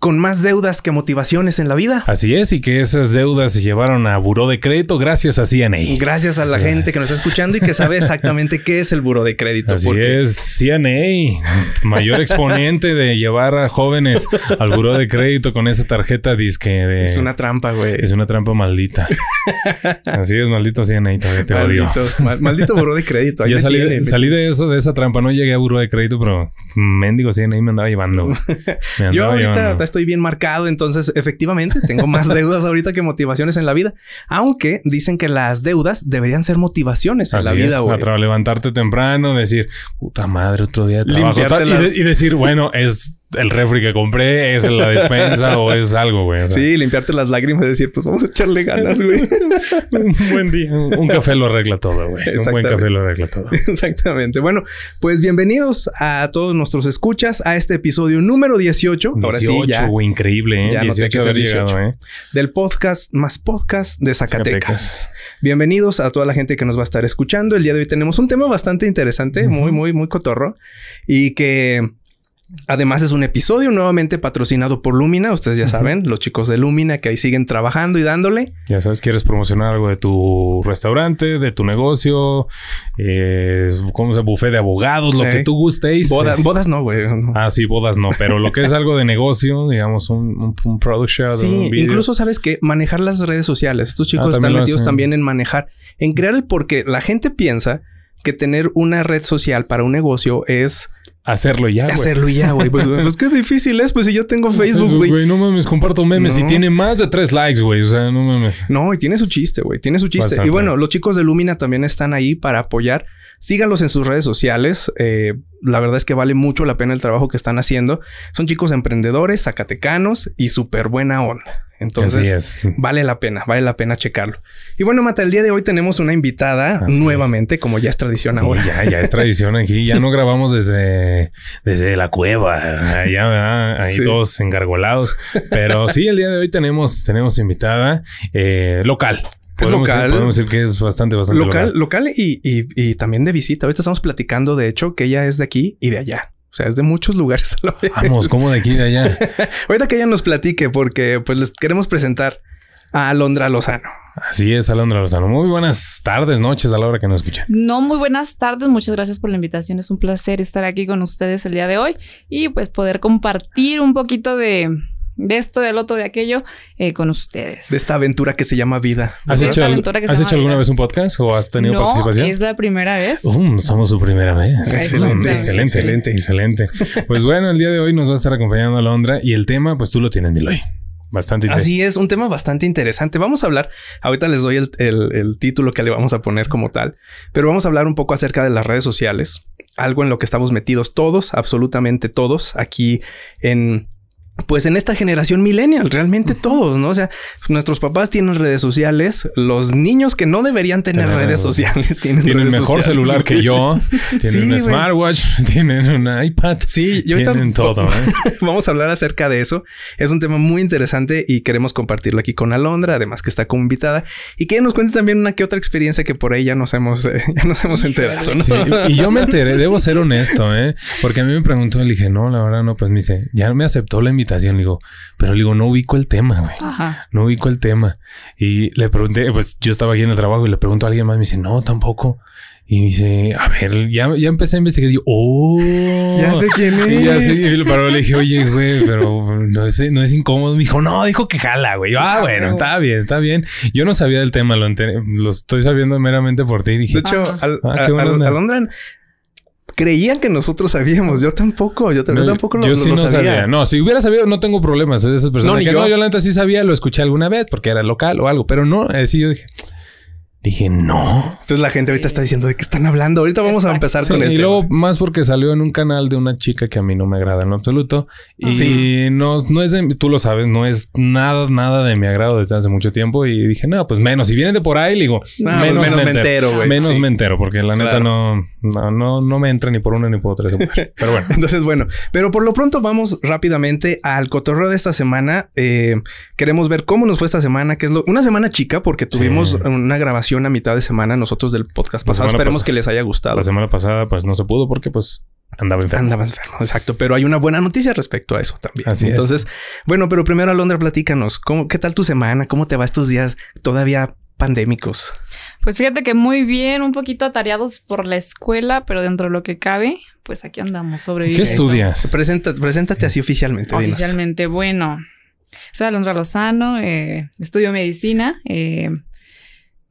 con más deudas que motivaciones en la vida? Así es, y que esas deudas se llevaron a buró de crédito gracias a CNA. Gracias a la gente que nos está escuchando y que sabe exactamente qué es el buró de crédito. Así es, CNA, mayor exponente de llevar a jóvenes al buró de crédito con esa tarjeta disque de... Es una trampa, güey. Es una trampa maldita. Así es, maldito CNA, todavía te Malditos, mal- maldito buró de crédito. Ahí Yo salí, tienen. salí de eso, de esa trampa. No llegué a buró de crédito, pero mendigo CNA me andaba llevando. güey. Me andaba Yo ahorita llevando. Estoy bien marcado, entonces efectivamente tengo más deudas ahorita que motivaciones en la vida. Aunque dicen que las deudas deberían ser motivaciones en Así la vida, güey. levantarte temprano, decir, puta madre, otro día de trabajo. Limpiarte tal, y, las- de- y decir, bueno, es el refri que compré, es la despensa o es algo, güey. O sea, Sí, limpiarte las lágrimas y decir, pues vamos a echarle ganas, güey. Un buen día. Un café lo arregla todo, güey. Un buen café lo arregla todo. Exactamente. Bueno, pues bienvenidos a todos nuestros escuchas a este episodio número 18. Ahora sí, 18, ya. güey, increíble, ¿eh? Ya noté 18 que son haber llegado, 18. ¿eh? Del podcast más podcast de Zacatecas. Zacatecas. Bienvenidos a toda la gente que nos va a estar escuchando. El día de hoy tenemos un tema bastante interesante, muy, muy, muy cotorro y que además es un episodio nuevamente patrocinado por Lumina. Ustedes ya saben, los chicos de Lumina que ahí siguen trabajando y dándole. Ya sabes, quieres promocionar algo de tu restaurante, de tu negocio, eh, ¿cómo se buffet de abogados, lo que tú gustéis. Boda- Eh, bodas no, güey. no. Ah, sí, bodas no, pero lo que es algo de negocio, digamos, un, un, un product shot, Sí, un incluso sabes que manejar las redes sociales. Estos chicos Ah, están metidos también en manejar, en crear el porque la gente piensa que tener una red social para un negocio es hacerlo ya, güey. hacerlo ya, güey. Pues, pues qué difícil es, pues si yo tengo Facebook, güey. No mames, comparto memes y tiene más de tres likes, güey. O sea, no mames. No, y tiene su chiste, güey. Tiene su chiste. Bastante. Y bueno, los chicos de Lumina también están ahí para apoyar. Síganlos en sus redes sociales. Eh, la verdad es que vale mucho la pena el trabajo que están haciendo. Son chicos emprendedores, zacatecanos y súper buena onda. Entonces, vale la pena, vale la pena checarlo. Y bueno, Mata, el día de hoy tenemos una invitada Así es. nuevamente, como ya es tradición Sí, ahora. ya, ya es tradición aquí. Ya no grabamos desde, desde la cueva. Allá, ¿verdad? Ahí Sí. todos engargolados. Pero sí, el día de hoy tenemos, tenemos invitada eh, local. Podemos local. Decir, podemos decir que es bastante, bastante Local, local. local y, y- y también de visita. Ahorita estamos platicando, de hecho, que ella es de aquí y de allá. O sea, es de muchos lugares a la vez. Vamos, ¿cómo de aquí y de allá? Ahorita que ella nos platique, porque pues les queremos presentar a Alondra Lozano. Así es, Alondra Lozano. Muy buenas tardes, noches a la hora que nos escuchan. No, muy buenas tardes. Muchas gracias por la invitación. Es un placer estar aquí con ustedes el día de hoy y pues poder compartir un poquito de, de esto, del otro, de aquello eh, con ustedes. De esta aventura que se llama vida. ¿Has hecho, al- aventura que se ¿has llama hecho alguna vida. vez un podcast o has tenido no, participación? es la primera vez. Um, somos su primera vez. Excelente, excelente, excelente. excelente, Pues bueno, el día de hoy nos va a estar acompañando Alondra y el tema, pues tú lo tienes, Miloy. Bastante interesante. Así es, un tema bastante interesante. Vamos a hablar, ahorita les doy el, el- el título que le vamos a poner como tal, pero vamos a hablar un poco acerca de las redes sociales, algo en lo que estamos metidos todos, absolutamente todos, aquí en... Pues en esta generación millennial, realmente todos, ¿no? O sea, nuestros papás tienen redes sociales, los niños que no deberían tener redes sociales tienen Tienen redes mejor sociales. celular que yo, tienen Sí, un smartwatch, tienen un iPad. Sí, y ahorita tienen todo. ¿eh? Vamos a hablar acerca de eso. Es un tema muy interesante y queremos compartirlo aquí con Alondra, además que está como invitada y que nos cuente también una que otra experiencia que por ahí ya nos hemos, eh, ya nos hemos enterado, ¿no? Sí, y yo me enteré, debo ser honesto, ¿eh? Porque a mí me preguntó, le dije, no, la verdad no, pues me dice, ya me aceptó la invitación, le digo, pero le digo, no ubico el tema, güey. Ajá. No ubico el tema. Y le pregunté, pues yo estaba aquí en el trabajo y le pregunto a alguien más, me dice, no, tampoco. Y me dice, a ver, ya, ya empecé a investigar. Y yo, oh, Ya sé quién Y ya es. sé, pero le dije, oye, güey, pero no es, no es incómodo. Me dijo, no, dijo que jala, güey. Yo, ah, bueno, está bien, está bien. Yo no sabía del tema, lo, estoy sabiendo meramente por ti. Y dije, De hecho, Ajá. Al- Ah, a-. Alondra creían que nosotros sabíamos. Yo tampoco, yo, yo tampoco lo, yo lo- sí lo no sabía. No, si hubiera sabido, no tengo problemas. Soy de esas personas No, que yo. no, yo la neta sí sabía, lo escuché alguna vez porque era local o algo, pero no, eh, sí yo dije, Dije, no. Entonces la gente ahorita está diciendo de qué están hablando. Ahorita vamos a Exacto. empezar Sí, con el y tema. luego más porque salió en un canal de una chica que a mí no me agrada en lo absoluto. Y Sí. no, no es de, tú lo sabes, no es nada, nada de mi agrado desde hace mucho tiempo. Y dije, no, pues menos. Si viene de por ahí, le digo, No, pues menos me entero, güey. Menos Sí. me entero, porque la neta Claro. no, no, no, no me entra ni por una ni por otra. Pero bueno. Entonces, bueno, pero por lo pronto vamos rápidamente al cotorreo de esta semana. Eh, queremos ver cómo nos fue esta semana, que es lo, una semana chica, porque tuvimos Sí. una grabación a mitad de semana nosotros del podcast La pasado. Esperemos que les haya gustado. La semana pasada, pues no se pudo porque pues andaba enfermo. Andaba enfermo, exacto. Pero hay una buena noticia respecto a eso también. Así es. Entonces, bueno, pero primero, Alondra, platícanos. ¿cómo, ¿Qué tal tu semana? ¿Cómo te va estos días todavía pandémicos? Pues fíjate que muy bien, un poquito atareados por la escuela, pero dentro de lo que cabe, pues aquí andamos ¿Qué sobreviviendo. estudias? Presenta, preséntate así oficialmente. dinos. Oficialmente, bueno. Soy Alondra Lozano, eh, estudio medicina. eh,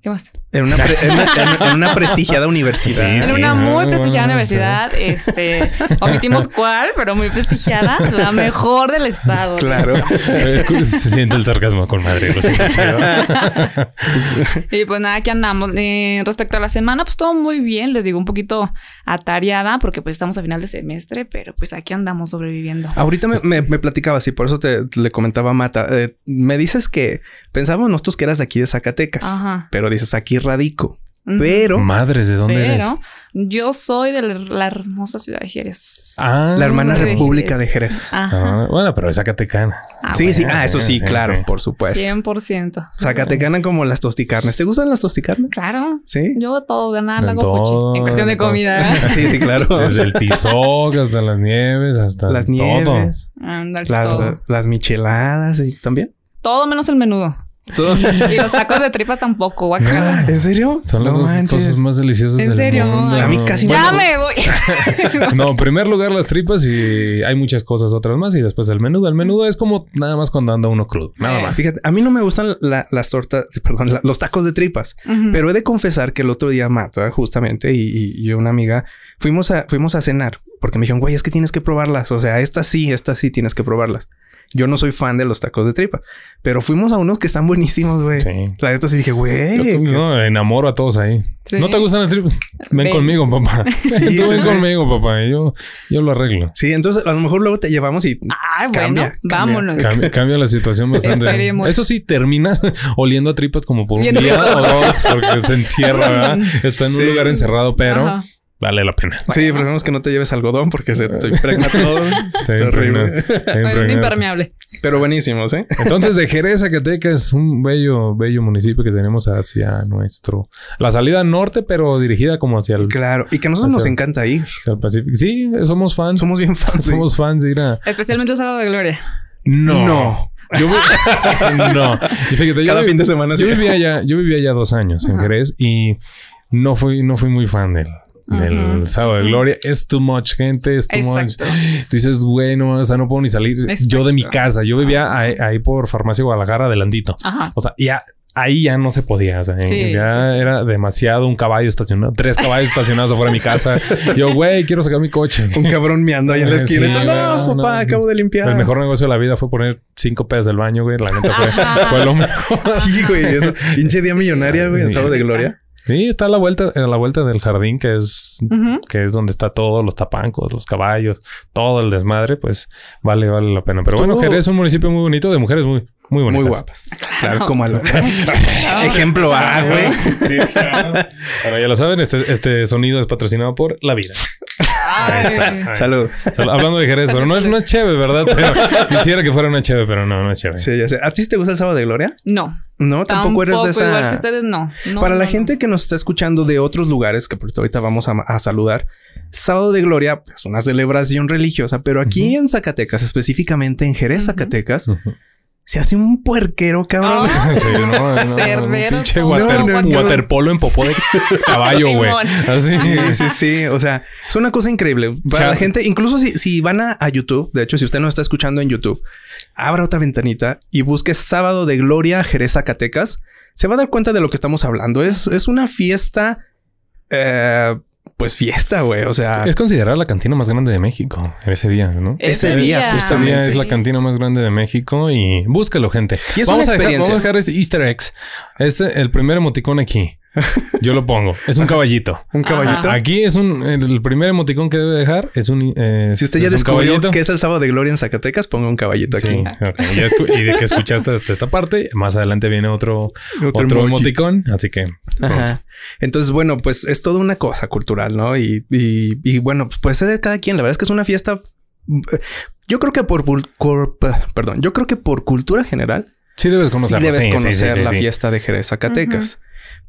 ¿Qué más? En una, pre- en una- en- una prestigiada universidad. Sí, en una ah, muy bueno, prestigiada sí. universidad, este, omitimos cuál, pero muy prestigiada, la mejor del estado. Claro. Se siente el sarcasmo con madre. Lo siento, chido. Y pues nada, aquí andamos. Eh, respecto a la semana, pues todo muy bien. Les digo, un poquito atareada porque pues estamos a final de semestre, pero pues aquí andamos sobreviviendo. Ahorita me, me, me platicabas y por eso te le comentaba a Mata. eh, me dices que pensábamos nosotros que eras de aquí de Zacatecas, Ajá. pero dices aquí radico. Pero Madres, ¿de dónde eres? Pero yo soy de la, hermosa ciudad de Jerez. Ah, la hermana de República de Jerez. Ajá. Ah, bueno, pero es Zacatecana. Ah, sí, sí. Ah, eso sí, claro, por supuesto. 100%. Zacatecana como las tosticarnes. ¿Te gustan las tosticarnes? Claro. Sí. Yo todo de nada De la hago todo, fuchi. En cuestión de comida. ¿eh? Sí, sí, claro. Desde el tizoc hasta las nieves, hasta las todo. nieves, las, todo. las micheladas y también. Todo menos el menudo. Y los tacos de tripa tampoco, guacala. ¿En serio? Son las No dos manches. cosas más deliciosas ¿En del serio? mundo. A mí casi Ya me voy. No, en primer lugar las tripas y hay muchas cosas otras más y después el menudo. El menudo es como nada más cuando anda uno crudo, nada Eh. más. Fíjate, a mí no me gustan la- las tortas, perdón, la- los tacos de tripas. Pero he de confesar que el otro día Mata, justamente, y, y- y una amiga, fuimos a, fuimos a cenar porque me dijeron, güey, es que tienes que probarlas. O sea, estas sí, estas sí tienes que probarlas. Yo no soy fan de los tacos de tripa, pero fuimos a unos que están buenísimos, güey. Sí. La neta sí dije, güey. No, enamoro a todos ahí. Sí. ¿No te gustan las tripas? Ven, Ven. conmigo, papá. Sí, Tú ven conmigo, papá. Yo, yo lo arreglo. Sí, entonces a lo mejor luego te llevamos y Ay, Cambia, bueno, cambia. vámonos. Cambia, cambia la situación bastante. Esperemos. Eso sí, terminas oliendo a tripas como por un día o dos porque se encierra, ¿verdad? Está en un lugar encerrado, pero Ajá. Vale la pena. sí, preferimos que no te lleves algodón porque se te impregna todo. Está horrible. Bueno, un impermeable. Pero buenísimos, ¿eh? Entonces, de Jerez, Zacatecas, es un bello, bello municipio que tenemos hacia nuestro... La salida norte, pero dirigida como hacia el, Claro. Y que a nosotros nos encanta ir. hacia el Pacífico. Sí, somos fans. Somos bien fans. sí. Somos fans de ir a... Especialmente el sábado de gloria. No. No. Yo vi- no. Y fíjate, yo Cada vi- fin de semana. Yo sí. vivía allá, yo vivía allá dos años en Ajá. Jerez y no fui, no fui muy fan del, del Ajá. sábado de gloria. Es too much gente, es too Exacto. much. Tú dices, güey, no, o sea, no puedo ni salir yo de mi casa. Yo vivía ahí, ahí por Farmacia Guadalajara, adelantito. Ajá. O sea, ya ahí ya no se podía. O sea, Sí, ya sí, sí. era demasiado un caballo estacionado, tres caballos estacionados afuera de mi casa. Yo, güey, quiero sacar mi coche. Un cabrón meando ahí en la esquina. No, no, papá, no. acabo de limpiar. El mejor negocio de la vida fue poner cinco pedas del baño, güey. La neta fue, fue lo mejor. Sí, güey. Eso. Pinche día millonaria, güey. El sábado de gloria. Sí, está a la vuelta, a la vuelta del jardín, que es, que es donde está todo, los tapancos, los caballos, todo el desmadre, pues vale, vale la pena. Pero bueno. Jerez es un municipio muy bonito, de mujeres muy, muy bonitas. Muy guapas. Claro, como a lo... Ejemplo A, güey. Sí, claro. Bueno, ya lo saben, este, este sonido es patrocinado por La Vida. Salud. Sal- Hablando de Jerez, pero no es, no es chévere, ¿verdad? Pero quisiera que fuera una chévere, pero no, no es chévere. Sí, ya sé. ¿A ti te gusta el sábado de gloria? No. No, tampoco, eres de igual que esa... ustedes, no. No, Para la no, gente que nos está escuchando de otros lugares, que por ahorita vamos a, a saludar, Sábado de Gloria es una celebración religiosa, pero aquí en Zacatecas, específicamente en Jerez, Zacatecas. Se hace un puerquero, cabrón. Ah, Sí, no, no, Cervero un pinche water- No, no, no. waterpolo en popó de caballo, güey. Así. Sí, sí, sí. O sea, es una cosa increíble. Para la gente, incluso si, si van a, a YouTube, de hecho, si usted nos está escuchando en YouTube, abra otra ventanita y busque Sábado de Gloria Jerez Zacatecas. Se va a dar cuenta de lo que estamos hablando. Es, es una fiesta, eh, pues fiesta, güey. O sea, Es considerada la cantina más grande de México en ese día, ¿no? Ese día, Ese justamente. día es la cantina más grande de México y búscalo, gente. Y es vamos, una a dejar, vamos a dejar este Easter eggs. Este, el primer emoticón aquí. Yo lo pongo. Es un caballito. ¿Un Ajá. caballito? Aquí es un... El primer emoticón que debe dejar es un... eh, Si usted ya descubrió caballito. que es el sábado de gloria en Zacatecas, ponga un caballito aquí. Sí, y de que escuchaste hasta esta parte, más adelante viene otro, Otro otro, emoticón. Así que... Ajá. Entonces, bueno, pues es toda una cosa cultural, ¿no? Y, y, y bueno, pues puede ser de cada quien. La verdad es que es una fiesta. eh, Yo creo que por, perdón, yo creo que por cultura general Sí debes sí conocerlo. debes conocer sí, sí, la sí. fiesta de Jerez Zacatecas.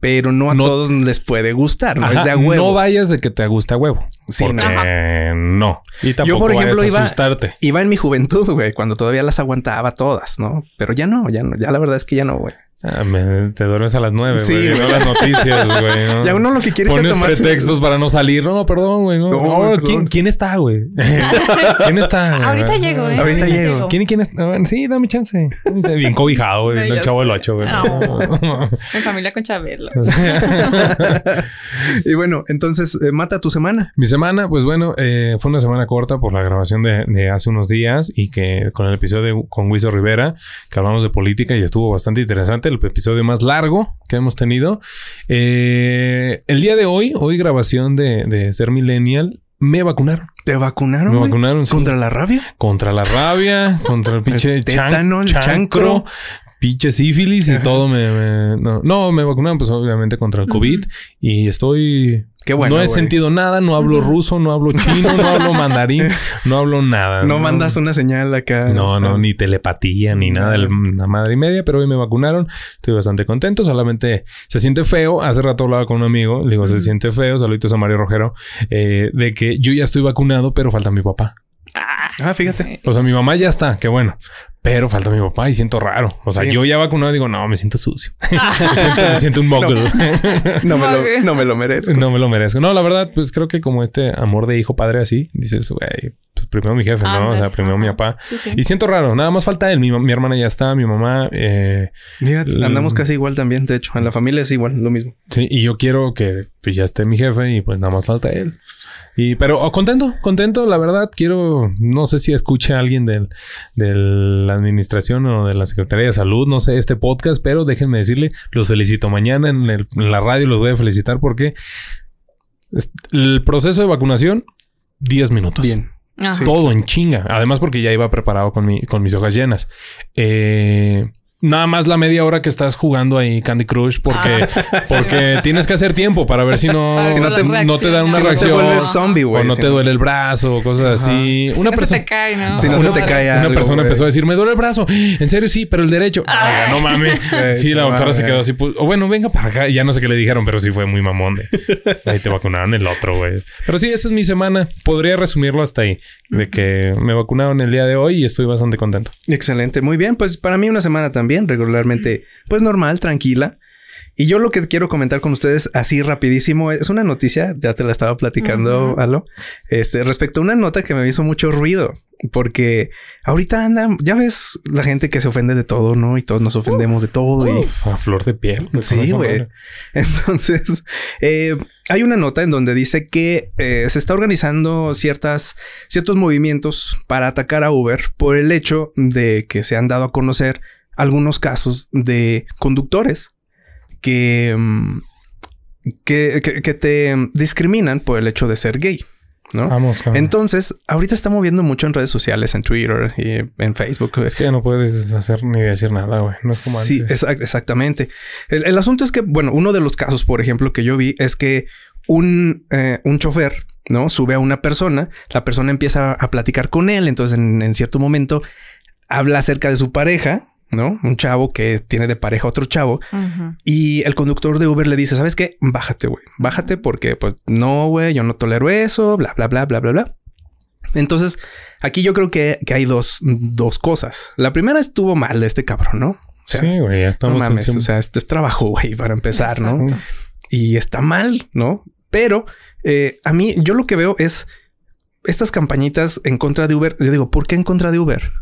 Pero no a No- todos les puede gustar, no Ajá, es de a huevo. No vayas de que te gusta huevo. Sí, porque no. no. Y tampoco por ejemplo, vayas a iba- asustarte. Iba en mi juventud, güey, cuando todavía las aguantaba todas, ¿no? Pero ya no, ya no, ya la verdad es que ya no, güey. Ah, me- te duermes a las nueve, Sí, güey. las noticias, güey. ¿no? Ya uno lo que quiere es pretextos para no salir. No, perdón, güey. No, No, No, perdón. ¿quién, quién está, güey? ¿Quién está? güey? Ahorita llego, ¿eh? Ahorita llego. ¿Quién y quién está? Ah, Sí, dame chance. Bien cobijado, güey. El chavo del ocho, güey. No. En familia con Chabelo. y bueno, entonces, eh, mata tu semana. Mi semana, pues bueno, eh, fue una semana corta por la grabación de, de hace unos días y que con el episodio de- con Wiso Rivera, que hablamos de política y estuvo bastante interesante, el episodio más largo que hemos tenido. Eh, el día de hoy, hoy grabación de, de Ser Millennial, me vacunaron. ¿Te vacunaron? Me vacunaron, sí. ¿Contra la rabia? Contra la rabia, contra el pinche El chan- el chancro. Pinche sífilis y todo me, me- no, no, me vacunaron pues obviamente contra el COVID y estoy Qué bueno, no he sentido nada, no hablo ruso, no hablo chino, no hablo mandarín, no hablo nada. No mandas una señal acá. No, no, ni telepatía, ni nada, la madre y media, pero hoy me vacunaron. Estoy bastante contento. Solamente se siente feo. Hace rato hablaba con un amigo, le digo, se siente feo. Saluditos a Mario Rojero, eh, de que yo ya estoy vacunado, pero falta mi papá. Ah, Ah, fíjate. sí. O sea, mi mamá ya está, qué bueno. Pero falta mi papá y siento raro. O sea, Sí. yo ya vacunado digo, no, me siento sucio. me, siento, me siento un muggle. No me, lo, no me lo merezco. no me lo merezco. No, la verdad, pues creo que como este amor de hijo padre así, dices, güey, pues primero mi jefe, ¿no? O sea, primero mi papá. Sí, sí. Y siento raro, nada más falta él. Mi, mi hermana ya está, mi mamá. eh, Mira, andamos casi igual también. De hecho, en la familia es igual, lo mismo. sí, y yo quiero que pues, ya esté mi jefe y pues nada más falta él. Y, pero oh, contento, contento, la verdad, quiero, no sé si escuche a alguien del, de la administración o de la Secretaría de Salud, no sé, este podcast, pero déjenme decirle, los felicito. Mañana en, el- en la radio los voy a felicitar porque el proceso de vacunación, 10 minutos. Bien. Ajá. Todo en chinga. Además, porque ya iba preparado con, mi, con mis hojas llenas. Eh, nada más la media hora que estás jugando ahí Candy Crush porque, porque tienes que hacer tiempo para ver si no, Si no te- no te dan una Si no te reacción. vuelves zombie, güey. o no si te duele el brazo o cosas así. Si Una persona. te cae, ¿no? Si no se te cae Una persona empezó a decir, me duele el brazo. En serio, sí, pero el derecho. Ay. Oiga, no mames. Sí, la doctora se quedó así. pues, o bueno, venga para acá. Ya no sé qué le dijeron, pero sí fue muy mamón. De, ahí te vacunaron el otro, güey. Pero sí, esa es mi semana. Podría resumirlo hasta ahí. De que me vacunaron el día de hoy y estoy bastante contento. Excelente. Muy bien. Pues para mí una semana también, regularmente, pues normal, tranquila. Y yo lo que quiero comentar con ustedes así rapidísimo es una noticia, ya te la estaba platicando, Ujú. Alo, este, respecto a una nota que me hizo mucho ruido, porque ahorita anda, ya ves la gente que se ofende de todo, ¿no? Y todos nos ofendemos de todo y... Uf, a flor de piel. Sí, güey. Entonces, eh, hay una nota en donde dice que eh, se está organizando ciertas, ciertos movimientos para atacar a Uber por el hecho de que se han dado a conocer algunos casos de conductores que, mm, que, que- que te discriminan por el hecho de ser gay. ¿no? Vamos. Entonces, ahorita está moviendo mucho en redes sociales, en Twitter y en Facebook. Es que ya no puedes hacer ni decir nada, güey. No es como Sí, antes. exac- exactamente. El, el asunto es que, bueno, uno de los casos, por ejemplo, que yo vi es que un, eh, un chofer, ¿no? Sube a una persona, la persona empieza a platicar con él, entonces en, en cierto momento habla acerca de su pareja, ¿no? Un chavo que tiene de pareja otro chavo y el conductor de Uber le dice, ¿sabes qué? Bájate, güey. Bájate porque, pues, no, güey, yo no tolero eso, bla, bla, bla, bla, bla, bla. Entonces, aquí yo creo que, que hay dos, dos cosas. La primera estuvo mal de este cabrón, ¿no? O sea, sí, güey, ya no estamos mames, en- o sea, este es trabajo, güey, para empezar, ¿no? Y está mal, ¿no? Pero eh, a mí, yo lo que veo es estas campañitas en contra de Uber. Yo digo, ¿por qué en contra de Uber?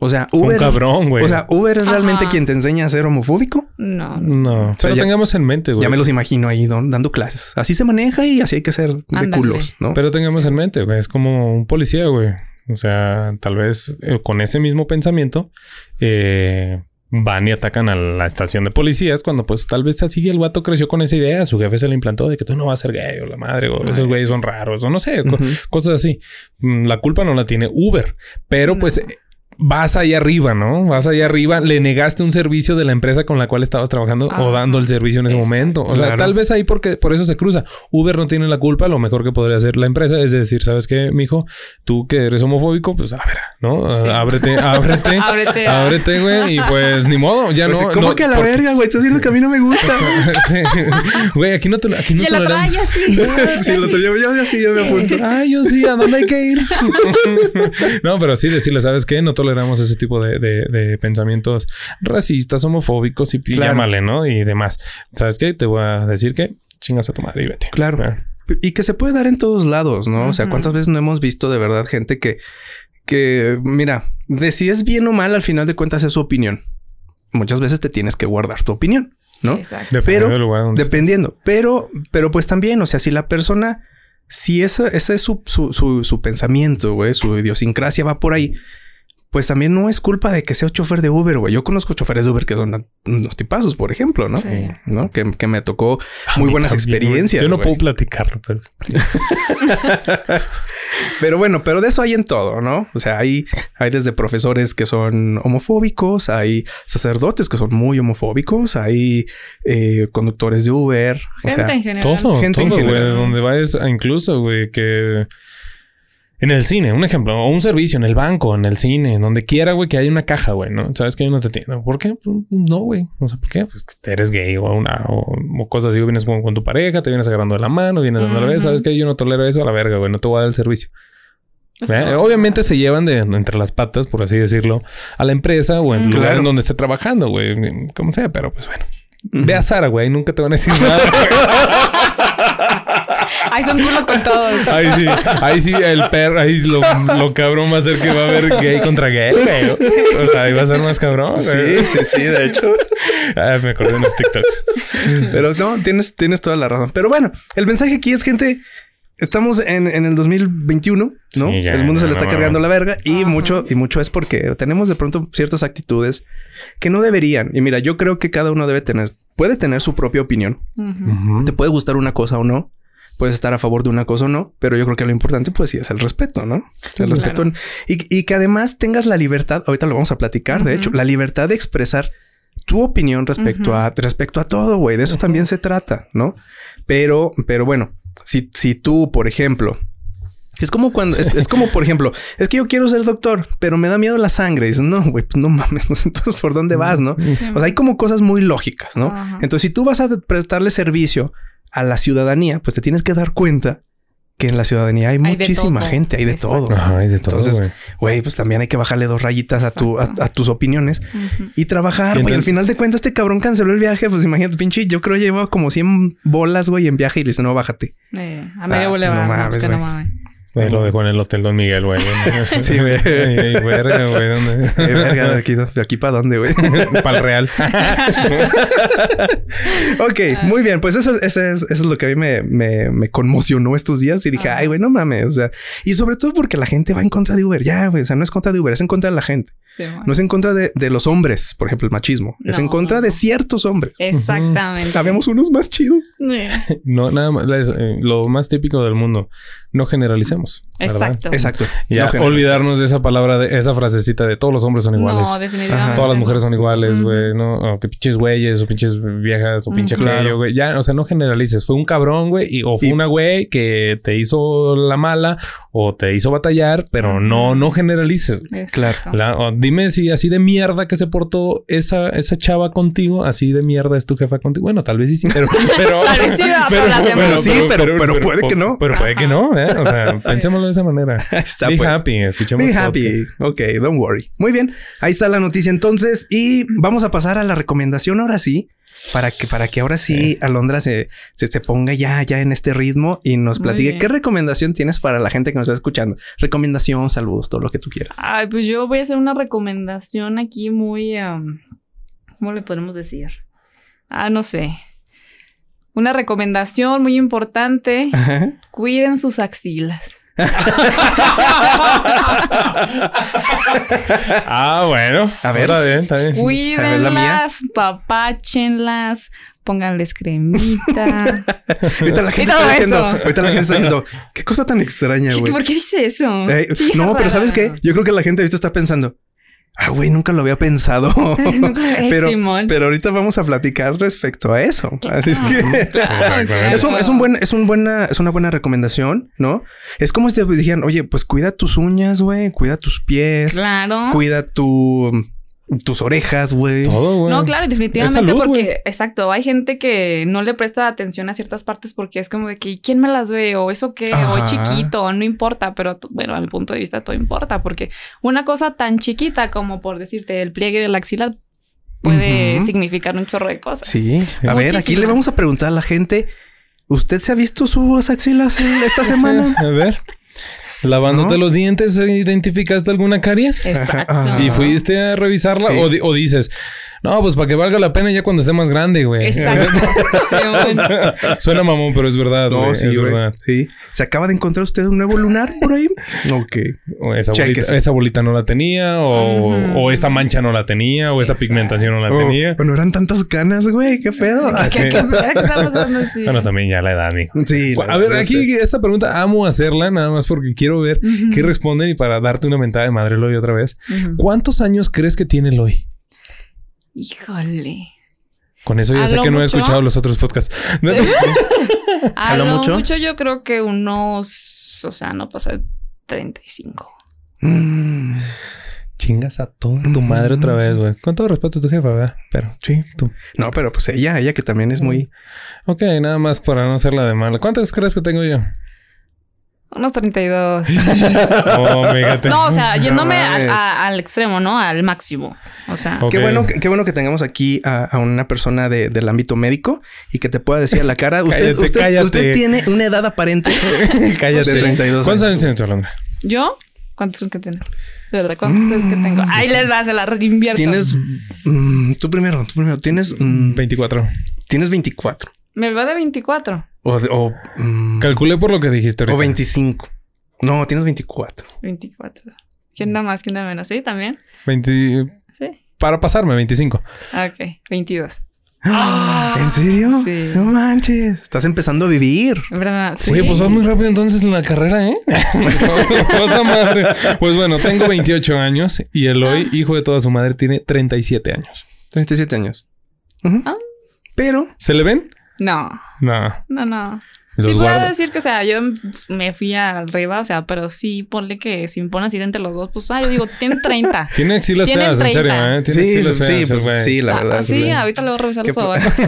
O sea, un Uber. cabrón, güey. O sea, Uber es realmente quien te enseña a ser homofóbico. No, no. no. Pero ya- tengamos en mente, güey. Ya me los imagino ahí don- dando clases. Así se maneja y así hay que ser de Ándale. culos, ¿no? Pero tengamos en mente, güey. Es como un policía, güey. O sea, tal vez eh, con ese mismo pensamiento eh, van y atacan a la estación de policías cuando pues tal vez así el vato creció con esa idea, su jefe se le implantó de que tú no vas a ser gay o la madre o esos güeyes son raros o no sé, co- cosas así. Mm, La culpa no la tiene Uber, pero pues vas ahí arriba, ¿no? Vas ahí arriba, le negaste un servicio de la empresa con la cual estabas trabajando o dando el servicio en ese Exacto. momento. O sea, Claro. tal vez ahí porque por eso se cruza. Uber no tiene la culpa, lo mejor que podría hacer la empresa es decir, ¿sabes qué, mijo? Tú que eres homofóbico, pues a la vera, ¿no? Ah, Sí. ábrete, ábrete. Ábrete a- ábrete, güey, y pues ni modo, ya Pues, no. ¿Cómo no, que a la verga, güey? Estás haciendo que a mí no me gusta. Sí. Güey, aquí no, te, aquí no el otro, toleramos. ay, ya sí. sí, lo tenía yo, yo sí, yo me apunto. Ay, yo sí, ¿a dónde hay que ir? no, pero sí decirle, ¿sabes qué? No toleramos ese tipo de, de- de pensamientos racistas, homofóbicos y Claro. llámale, ¿no? Y demás. ¿Sabes qué? Te voy a decir que chingas a tu madre y vete. Claro. Y que se puede dar en todos lados, ¿no? O sea. ¿cuántas veces no hemos visto de verdad gente que, que, mira, de si es bien o mal, al final de cuentas es su opinión. Muchas veces te tienes que guardar tu opinión, ¿no? Exacto. Dependiendo Pero, donde Dependiendo. Pero, pero pues también, o sea, si la persona, si esa, ese es su, su, su, su pensamiento, güey, su idiosincrasia va por ahí, pues también no es culpa de que sea chofer de Uber, güey. Yo conozco choferes de Uber que son unos tipazos, por ejemplo, ¿no? Sí. ¿No? Que, que me tocó muy buenas también, experiencias. Yo no güey. puedo platicarlo, pero Pero bueno, pero de eso hay en todo, ¿no? O sea, hay, hay desde profesores que son homofóbicos, hay sacerdotes que son muy homofóbicos, hay eh, conductores de Uber. o Gente sea, en general. todo, Gente en todo, güey. general. Donde vayas, a incluso, güey, que en el cine, un ejemplo, o un servicio, en el banco, en el cine, en donde quiera, güey, que haya una caja, güey, ¿no? Sabes que hay una tienda. ¿Por qué? Pues, No, güey. O sea, ¿por qué? Pues que eres gay o una, o, o cosas así, o vienes con, con tu pareja, te vienes agarrando de la mano, vienes dando la vez. ¿sabes que Yo no tolero eso a la verga, güey, no te voy a dar el servicio. ¿Eh? Obviamente se llevan de entre las patas, por así decirlo, a la empresa o en el lugar en donde esté trabajando, güey, como sea, pero pues bueno. Ve a Sara, güey, nunca te van a decir nada. Ay, son culos con todos. Ahí sí, ahí sí, el perro, ahí lo, lo cabrón va a ser que va a haber gay contra gay, güey. O sea, ahí va a ser más cabrón, güey. Sí, sí, sí, de hecho. Ah, me acordé de los TikToks. Pero no, tienes, tienes toda la razón. Pero bueno, el mensaje aquí es, gente, estamos en, en el 2021, ¿no? Sí, ya, el mundo se le está no, cargando no. la verga y Ajá. mucho, y mucho es porque tenemos de pronto ciertas actitudes que no deberían. Y mira, yo creo que cada uno debe tener, puede tener su propia opinión. Te puede gustar una cosa o no. Puedes estar a favor de una cosa o no, pero yo creo que lo importante, pues sí, es el respeto, ¿no? El Claro. respeto. en- y, y que además tengas la libertad, ahorita lo vamos a platicar, de hecho, la libertad de expresar tu opinión respecto a respecto a todo, güey. De eso también se trata, ¿no? Pero, pero bueno, si, si tú, por ejemplo, es como cuando, es, es como, por ejemplo, es que yo quiero ser doctor, pero me da miedo la sangre. Y dices, no, güey, pues no mames. Entonces, ¿por dónde vas, no? O sea, hay como cosas muy lógicas, ¿no? Ajá. Entonces, si tú vas a prestarle servicio a la ciudadanía, pues te tienes que dar cuenta que en la ciudadanía hay, muchísima gente, hay de Exacto. todo. Ajá, hay de todo, Entonces, güey. Güey, pues también hay que bajarle dos rayitas a, tu, a, tus opiniones y trabajar, Y. Al final de cuentas, este cabrón canceló el viaje. Pues imagínate, pinche, yo creo llevaba como 100 bolas, güey, en viaje y le dice, no, bájate. Eh, a medio Ah, boulevard. no No, mames, pues que no güey. mames. Ahí lo dejó en el Hotel Don Miguel, güey. Sí, güey. Ey, ey, verga, güey. ¿dónde? Eh, verga, de aquí, de aquí para dónde, güey. Para el Real. ok, muy bien. Pues eso, eso es, eso es lo que a mí me, me, me conmocionó estos días y dije, Ajá. ay, güey, no mames. O sea, y sobre todo porque la gente va en contra de Uber. Ya, güey. O sea, no es contra de Uber, es en contra de la gente. Sí, bueno. No es en contra de, de los hombres, por ejemplo, el machismo. es en No, contra no, de no. ciertos hombres. Exactamente. Habemos unos más chidos. No, nada más. es, eh, lo más típico del mundo. No Exacto. Exacto. Ya No olvidarnos de esa palabra, de esa frasecita de todos los hombres son iguales. No, definitivamente. Todas las mujeres son iguales, güey, ¿no? O que pinches güeyes, o pinches viejas, o pinche Ujú. aquello, Claro. güey. Ya, o sea, no generalices. Fue un cabrón, güey, y, o fue Y- una güey que te hizo la mala, o te hizo batallar, pero no, no generalices. güey. Exacto. La- o dime si así de mierda que se portó esa, esa chava contigo, así de mierda es tu jefa contigo. Bueno, tal vez sí, pero... pero, pero sí, pero- pero puede que no. Pero puede que no, ¿eh? O sea, pensémoslo de esa manera. Está Be pues. happy, escuchemos. Be podcast. happy. Ok, don't worry. Muy bien. Ahí está la noticia entonces. Y vamos a pasar a la recomendación ahora sí. Para que, para que ahora sí Alondra se, se, se ponga ya, ya en este ritmo y nos platique qué recomendación tienes para la gente que nos está escuchando. Recomendación, saludos, todo lo que tú quieras. Ay, pues yo voy a hacer una recomendación aquí muy. ¿Cómo le podemos decir? Ah, no sé. Una recomendación muy importante. Ajá. Cuiden sus axilas. ah, bueno. A ver. Está bien, está bien. Cuídenlas, papáchenlas, pónganles cremita. Ahorita la gente está diciendo, ahorita la gente está diciendo, qué cosa tan extraña, güey. ¿Por qué dice eso? Eh, no, pero. ¿sabes qué? Yo creo que la gente ahorita está pensando, ah, güey, nunca lo había pensado. Pero, Simón. pero ahorita vamos a platicar respecto a eso. Así es que Claro, claro. es un, es un buen, es un buena, es una buena recomendación, ¿no? Es como si te dijeran, oye, pues cuida tus uñas, güey, cuida tus pies, Claro. cuida tu, tus orejas, güey. Todo, güey. No, claro, definitivamente, salud, porque, exacto, hay gente que no le presta atención a ciertas partes porque es como de que, ¿quién me las ve? O eso qué, o Ajá. chiquito, no importa, pero bueno, a mi punto de vista todo importa, porque una cosa tan chiquita como por decirte el pliegue de la axila puede significar un chorro de cosas. Sí. A ver, aquí le vamos a preguntar a la gente. ¿Usted se ha visto sus axilas esta Sí, semana? A ver. Lavándote ¿No? los dientes, ¿identificaste alguna caries? Exacto. Ajá. ¿Y fuiste a revisarla? Sí. O, di- o dices, no, pues para que valga la pena ya cuando esté más grande, güey. Exacto. Sí, bueno. Suena mamón, pero es verdad, güey. No, sí, es güey. verdad. Sí. ¿Se acaba de encontrar usted un nuevo lunar por ahí? Ok. O esa, bolita, esa bolita no la tenía, o, o esta mancha no la tenía, o esta Exacto. pigmentación no la Oh, tenía. Bueno, eran tantas canas, güey. Qué pedo. ¿Qué, qué, qué? Bueno, también ya la edad, amigo. Sí. A ver, aquí esta pregunta amo hacerla, nada más porque quiero ver qué responden y para darte una mentada de madre Eloy otra vez. ¿Cuántos años crees que tiene Eloy? Híjole. Con eso ya ¿A sé que no he escuchado los otros podcasts. A ¿A lo lo mucho? mucho? yo creo que unos, o sea, no pasa de 35. Mm, Chingas a toda tu madre otra vez, güey. Con todo respeto a tu jefa, ¿verdad? Pero sí. tú. No, pero pues ella, ella que también es muy. Ok, nada más para no hacerla de mala. ¿Cuántas crees que tengo yo? Unos 32. Oh. No, o sea, yéndome a- mames. a- al extremo, ¿no? Al máximo. O sea. Qué bueno, que- qué bueno que tengamos aquí a, a una persona de- del ámbito médico y que te pueda decir a la cara, usted, Cállate, usted, cállate. usted tiene una edad aparente Cállate. de 32 ¿Cuántos años años. tienes, Alondra? ¿yo? ¿Cuántos crees que tengo? De verdad, ¿cuántos crees que tengo? Ahí les va, se la reinvierto. Tienes, mm, tú primero, tú primero, tienes, mm, 24. tienes 24 Me va de 24. O, o, mm, Calculé por lo que dijiste ahorita. o 25. No, tienes 24. 24. ¿Quién da más? ¿Quién da menos? ¿Sí? ¿También? 20 Sí. Para pasarme, 25. Ah, Ok, 22. ¿En serio? Sí. No manches, estás empezando a vivir. ¿Verdad? Sí. Oye, pues vas muy rápido entonces en la carrera, ¿eh? Cosa madre. Pues bueno, tengo 28 años y Eloy, hijo de toda su madre, tiene 37 años. 37 años. Ujú. Ah. Pero ¿Se le ven? No, No. no, no. Los sí, puedo decir que, o sea, yo me fui arriba, o sea, pero sí, ponle que si me ponen así entre los dos, pues, ah, yo digo, tiene 30. Tiene axilas Tienen feas, en 30. serio, ¿eh? Tiene sí, axilas sí, feas, pues, güey. sí, la Ah, verdad. sí, ahorita le voy a revisar ¿Qué los ovarios.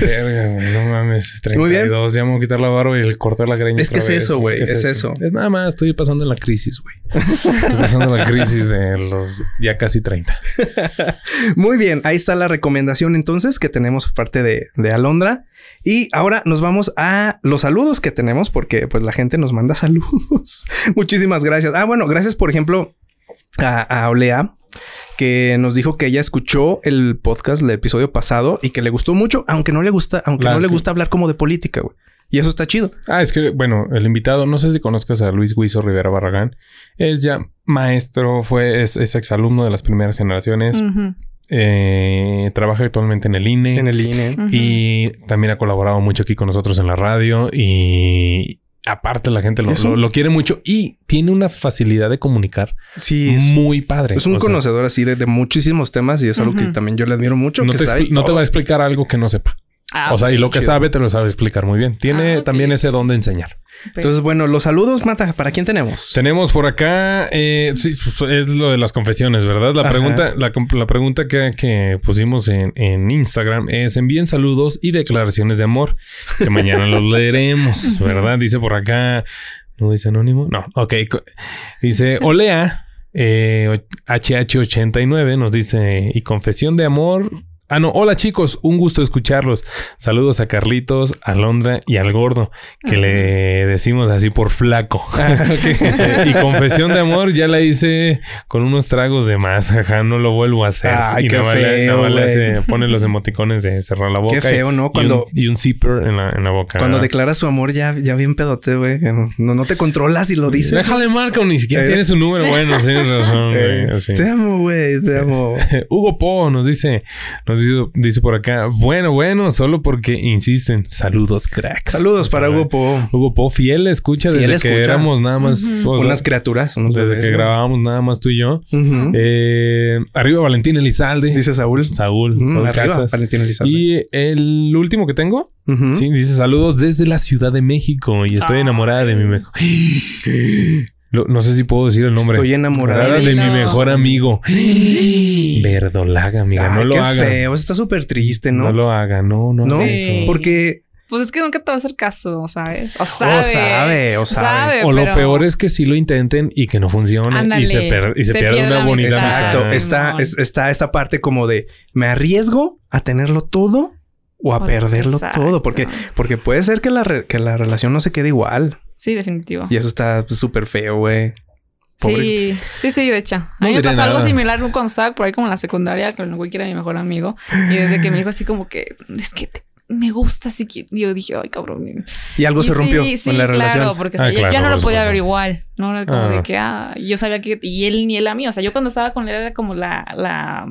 Verga, güey, no mames. Muy bien. 32. Ya me voy a quitar la barba y el cortar la greña. Es que es vez, eso, güey, ¿Qué es eso. Es nada más, estoy pasando la crisis, güey. Estoy pasando la crisis de los ya casi 30. Muy bien, ahí está la recomendación entonces que tenemos por parte de, de Alondra. Y ahora nos vamos a los saludos que tenemos porque pues la gente nos manda saludos. Muchísimas gracias. Ah, bueno, gracias por ejemplo a, a Olea que nos dijo que ella escuchó el podcast del episodio pasado y que le gustó mucho, aunque no le gusta, aunque no le que- gusta hablar como de política, güey. Y eso está chido. Ah, es que, bueno, el invitado, no sé si conozcas a Luis Guizo Rivera Barragán. Es ya maestro, fue, es, es exalumno de las primeras generaciones. Eh, trabaja actualmente en el INE. En el INE. Y también ha colaborado mucho aquí con nosotros en la radio. Y aparte la gente lo, lo- lo quiere mucho. Y tiene una facilidad de comunicar Sí, es, muy padre. es un O sea, conocedor así de, de muchísimos temas y es algo que también yo le admiro mucho. no que te, sabe expli- no te todo. va a explicar algo que no sepa. Ah, o sea, pues, y lo que chido. sabe te lo sabe explicar muy bien. Tiene Ah, también ese don de enseñar. Entonces, bueno, los saludos, Mata, ¿para quién tenemos? Tenemos por acá, eh, sí, es lo de las confesiones, ¿verdad? La Ajá. pregunta, la, pregunta que, que pusimos en, en Instagram es envíen saludos y declaraciones de amor, que mañana los leeremos, ¿verdad? Dice por acá, ¿no dice anónimo? No, ok. Dice, Olea, eh, HH89 nos dice, y confesión de amor Ah, no. Hola chicos, un gusto escucharlos. Saludos a Carlitos, a Londra y al gordo, que le decimos así por flaco. Dice, y confesión de amor ya la hice con unos tragos de más. Ajá, no lo vuelvo a hacer. Ay, y qué nada feo, nada hace- pone los emoticones de cerrar la boca. Qué feo, ¿no? y un- Cuando- Y un, zipper en la, en la boca. Cuando declaras su amor ya, ya bien pedote, güey. No, no te controlas y lo dices. Déjale marca, ni siquiera Eh. tiene su número. Bueno, tienes razón, Eh, güey. Te amo, güey. Te amo. Hugo Po nos dice, nos dice, dice por acá, bueno, bueno, solo porque insisten. Saludos, cracks. Saludos O sea, para Hugo Po. Hugo Po, fiel escucha Fiel desde que éramos nada más, o sea, Unas criaturas. unos desde bebés, que güey. grabábamos nada más tú y yo. Eh, arriba Valentín Elizalde. Dice Saúl. Saúl, Saúl arriba, Casas. Valentín Elizalde. Y el último que tengo, sí, dice saludos desde la Ciudad de México y estoy enamorada de mi mejor. Lo- no sé si puedo decir el nombre. Estoy enamorada de mi mejor amigo. Verdolaga, amiga. no Ay, lo qué haga. feo. Está súper triste, ¿no? ¿no? lo haga, no, no. ¿No? haga Sí. eso. Porque Pues es que nunca te va a hacer caso, ¿sabes? O o sabe. sabe, o sabe. O lo pero- peor es que sí lo intenten y que no funcione Ándale. y se, per- y se Se pierde pierde una bonita amistad. Exacto. Está, es- está esta parte como de me arriesgo a tenerlo todo o a O- perderlo exacto. todo. Porque, porque puede ser que la, re- que la relación no se quede igual. Sí, definitivo. Y eso está pues, súper feo, güey. Pobre- Sí, sí, sí, de hecho. A No mí me pasó algo similar cuando estaba por ahí como en la secundaria, con el güey que era mi mejor amigo. Y desde que me dijo así como que, es que te- me gusta así que yo dije, ay, cabrón. Y algo Y se rompió sí, sí, en la claro, relación. porque Ah, ya- claro, ya, no lo podía ver igual. No era como Ah. de que, ah, yo sabía que, y él ni él a mí. O sea, yo cuando estaba con él era como la, la,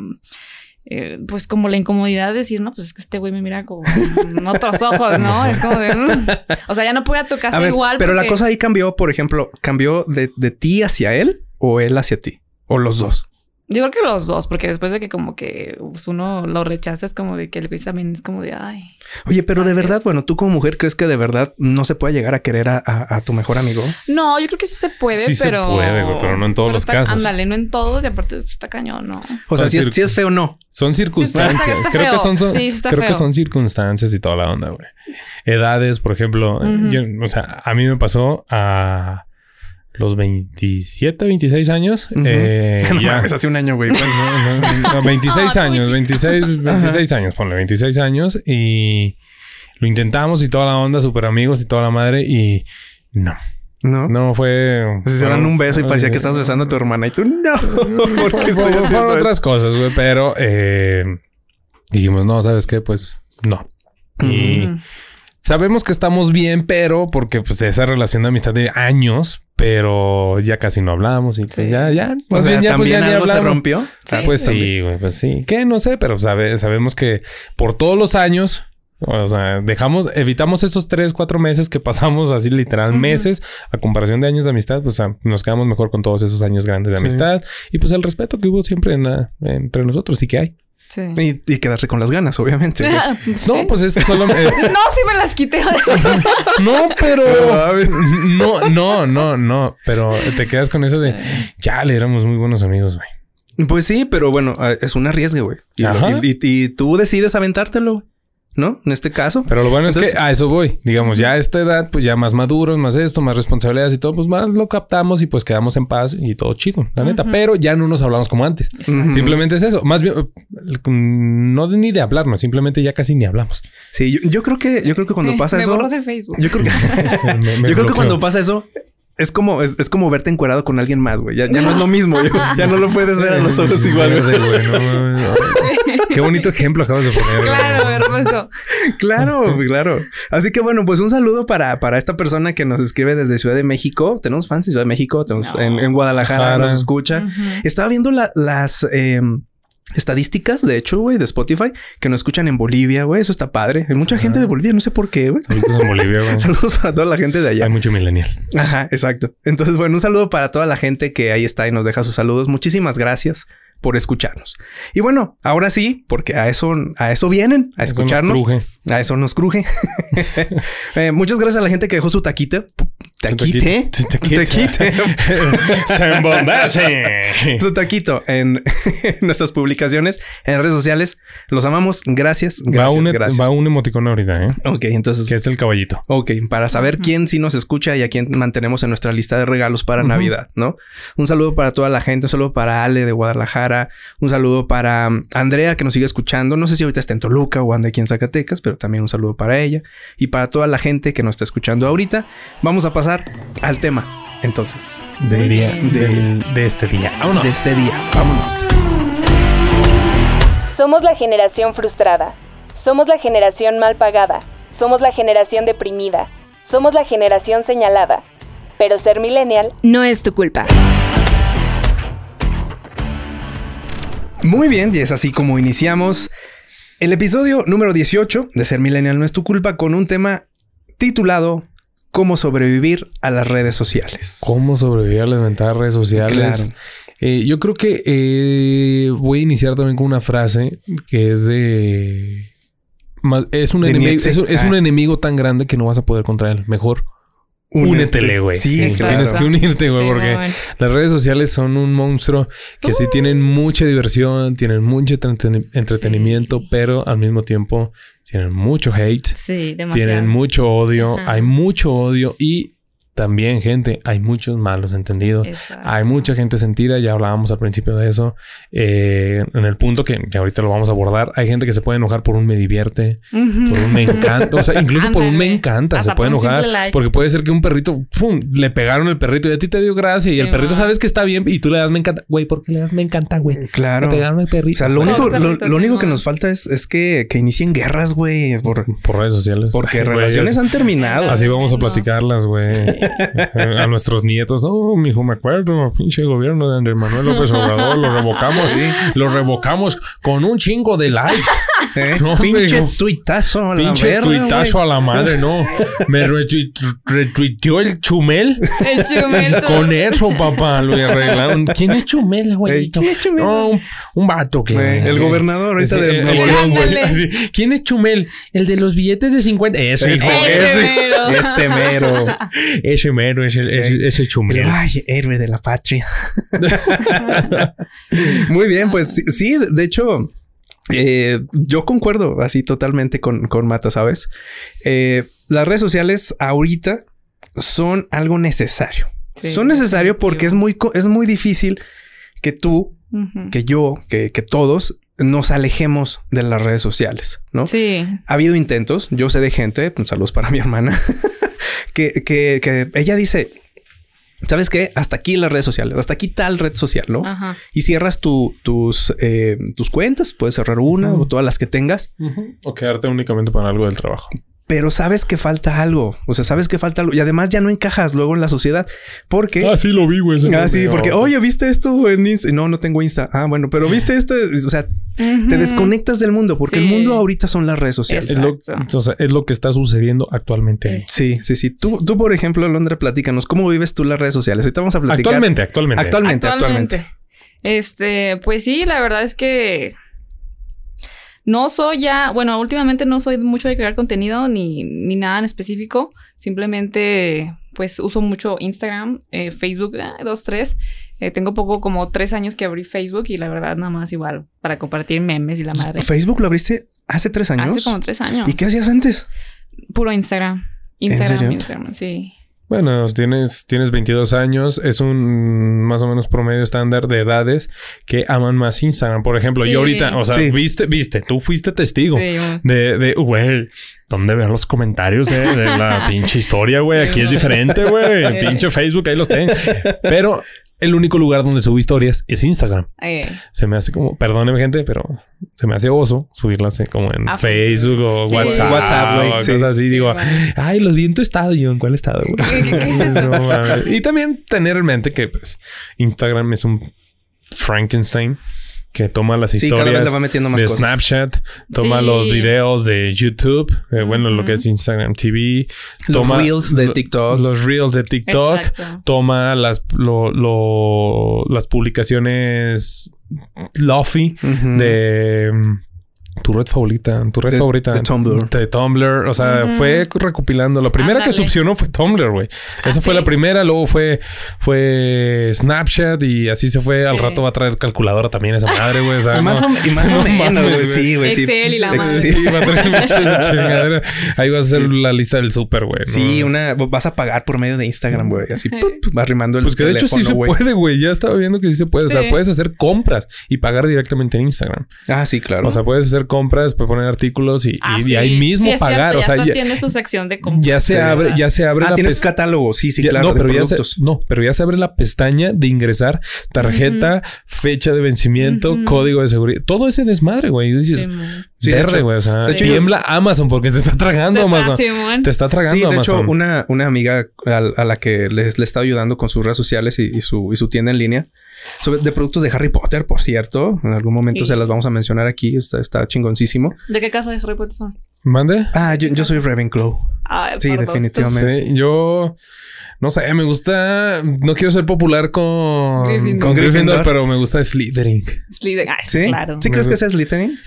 eh, pues como la incomodidad de decir, no, pues es que este güey me mira como con otros ojos, ¿no? Es como de, mm. o sea, ya no pude a tu casa A ver, igual. pero la cosa ahí cambió, por ejemplo, cambió de, de ti hacia él o él hacia ti o los dos. Yo creo que los dos, porque después de que como que pues, uno lo rechaza, es como de que el güey también es como de, ay. Oye, pero de verdad, bueno, tú como mujer crees que de verdad no se puede llegar a querer a, a- a tu mejor amigo. No, yo creo que sí se puede, Sí se pero... puede, güey, pero no en todos pero los está- casos. Ándale, no en todos y aparte pues, está cañón, ¿no? O sea, si es, si es feo, no. Son circunstancias. Sí, está- está creo que son, son- Sí, sí está creo que son circunstancias y toda la onda, güey. Edades, por ejemplo. Yo- o sea, a mí me pasó a los 27, 26 años. Eh, No ya. mames, hace un año, güey. No, no, no, 26 Ah, años, chico. 26, 26 años, ponle 26 años y lo intentamos y toda la onda, super amigos y toda la madre y no, No. no fue... Si se dan un beso y parecía que estabas besando a tu hermana y tú no. ¿Por qué estoy haciendo fueron esto? otras cosas, güey, pero eh, dijimos, no, ¿sabes qué? Pues no. Y Ujú. sabemos que estamos bien, pero porque pues esa relación de amistad de años, pero ya casi no hablamos y pues, Sí. ya, ya, O más sea, bien ya, pues, también ya ni algo se hablamos. rompió. Sí. Ah, pues sí, güey, pues sí. ¿Qué? No sé, pero sabe- sabemos que por todos los años, o sea, dejamos, evitamos esos tres, cuatro meses que pasamos así literal meses a comparación de años de amistad, pues nos quedamos mejor con todos esos años grandes de Sí. amistad y pues el respeto que hubo siempre en la- entre nosotros sí que hay. Sí. Y, y quedarse con las ganas, obviamente. No, pues es solo... eh, No, sí me las quité. no, pero... No. No, no, no, pero te quedas con eso de, ya le éramos muy buenos amigos, güey. Pues sí, pero bueno, eh, es un arriesgue, güey. Y, lo- Ajá. y- y- y tú decides aventártelo. ¿No? En este caso. Pero lo bueno es que a eso voy. Digamos, ya a esta edad, pues ya más maduros, más esto, más responsabilidades y todo, pues más lo captamos y pues quedamos en paz y todo chido, la neta. Pero ya no nos hablamos como antes. Simplemente es eso. Más bien, no de- ni de hablarnos, simplemente ya casi ni hablamos. Sí, yo, yo creo que, yo creo que cuando Eh, pasa me eso. borró de Facebook. Yo creo que, Me- me yo creo que cuando pasa eso. Es como, es, es como verte encuerado con alguien más, güey. Ya, ya no es lo mismo. Ya, ya no lo puedes ver a los ojos igual. güey. Qué bonito ejemplo acabas de poner. güey. Claro, hermoso. Claro, claro. Así que bueno, pues un saludo para, para esta persona que nos escribe desde Ciudad de México. Tenemos fans en Ciudad de México, tenemos No. en, en Guadalajara, nos escucha. Estaba viendo la- las eh, estadísticas, de hecho, güey, de Spotify, que nos escuchan en Bolivia, güey. Eso está padre. Hay mucha gente de Bolivia, no sé por qué, güey. Saludos en Bolivia, güey. Saludos para toda la gente de allá. Hay mucho millennial. Ajá, exacto. Entonces, bueno, un saludo para toda la gente que ahí está y nos deja sus saludos. Muchísimas gracias por escucharnos. Y bueno, ahora sí, porque a eso, a eso vienen, a escucharnos. A eso nos cruje. Eh, muchas gracias a la gente que dejó su taquita. Taquite. Su taquite. Taquite. Se. Su taquito en, en nuestras publicaciones, en redes sociales. Los amamos. Gracias. Va Gracias. un, gracias. va un emoticono ahorita, ¿eh? Ok, entonces. Que es el caballito. Ok, para saber quién sí nos escucha y a quién mantenemos en nuestra lista de regalos para. Navidad, ¿no? Un saludo para toda la gente, un saludo para Ale de Guadalajara, un saludo para um, Andrea que nos sigue escuchando. No sé si ahorita está en Toluca o anda aquí en Zacatecas, pero también un saludo para ella y para toda la gente que nos está escuchando ahorita. Vamos a pasar al tema, entonces, de, Del día, de- del- de este día. Vámonos. de este día. Vámonos. Somos la generación frustrada. Somos la generación mal pagada. Somos la generación deprimida. Somos la generación señalada. Pero ser millennial no es tu culpa. Muy bien, y es así como iniciamos el episodio número 18 de Ser Millennial No es tu culpa con un tema titulado Cómo sobrevivir a las redes sociales. ¿Cómo sobrevivir a las ventajas redes sociales? Claro. Eh, yo creo que eh, voy a iniciar también con una frase que es de... más- es, un De enemigo, Nietzsche. es, Ah. un enemigo tan grande que no vas a poder contra él. Mejor únetele, güey. Sí, Sí, claro. Tienes que unirte, güey, Sí, porque bueno. las redes sociales son un monstruo que sí tienen mucha diversión, tienen mucho entreten- entretenimiento, pero al mismo tiempo tienen mucho hate. Sí, demasiado. Tienen mucho odio, Ajá. hay mucho odio y también, gente, hay muchos malos entendidos. Exacto. Hay mucha gente sentida, ya hablábamos al principio de eso. Eh, en el punto que, que ahorita lo vamos a abordar, hay gente que se puede enojar por un me divierte, por un me encanta, o sea, incluso por un me encanta, Hasta se puede por enojar like. porque puede ser que un perrito, ¡pum! le pegaron el perrito y a ti te dio gracia y el perrito sabes que está bien y tú le das me encanta. Güey, ¿por qué le das me encanta, güey? Claro. Le pegaron el O perrito. sea, lo único, lo, perrito, lo único que no. nos falta es, es que, que inicien guerras, güey. Por, por redes sociales. porque Ay, relaciones es- han terminado. Así vamos a platicarlas, güey. A nuestros nietos. No, mijo, me acuerdo. Pinche gobierno de Andrés Manuel López Obrador. Lo revocamos. Lo revocamos con un chingo de likes. ¿Eh? No, Pinche tuitazo a la Pinche verga, tuitazo a la madre, no. Me retui- retuiteó el chumel. El chumel. Con eso, papá, lo arreglaron. ¿Quién es chumel, güey? Ey, ¿quién es Chumel? No, un, un vato que... El gobernador ahorita de el- Nuevo el- León, güey. ¿Quién es Chumel? El de los billetes de 50. Ese, Ese, hijo. Ese mero. ese mero. Ese mero, ese, ese, ese Chumel. Ay, héroe de la patria. Muy bien, pues sí, de hecho, eh, yo concuerdo así totalmente con, con Mata, ¿sabes? Eh, las redes sociales ahorita son algo necesario. Sí, son necesarios porque es muy, es muy difícil que tú, que yo, que, que todos nos alejemos de las redes sociales, ¿no? Sí. Ha habido intentos, yo sé de gente, pues, saludos para mi hermana, que, que, que ella dice, ¿sabes qué? Hasta aquí las redes sociales, hasta aquí tal red social, ¿no? Ajá. Y cierras tu, tus, eh, tus cuentas, puedes cerrar una o todas las que tengas. O quedarte únicamente para algo del trabajo. Pero sabes que falta algo, o sea, sabes que falta algo y además ya no encajas luego en la sociedad porque... Ah, sí lo vi, güey. Ah, sí, porque, oye, ¿viste esto en Insta? No, no tengo Insta. Ah, bueno, pero ¿viste esto? O sea, te desconectas del mundo porque el mundo ahorita son las redes sociales. Es lo, Exacto. o sea, es lo que está sucediendo actualmente. Es- Sí, sí, sí. Tú, tú, por ejemplo, Londra, platícanos, ¿cómo vives tú las redes sociales? Ahorita vamos a platicar. Actualmente, actualmente. Actualmente, actualmente. Este, pues sí, la verdad es que no soy ya, bueno, últimamente no soy mucho de crear contenido ni, ni nada en específico. Simplemente, pues uso mucho Instagram, eh, Facebook, eh, dos, tres. Eh, tengo poco como tres años que abrí Facebook y la verdad nada más igual para compartir memes y la madre. Facebook lo abriste hace tres años. Hace como tres años. ¿Y qué hacías antes? Puro Instagram. Instagram, serio? Instagram, sí. Bueno, tienes, tienes 22 años, es un más o menos promedio estándar de edades que aman más Instagram. Por ejemplo, Sí. yo ahorita, o sea, Sí. viste, viste, tú fuiste testigo Sí, de, de, güey, ¿dónde ver los comentarios de, de la pinche historia, güey? Sí, Aquí es diferente, güey. Pinche Facebook, ahí los tengo. Pero el único lugar donde subo historias es Instagram. eh, Se me hace como, perdóneme gente, pero se me hace oso subirlas eh, como en A Facebook o Sí. WhatsApp, WhatsApp, güey, o sí. cosas así. Sí, Digo, ay, los vi en tu estado. Y yo, ¿en cuál estado, güey? ¿Qué- qué- qué es eso? No mames. y también tener en mente que pues Instagram es un Frankenstein que toma las Sí, cada vez historias le va metiendo más de cosas. Snapchat, toma Sí. los videos de YouTube, eh, bueno, lo que es Instagram TV, Los toma reels de TikTok. los reels de TikTok, Exacto. toma las lo- lo- las publicaciones Luffy de tu red favorita, tu red De- favorita de Tumblr. De Tumblr, o sea, Ujú. fue recopilando. La primera que succionó fue Tumblr, güey. Esa ¿Ah, fue sí? la primera, luego fue fue Snapchat y así se fue. Al Sí. rato va a traer calculadora también esa madre, güey. O sea, Y más, no- o, y más no o menos, güey. Sí, güey. sí. Excel y la madre. sí. Va a traer. Ahí vas a hacer la lista del súper, güey. ¿no? Sí, una vas a pagar por medio de Instagram, güey. Así ¡pup! va arrimando el Pues que de hecho sí teléfono, se puede, güey. Ya estaba viendo que sí se puede. O sea, puedes hacer compras y pagar directamente en Instagram. Ah, sí, claro. O sea, puedes hacer compras, puedes poner artículos y, Ah, y ahí mismo Sí, pagar. cierto, o sea, ya, ya, tiene su sección de compras. ya se Sí. abre, ya se abre ah, la tienes catálogo. Sí, sí, ya- claro. no, de pero ya se, productos. no, pero ya se abre la pestaña de ingresar tarjeta, fecha de vencimiento, código de seguridad. Todo ese desmadre, güey. Y dices. Sí, de verde, hecho- güey. O sea, de hecho, tiembla Amazon porque te está tragando Amazon. Simón. Te está tragando Sí, de hecho, Amazon. una, una amiga a, a la que les, le está ayudando con sus redes sociales y, y su, y su tienda en línea sobre, de productos de Harry Potter, por cierto. En algún momento Sí. se las vamos a mencionar aquí. Está, está chingoncísimo. ¿De qué casa de Harry Potter son? ¿Mande? Ah, yo, yo soy Ravenclaw. Ah, Sí, perdón. definitivamente. Sí, yo no sé, me gusta. No quiero ser popular con Gryffindor. con Gryffindor, Gryffindor. pero me gusta Slytherin Slytherin. Ah, ¿Sí? claro. ¿Sí crees que sea Slytherin?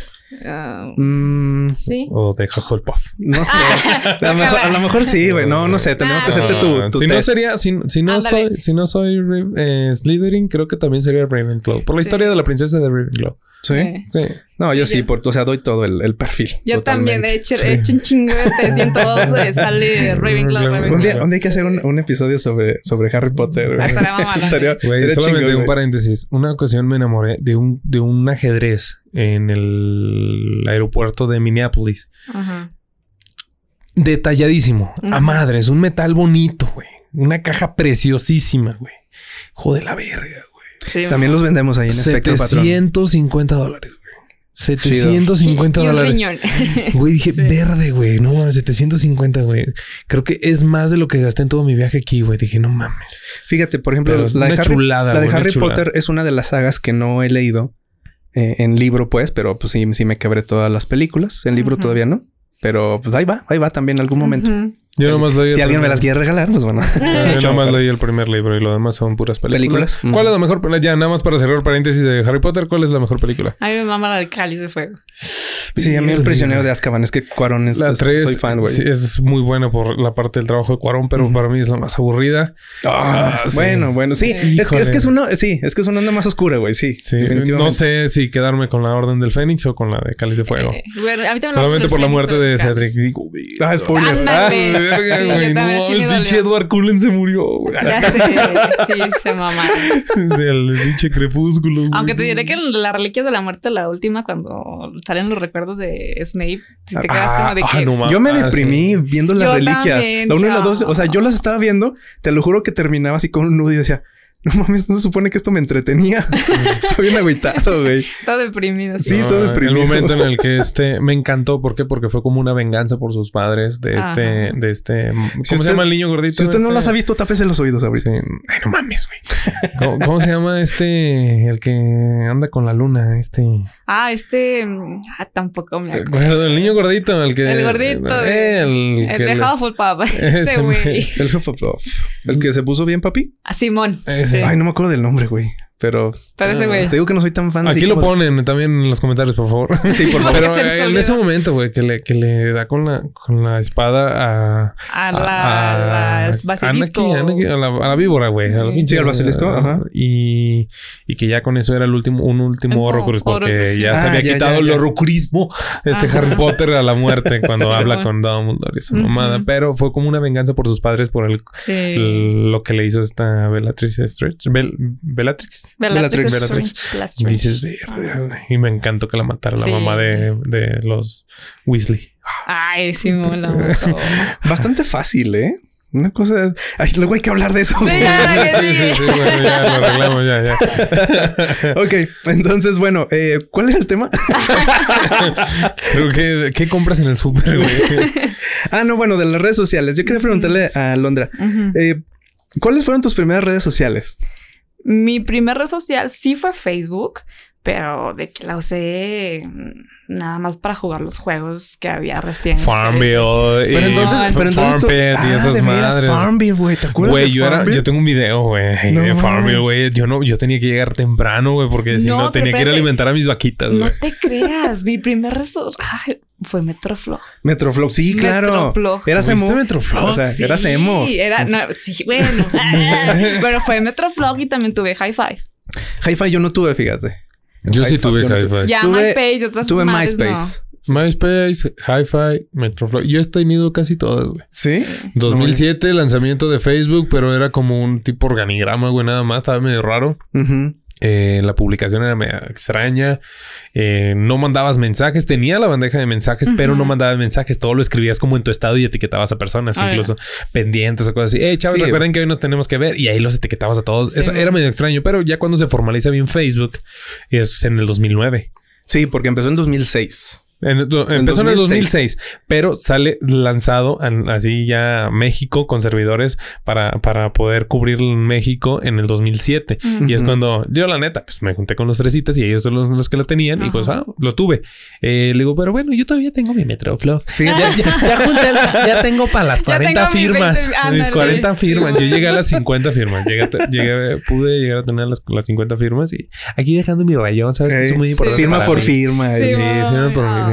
Ah, Mm, sí. o de Hufflepuff. no sé. a, lo mejor, a lo mejor sí, güey. No, no sé. Tenemos que hacerte tu, Ah, tu si no sería, si, si no Ándale. soy, si no soy eh, Slytherin, creo que también sería Ravenclaw. Por la Sí. historia de la princesa de Ravenclaw. Sí. Eh, Sí. No, yo Sí, sí, yo- por, o sea, doy todo el, el perfil. Yo también he hecho, Sí. he hecho un chingo de 312. sale Ravenclaw, Ravenclaw. Un día, un día hay que hacer un, un episodio sobre, sobre Harry Potter. güey. Ah, estaría Güey, solamente un paréntesis. Una ocasión me enamoré de un, de un ajedrez en el aeropuerto de Minneapolis. Ajá. Detalladísimo. A Ujú. madres. Un metal bonito, güey. Una caja preciosísima, güey. Joder la verga, güey. Sí. También los vendemos ahí en Espectro Patrón. 750 dólares, güey. 750 Y- y un dólares. riñón. Güey, dije, Sí. verde, güey. No mames, 750, güey. Creo que es más de lo que gasté en todo mi viaje aquí, güey. Dije, no mames. Fíjate, por ejemplo, la de Harry, chulada, la de güey, una Harry chulada. Potter es una de las sagas que no he leído eh, en libro, pues, pero pues sí, sí me quebré todas las películas. En libro todavía no. Pero pues ahí va, ahí va también en algún momento. Yo nomás leí. Si alguien me las quiere regalar, pues bueno. Ah, Yo Mucho nomás leí el primer libro y lo demás son puras películas. ¿Películas? ¿Cuál Mm. es la mejor película? Ya, nada más para cerrar paréntesis de Harry Potter, ¿cuál es la mejor película? A mí me mama la del cáliz de fuego. Sí, a mí el prisionero de Azkaban es que Cuarón es, La es- 3 soy fan, güey. es muy buena por la parte del trabajo de Cuarón, pero para mí es la más aburrida. Ah, Ah, sí. Bueno, bueno, sí. Es que, es que es uno, sí, es que es una onda más oscura, güey. Sí, Sí, definitivamente. no sé si quedarme con la Orden del Fénix o con la de Cáliz de Fuego. Eh, bueno, a mí también Solamente por la muerte de. Cedric. Digo, Ah, spoiler. Ah, Sí, güey. No, sí el pinche. Edward Cullen se murió. güey. Ya sé, sí, se mama. Sí, el pinche crepúsculo. Aunque te diré que la reliquia de la muerte, la última, cuando salen los recuerdos de Snape, si te quedas como de Ah, que. no. Yo me Ah, deprimí sí. viendo las Yo reliquias. también, la una y la dos. chao. O sea, yo las estaba viendo. Te lo juro que terminaba así con un nudo y decía, no mames, no se supone que esto me entretenía. Estaba bien agüitado, güey. Está deprimido. Sí, No, todo deprimido. El momento en el que este me encantó. ¿Por qué? Porque fue como una venganza por sus padres de este, Ajá. de este. ¿Cómo Si usted- se llama el niño gordito? Si usted no Este- las ha visto, tápese los oídos ahorita. Sí. Ay, no mames, güey. ¿Cómo, cómo se llama este? El que anda con la luna, este. Ah, este. mm, Ah, tampoco me acuerdo. Bueno, el niño gordito, el que. El gordito. Eh, el, El que de le- Hufflepuff. Ese Ese güey. El Hufflepuff. El que se puso bien, papi. A Simón. Ese. Sí. Ay, no me acuerdo del nombre, güey. Pero güey. te digo que no soy tan fan. Aquí lo como ponen también en los comentarios, por favor. Sí, por favor. Pero eh, en ese momento, güey, que le, que le da con la, con la espada a. A la, a la a- basilisco. A, la, a la víbora, güey. a la Sí, al basilisco, ajá. Y, y que ya con eso era el último, un último Un horrocrux, porque ya se Ah, había ya, quitado ya, el ya. horrocurismo este Ajá. Harry Potter a la muerte cuando habla con Dumbledore y esa Ujú. mamada. Pero fue como una venganza por sus padres por el, Sí. el- lo que le hizo esta Bellatrix Stretch. Bel- Bellatrix. Bellatrix. Bellatrix. Y dices, verga. Y me encantó que la matara la Sí. mamá de, de los Weasley. Ay, Simón la mató. Bastante fácil, ¿eh? Una cosa. Ay, luego hay que hablar de eso. Sí, ya, sí, sí, sí, bueno, ya lo arreglamos, ya, ya. ok, entonces, bueno, eh, ¿cuál era el tema? Pero ¿qué, qué compras en el súper, güey? ah, no, bueno, de las redes sociales. Yo quería preguntarle a Londra, eh, ¿cuáles fueron tus primeras redes sociales? Mi primer red social sí fue Facebook, pero de que la usé nada más para jugar los juegos que había recién. Farmville. Pero entonces, pero entonces tú- Farmpet y Ah, esas de madres. Farmville, güey, ¿te acuerdas Güey, de yo era, yo tengo un video, güey, No de Farmville, güey. Yo no, yo tenía que llegar temprano, güey, porque si No, no tenía que ir a alimentar a mis vaquitas, güey. No te creas, mi primer resu ay, fue Metroflog. Metroflog, sí, claro. Metroflog. Eras ¿Tuviste emo. Metroflog? O sea, Sí, eras emo. Era, no, sí, bueno. pero fue Metroflog y también tuve High Five. Hi-Fi yo no tuve, fíjate. Yo sí tuve no Hi-Fi. Ya Tuve- MySpace y otras Tuve madres, MySpace. MySpace, Hi-Fi, Metroflog. Yo he tenido casi todas, güey. ¿Sí? 2007, lanzamiento de Facebook, pero era como un tipo organigrama, güey, nada más. Estaba medio raro. Ujú. Eh, la publicación era medio extraña. Eh, no mandabas mensajes. Tenía la bandeja de mensajes, pero no mandabas mensajes. Todo lo escribías como en tu estado y etiquetabas a personas, Ah, incluso pendientes o cosas así. Eh, chavos, Sí. recuerden que hoy nos tenemos que ver. Y ahí los etiquetabas a todos. Sí, Era- era medio extraño, pero ya cuando se formaliza bien Facebook es en el 2009. Sí, porque empezó en 2006. En- empezó en el 2006, pero sale lanzado en- así ya México con servidores para, para poder cubrir México en el 2007. Y es cuando yo, la neta, pues me junté con los fresitas y ellos son los, los que lo tenían y pues ah, lo tuve. Eh, le digo, pero bueno, yo todavía tengo mi Metroflow. Fíjate. Ya, ya, ya junté, la- ya tengo para las Ya 40 tengo mis firmas. 20, ándale. mis 40 firmas. Yo llegué a las 50 firmas. Llegué, llegué- pude llegar a tener las, las 50 firmas y aquí dejando mi rayón, ¿sabes? que es muy importante. firma para por mí. firma. Sí. Sí, firma por no.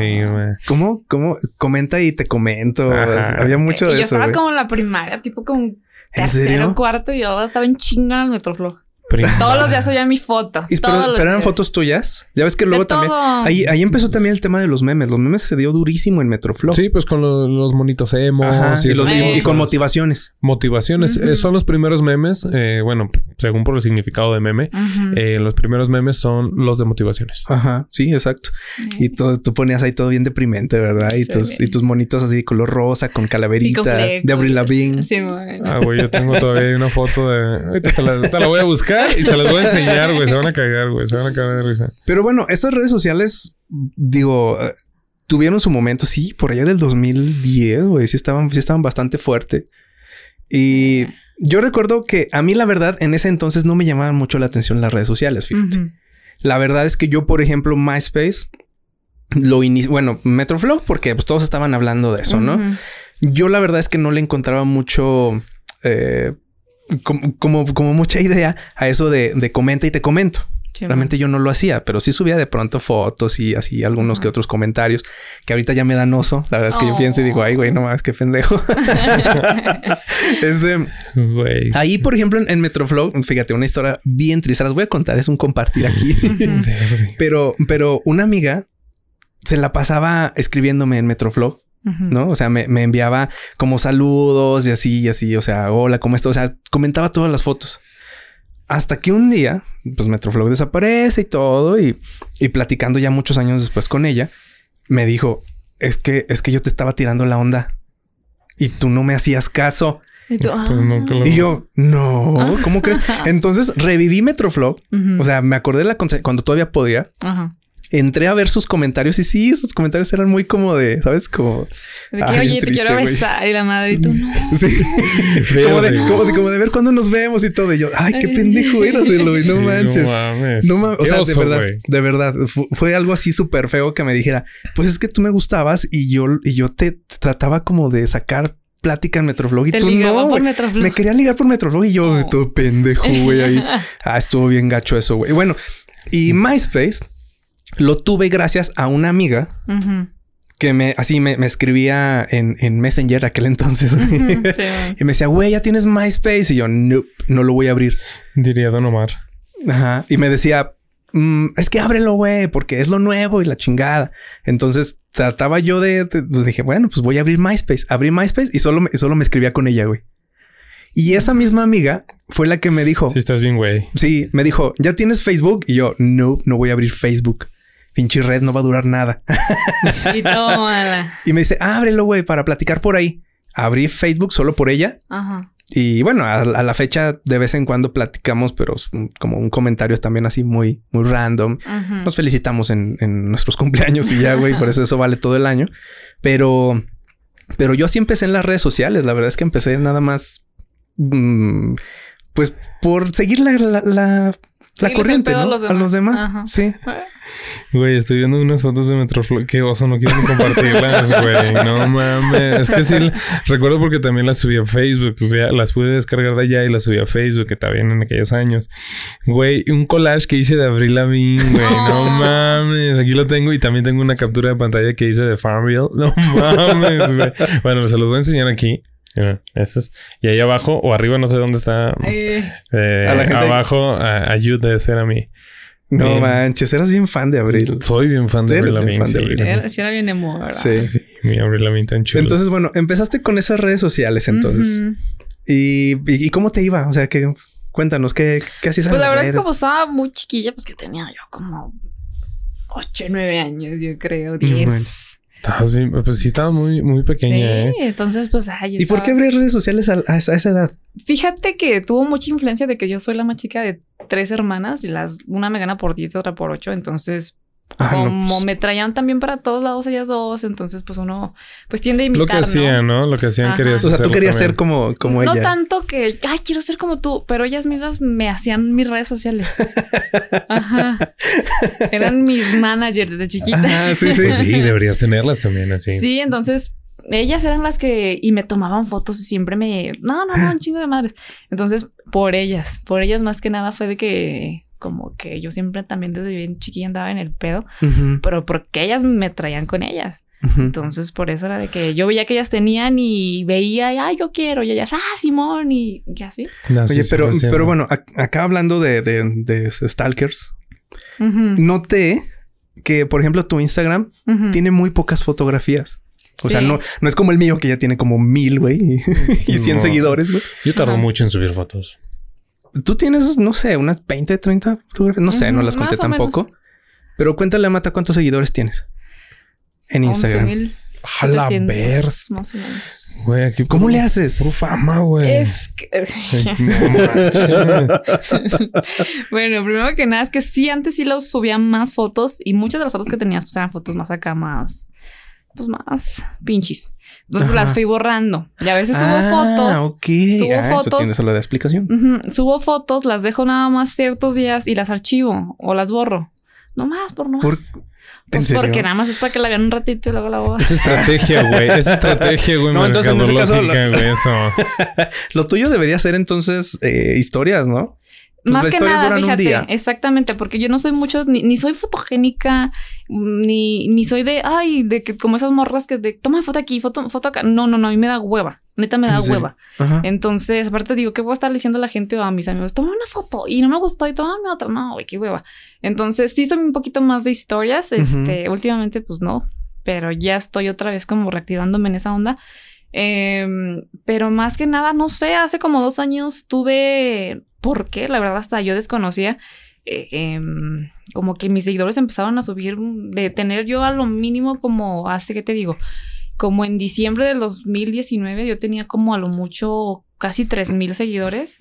¿Cómo? ¿Cómo? Comenta y te comento. Ajá. Había mucho y de yo eso. estaba güey. como en la primaria, tipo como ¿En tercero, serio? cuarto, y yo estaba en chinga en el Metroflog. Prima. Todos los días oía mi foto. Y pero, los eran días. fotos tuyas. Ya ves que De luego también. todo. Ahí, ahí empezó también el tema de los memes. Los memes se dio durísimo en Metroflow. Sí, pues con lo- los monitos emo y, los- con motivaciones. motivaciones. Eh, son los primeros memes. eh, bueno, según por el significado de meme, eh, los primeros memes son los de motivaciones. Ajá, sí, exacto. Y todo, tú ponías ahí todo bien deprimente, ¿verdad? Y, Sí. tus, y tus monitos así de color rosa, con calaveritas, de Avril Lavigne. Sí, bueno. Ah, güey, yo tengo todavía una foto de. Ahorita se la, ahorita la voy a buscar y se las voy a enseñar, güey. Se van a cagar, güey. Se van a cagar de risa. Pero bueno, estas redes sociales, digo, eh, tuvieron su momento, sí, por allá del 2010, güey, sí estaban, sí estaban bastante fuerte. Y yo recuerdo que a mí la verdad en ese entonces no me llamaban mucho la atención las redes sociales, fíjate. La verdad es que yo, por ejemplo, MySpace lo inicié, bueno, Metroflow, porque pues todos estaban hablando de eso, ¿no? Yo la verdad es que no le encontraba mucho, eh, como, como, como mucha idea a eso de, de comenta y te comento. Sí, Realmente yo no lo hacía, pero sí subía de pronto fotos y así algunos que otros comentarios que ahorita ya me dan oso. La verdad es que yo pienso y digo, ay, güey, no mames, qué pendejo. este, Güey. ahí, por ejemplo, en, en Metroflow, fíjate, una historia bien triste. Las voy a contar, es un compartir aquí. Pero, pero una amiga se la pasaba escribiéndome en Metroflow. ¿No? O sea, me, me enviaba como saludos y así y así. O sea, hola, ¿cómo estás? O sea, comentaba todas las fotos. Hasta que un día, pues Metroflow desaparece y todo. Y, y platicando ya muchos años después con ella, me dijo, es que, es que yo te estaba tirando la onda y tú no me hacías caso. Y tú, Pues Y yo, no, ¿cómo crees? Entonces reviví Metroflow. O sea, me acordé de la cuando todavía podía. Ajá. Entré a ver sus comentarios y sí, sus comentarios eran muy como de, ¿sabes? Como De que, Ah, oye, te quiero besar. Y la madre, y tú no. Sí. como, de, como, de, como de ver cuándo nos vemos y todo. Y yo, ay, qué pendejo eras, Eloy. No Sí, manches. No mames. No mames. O sea, de verdad, de verdad, fu- fue algo así súper feo que me dijera, pues es que tú me gustabas y yo, y yo te trataba como de sacar plática en Metroflog y Te tú ligaba no. por. Metroflog. Me quería ligar por Metroflog y yo, todo pendejo, güey, ahí. Ah, estuvo bien gacho eso, güey. Bueno, y MySpace lo tuve gracias a una amiga que me, así me, me escribía en, en Messenger aquel entonces. Sí. Y me decía, güey, ya tienes MySpace. Y yo, no, no lo voy a abrir. Diría Don Omar. Ajá. Y me decía, "Mm, es que ábrelo, güey, porque es lo nuevo y la chingada. Entonces trataba yo de, de- pues dije, bueno, pues voy a abrir MySpace. Abrí MySpace y solo, me- y solo me escribía con ella, güey. Y esa misma amiga fue la que me dijo, Si estás bien, güey. sí, me dijo, ¿ya tienes Facebook? Y yo, no, no voy a abrir Facebook. Pinche red no va a durar nada. Y tómala. y me dice, ábrelo, güey, para platicar por ahí. Abrí Facebook solo por ella. Ajá. Y bueno, a, a la fecha de vez en cuando platicamos, pero como un comentario también así muy, muy random. Nos felicitamos en, en nuestros cumpleaños y ya, güey, por eso eso vale todo el año. Pero, pero yo así empecé en las redes sociales. La verdad es que empecé nada más, mm, pues por seguir la, la, la- la corriente, ¿no? A los demás. Ajá. Sí. Güey, estoy viendo unas fotos de Metroflog. Qué oso, no quiero ni compartirlas, güey. No mames. Es que sí, recuerdo porque también las subí a Facebook. O sea, las pude descargar de allá y las subí a Facebook, que también en aquellos años. Güey, un collage que hice de Avril Lavigne, güey. No mames. Aquí lo tengo y también tengo una captura de pantalla que hice de Farmville. No mames, güey. Bueno, se los voy a enseñar aquí. Mira, esas. Y ahí abajo o arriba, no sé dónde está. Eh, Eh, A la gente- abajo, a- ayuda de ser a mí. No Bien. manches, eras bien fan de Abril. Soy bien fan de bien Lavigne. sí. Era, sí era bien emo, ¿verdad? Sí. Mi Avril Lavigne tan chulo. Entonces, bueno, empezaste con esas redes sociales entonces. Y, y, y cómo te iba? O sea, que cuéntanos, ¿qué, qué hacías Pues la verdad es que redes? como estaba muy chiquilla, pues que tenía yo como 8, 9 años, yo creo, 10. Estabas bien- pues sí, estaba muy, muy pequeña, sí, ¿eh? entonces pues ay, yo ¿Y por qué abrir redes sociales a, a esa, a esa edad? Fíjate que tuvo mucha influencia de que yo soy la más chica de tres hermanas y las una me gana por 10 y otra por 8, entonces Ah, no, como pues, me traían también para todos lados ellas dos, entonces pues uno pues tiende a Lo imitar, que hacían, ¿no? Lo que hacían Ajá. querías o sea, tú querías también. ser como, como no ella. tanto que, ay, quiero ser como tú, pero ellas mismas me hacían mis redes sociales. Ajá. Eran mis managers desde chiquita. Ah, sí, sí. Pues sí, deberías tenerlas también así. Sí, entonces ellas eran las que y me tomaban fotos y siempre me no, no, no, un chingo de madres. Entonces, por ellas, por ellas más que nada fue de que como que yo siempre también desde bien chiquilla andaba en el pedo, pero porque ellas me traían con ellas. Entonces, por eso era de que yo veía que ellas tenían y veía, y, ay, yo quiero, y ellas, ah, Simón, y, y así. Oye, pero, pero bueno, ac- acá hablando de, de, de stalkers, Ujú, noté que, por ejemplo, tu Instagram tiene muy pocas fotografías. O sea, no, no es como el mío que ya tiene como mil, güey, y, y 100 No. seguidores, güey. Yo tardo Ajá. mucho en subir fotos. Tú tienes, no sé, unas 20, 30 fotografías. No sé, no las conté tampoco. Pero cuéntale a Mata cuántos seguidores tienes en Instagram. 11,700, A la ver. Más o menos. Güey, aquí ¿Cómo le haces? puro fama, güey. Es que... Bueno, primero que nada es que sí, antes sí los subía más fotos y muchas de las fotos que tenías pues eran fotos más acá, más, pues más pinches. Entonces Ajá. las fui borrando y a veces subo ah, fotos. ok. Subo Ah, Eso fotos. tiene solo de explicación. Subo fotos, las dejo nada más ciertos días y las archivo o las borro. No más, por no más. ¿Por... ¿En Pues porque nada más es para que la vean un ratito y luego la borro. Es estrategia, güey. Es estrategia, güey. No, entonces, en ese caso, güey, eso. Lo tuyo debería ser entonces eh, historias, ¿no? Pues Más que nada, fíjate, exactamente, porque yo no soy mucho, ni, ni soy fotogénica, ni, ni soy de, ay, de que como esas morras que de toma foto aquí, foto, foto acá. No, no, no, a mí me da hueva. Neta me da hueva. Ajá. Entonces, aparte digo, ¿qué voy a estar diciendo a la gente o a mis amigos? Toma una foto y no me gustó y tómame otra. No, güey, qué hueva. Entonces, sí soy un poquito más de historias. Este, últimamente, pues no, pero ya estoy otra vez como reactivándome en esa onda. Em, pero más que nada, no sé, hace como dos años tuve, ¿por qué? La verdad, hasta yo desconocía. eh, em, como que mis seguidores empezaron a subir, de tener yo a lo mínimo como hace, ¿qué te digo? Como en diciembre del 2019 yo tenía como a lo mucho casi 3000 seguidores.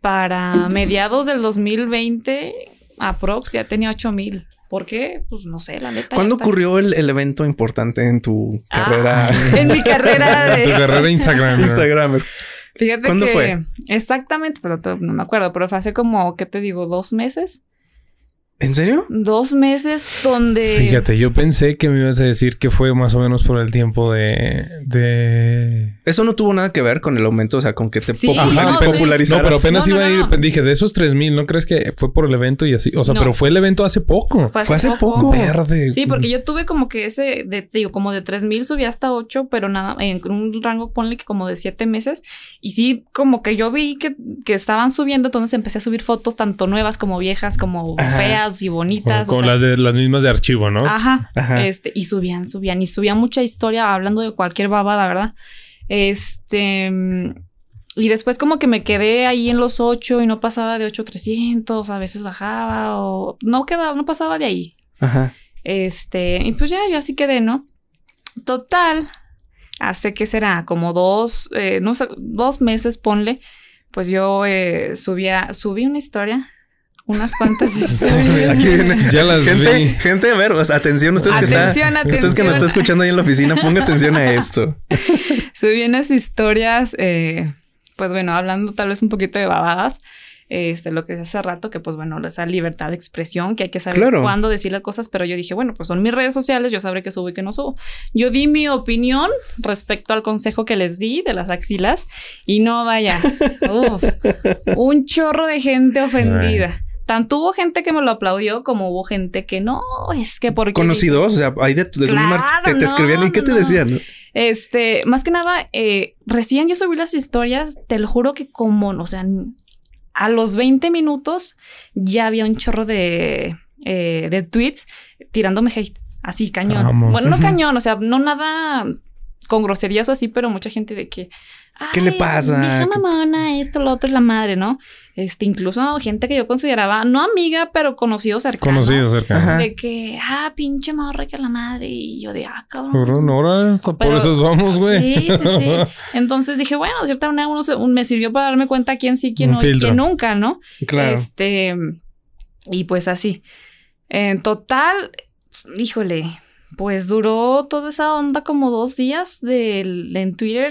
Para mediados del 2020, aprox ya tenía 8000. ¿Por qué? Pues no sé, la neta. ¿Cuándo ocurrió el, el evento importante en tu Ah, carrera en mi carrera de Tu carrera Instagram. Instagramer? Fíjate ¿Cuándo que fue? exactamente, pero no me acuerdo, pero fue hace como, ¿qué te digo? Dos meses. ¿En serio? Dos meses donde. Fíjate, yo pensé que me ibas a decir que fue más o menos por el tiempo de. de... Eso no tuvo nada que ver con el aumento, o sea, con que te Sí, popular- no. No, pero apenas No, no, iba a ir. Dije, de esos 3000, ¿no crees que fue por el evento y así? O sea, No. pero fue el evento hace poco. Fue hace, Fue hace poco. poco. Verde. Sí, porque yo tuve como que ese, de, digo, como de 3000 subí hasta 8, pero nada, en un rango, ponle que como de 7 meses. Y sí, como que yo vi que, que estaban subiendo, entonces empecé a subir fotos tanto nuevas como viejas, como Ajá. Y Como, bonitas. o sea, las, de, las mismas de archivo, ¿no? Ajá. Ajá. Este, y subían, subían, y subían mucha historia hablando de cualquier babada, ¿verdad? Este. Y después como que me quedé ahí en los 8 y no pasaba de 8 a 300, a veces bajaba o no quedaba, no pasaba de ahí. Ajá. Este, y pues ya, yo así quedé, ¿no? Total, hace que será como dos, eh, no sé, dos meses, ponle, pues yo eh, subía, subí una historia, unas cuantas historias. Aquí viene. Ya las gente, vi. gente, a ver, atención, ustedes que Atención, están, ustedes que nos atención. está escuchando ahí en la oficina, ponga atención a esto. Subí unas historias, eh, pues bueno, hablando tal vez un poquito de babadas. este, lo que es hace rato, que pues bueno, esa libertad de expresión, que hay que saber Claro. cuándo decir las cosas, pero yo dije, bueno, pues son mis redes sociales, yo sabré qué subo y qué no subo. Yo di mi opinión respecto al consejo que les di de las axilas y no vaya, uf, un chorro de gente ofendida. Tanto hubo gente que me lo aplaudió como hubo gente que no, es que porque Conocidos, o sea, hay de, de Claro, mar- te, te no, escribían y qué te no. decían. Este, más que nada, eh, recién yo subí las historias, te lo juro que como, o sea, a los 20 minutos ya había un chorro de, eh, de tweets tirándome hate, así cañón. Vamos. Bueno, no cañón, o sea, no nada con groserías o así, pero mucha gente de que... ¿Qué le "Ay, pasa? Vieja ¿Qué- mamona, esto, lo otro, y la madre, ¿no? Este, incluso gente que yo consideraba, no amiga, pero conocido cercano. Conocido cerca. Ajá. De que, ah, pinche morra que la madre. Y yo de, ah, cabrón. Ahora por Pero- eso vamos, güey. Sí, sí, sí. Entonces dije, bueno, de cierta manera uno se- un- me sirvió para darme cuenta quién sí, quién Un no, y filtro. quién nunca, ¿no? Claro. Este, y pues así. En total, híjole, pues duró toda esa onda como dos días del, en Twitter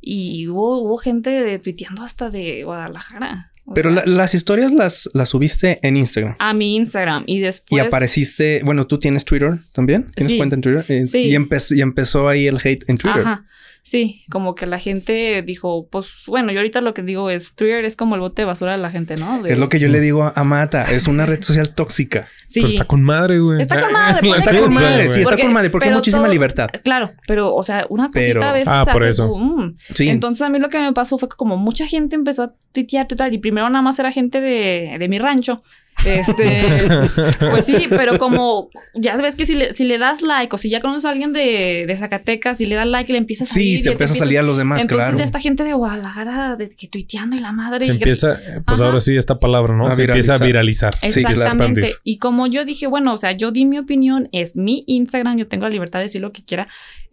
y hubo, hubo gente de, tuiteando hasta de Guadalajara. O Pero sea, la- las historias las, las subiste en Instagram. a mi Instagram y Y después apareciste, bueno, tú tienes Twitter también, tienes Sí. cuenta en Twitter Eh, Sí. y, empe- y empezó ahí el hate en Twitter. Ajá. Sí, como que la gente dijo, pues bueno, yo ahorita lo que digo es Twitter es como el bote de basura de la gente, ¿no? De- Es lo que yo le digo a Mata, es una red social tóxica. Sí. Pero está con madre, güey. Está con madre, ponle Está con madre, sí, está Porque- con madre, porque hay muchísima todo- libertad. Claro, pero, o sea, una cosita Pero- a veces Ah, se por hace eso. boom. Sí. Entonces a mí lo que me pasó fue que como mucha gente empezó a tuitear, tuitear, y primero nada más era gente de, de mi rancho. Este, pues sí, pero como ya ves que si le, si le das like o si ya conoces a alguien de, de Zacatecas y le das like y le empiezas a salir. sí, se empieza a salir a los demás, Entonces claro. ya esta gente de Guadalajara de que tuiteando y la madre. Se y- empieza, pues Ajá. ahora sí, esta palabra, ¿no? A Se empieza a viralizar. Sí, claro. Exactamente. Expandir. y como yo dije, bueno, o sea, yo di mi opinión, es mi Instagram, yo tengo la libertad de decir lo que quiera,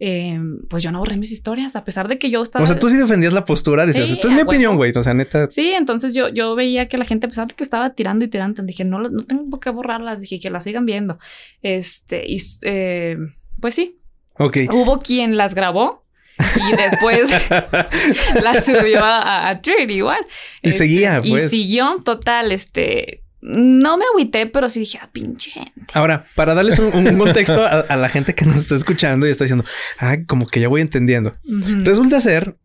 eh, pues yo no borré mis historias, a pesar de que yo estaba... O sea, tú sí defendías la postura, decías, Sí, esto es mi opinión, güey. O sea, neta. Sí, entonces yo, yo veía que la gente, a pesar de que estaba tirando y tirando, dije, no, no tengo por qué borrarlas, dije que las sigan viendo. Este, y eh, pues sí, Ok. hubo quien las grabó y después las subió a, a Twitter igual. Y seguía, Y pues. siguió, total, este... No me agüité, pero sí dije, ah, pinche gente. Ahora, para darles un, un contexto a, a la gente que nos está escuchando y está diciendo, ah, como que ya voy entendiendo. Resulta ser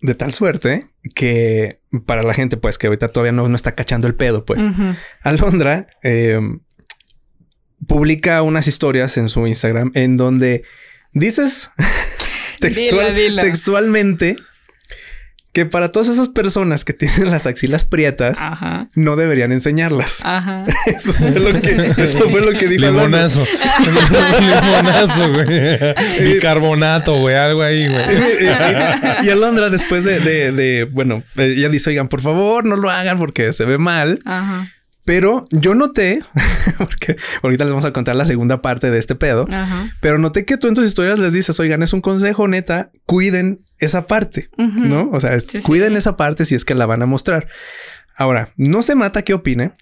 de tal suerte que para la gente, pues que ahorita todavía no, no está cachando el pedo, pues. Alondra eh, publica unas historias en su Instagram en donde dices textual- Dila, dila. textualmente que para todas esas personas que tienen las axilas prietas Ajá. no deberían enseñarlas. Ajá. Eso fue lo que, eso fue lo que dijo. Limonazo. Limonazo, güey. Bicarbonato, güey. Algo ahí, güey. y Alondra, después de, de- de- bueno, eh, ella dice, oigan, por favor, no lo hagan porque se ve mal. Ajá. Pero yo noté, porque ahorita les vamos a contar la segunda parte de este pedo, Ajá. pero noté que tú en tus historias les dices, oigan, es un consejo neta, cuiden esa parte. ¿no? O sea, sí. cuiden esa parte si es que la van a mostrar. Ahora, no se mata qué opine,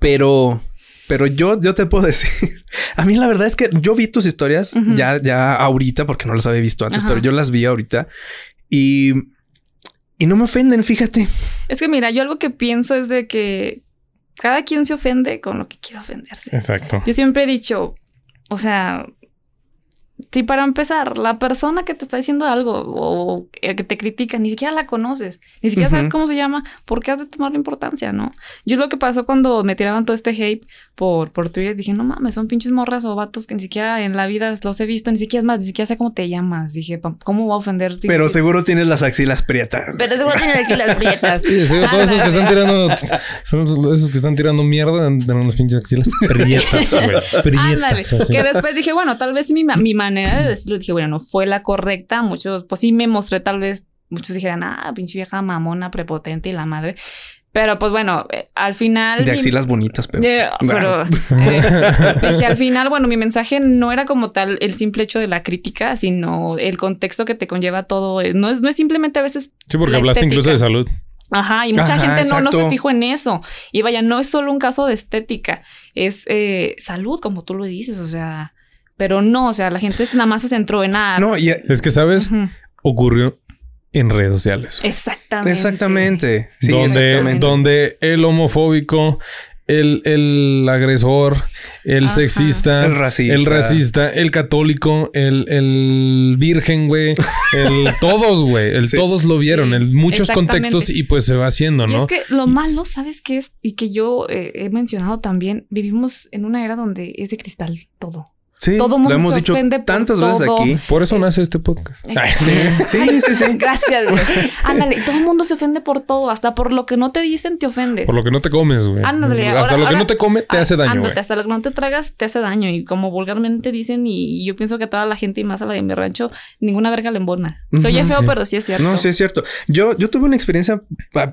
pero, pero yo, yo te puedo decir, a mí la verdad es que yo vi tus historias ya, ya ahorita, porque no las había visto antes, Ajá. pero yo las vi ahorita y, y no me ofenden, fíjate. Es que mira, yo algo que pienso es de que cada quien se ofende con lo que quiere ofenderse. Exacto. Yo siempre he dicho, o sea, si para empezar, la persona que te está diciendo algo o que te critica, ni siquiera la conoces, ni siquiera sabes Ujú. cómo se llama, ¿por qué has de tomarle importancia, no? Yo es lo que pasó cuando me tiraban todo este hate por, por Twitter. Dije, no mames, son pinches morras o vatos que ni siquiera en la vida los he visto, ni siquiera es más, ni siquiera sé cómo te llamas. Dije, "Pa- ¿cómo voy a ofender? Pero seguro tienes las axilas prietas. Pero seguro tiene aquí las prietas. Sí, sí, todos esos que están tirando, son esos que están tirando mierda, tienen unas pinches axilas prietas, güey. Ándale. Prietas. así. Que después dije, bueno, tal vez mi, mi manera de decirlo, dije, bueno, no fue la correcta. Muchos, pues sí me mostré, tal vez muchos dijeran, ah, pinche vieja mamona, prepotente y la madre. Pero pues bueno, eh, al final. De mi- axilas bonitas, pero. Eh, pero eh, dije al final, bueno, mi mensaje no era como tal el simple hecho de la crítica, sino el contexto que te conlleva todo. Eh, No es, no es simplemente a veces. Sí, porque la hablaste incluso de salud. Ajá, y mucha Ajá, gente no, no se fijó en eso. Y vaya, no es solo un caso de estética, es eh, salud, como tú lo dices, o sea. Pero no, o sea, la gente nada más se centró en nada. No, y Es que, ¿sabes? Ocurrió en redes sociales. Exactamente. Exactamente. Sí, donde, exactamente. donde el homofóbico, el, el agresor, el Ajá. sexista, El racista. el racista, el católico, el, el virgen, güey, el todos, güey, el Sí. todos lo vieron, Sí, en muchos contextos y pues se va haciendo, Y ¿no? es que lo malo, ¿sabes qué es? Y que yo eh, he mencionado también, vivimos en una era donde es de cristal todo. Sí, todo lo mundo hemos se dicho ofende por tantas veces todo. aquí. Por eso nace este podcast. Sí, sí, sí, sí. Gracias, güey. Ándale, todo el mundo se ofende por todo, hasta por lo que no te dicen te ofendes. Por lo que no te comes, güey. Ándale, Hasta ahora- lo que ahora- no te come te Ah, hace daño, ándate, güey. hasta lo que no te tragas te hace daño. Y como vulgarmente dicen, y yo pienso que a toda la gente y más a la de mi rancho, ninguna verga le embona. Se oye Ujú, feo, sí. pero sí es cierto. No, sí es cierto. Yo, yo tuve una experiencia,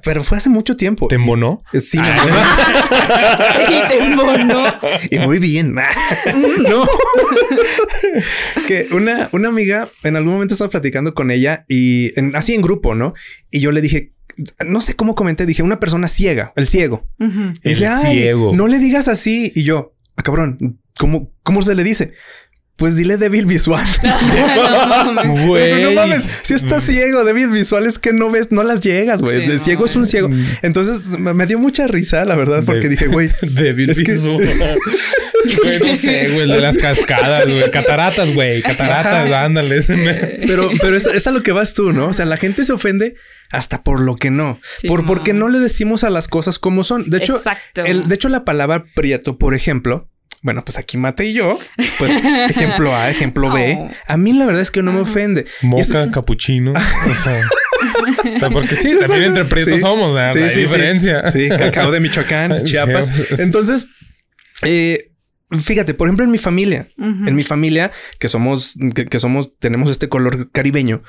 pero fue hace mucho tiempo. ¿Te embonó? Sí, me y te embonó. Y muy bien. no. que una, una amiga en algún momento estaba platicando con ella y en- así en grupo, ¿no? Y yo le dije, no sé cómo comenté, dije una persona ciega, el ciego. El dice, "Ay, ciego. No le digas así. Y yo, ah, cabrón, ¿cómo, cómo se le dice? Pues dile débil visual. No. Güey. no mames, si estás ciego, débil visual es que no ves, no las llegas, güey. Sí, no, ciego es un ciego. Entonces me dio mucha risa, la verdad, porque dije, güey, Débil Es que- visual. Güey, no sé, güey, de las cascadas, güey. Cataratas, güey. Cataratas, ándale. ese me- Pero, pero es, es a lo que vas tú, ¿no? O sea, la gente se ofende hasta por lo que no. Sí, por no. porque no le decimos a las cosas como son. De hecho, Exacto. el, de hecho, la palabra prieto, por ejemplo, bueno, pues aquí Mate y yo, pues ejemplo A, ejemplo B. Oh. A mí la verdad es que no me ofende. Moca, capuchino. O sea. o sea, porque sí, Exacto. también entre prietos Sí. somos, hay sí, sí. diferencia. Sí, cacao de Michoacán, Chiapas. Entonces, eh, fíjate, por ejemplo, en mi familia, en mi familia, que somos, que, que somos, tenemos este color caribeño,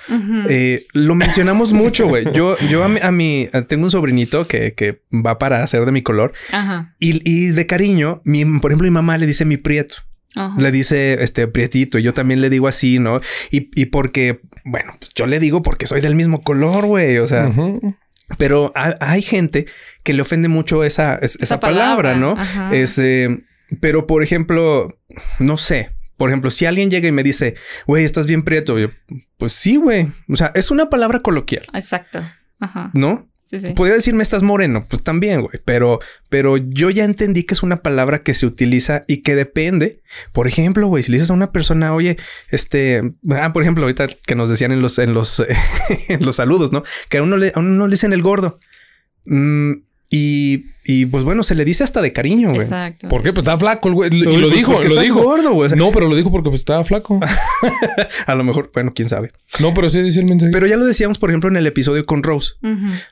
eh, lo mencionamos mucho, güey. Yo, yo a mi, a mi- tengo un sobrinito que, que va para ser de mi color Ajá. y, y de cariño, mi, por ejemplo, mi mamá le dice mi prieto. Ajá. Le dice este prietito y yo también le digo así, ¿no? Y, y porque, bueno, pues yo le digo porque soy del mismo color, güey. O sea, pero ha- hay gente que le ofende mucho esa, es- esa, Esa palabra, palabra, ¿no? ajá. Es, eh, pero por ejemplo, no sé. Por ejemplo, si alguien llega y me dice, güey, estás bien prieto, yo, pues sí, güey. O sea, es una palabra coloquial, Exacto. Ajá. ¿no? Sí, sí. Podría decirme estás moreno, pues también, güey. Pero, pero yo ya entendí que es una palabra que se utiliza y que depende. Por ejemplo, güey, si le dices a una persona, oye, este, ah, por ejemplo, ahorita que nos decían en los, en los, en los saludos, ¿no? Que a uno le, a uno le dicen el gordo. Mm, y, y pues bueno, se le dice hasta de cariño, güey. Exacto. ¿Por qué? Pues estaba flaco el güey. Y Pues lo dijo, porque lo estás dijo. gordo, güey. O sea, No, pero lo dijo porque pues estaba flaco. A lo mejor, bueno, quién sabe. No, pero sí dice el mensaje. Pero ya lo decíamos, por ejemplo, en el episodio con Rose.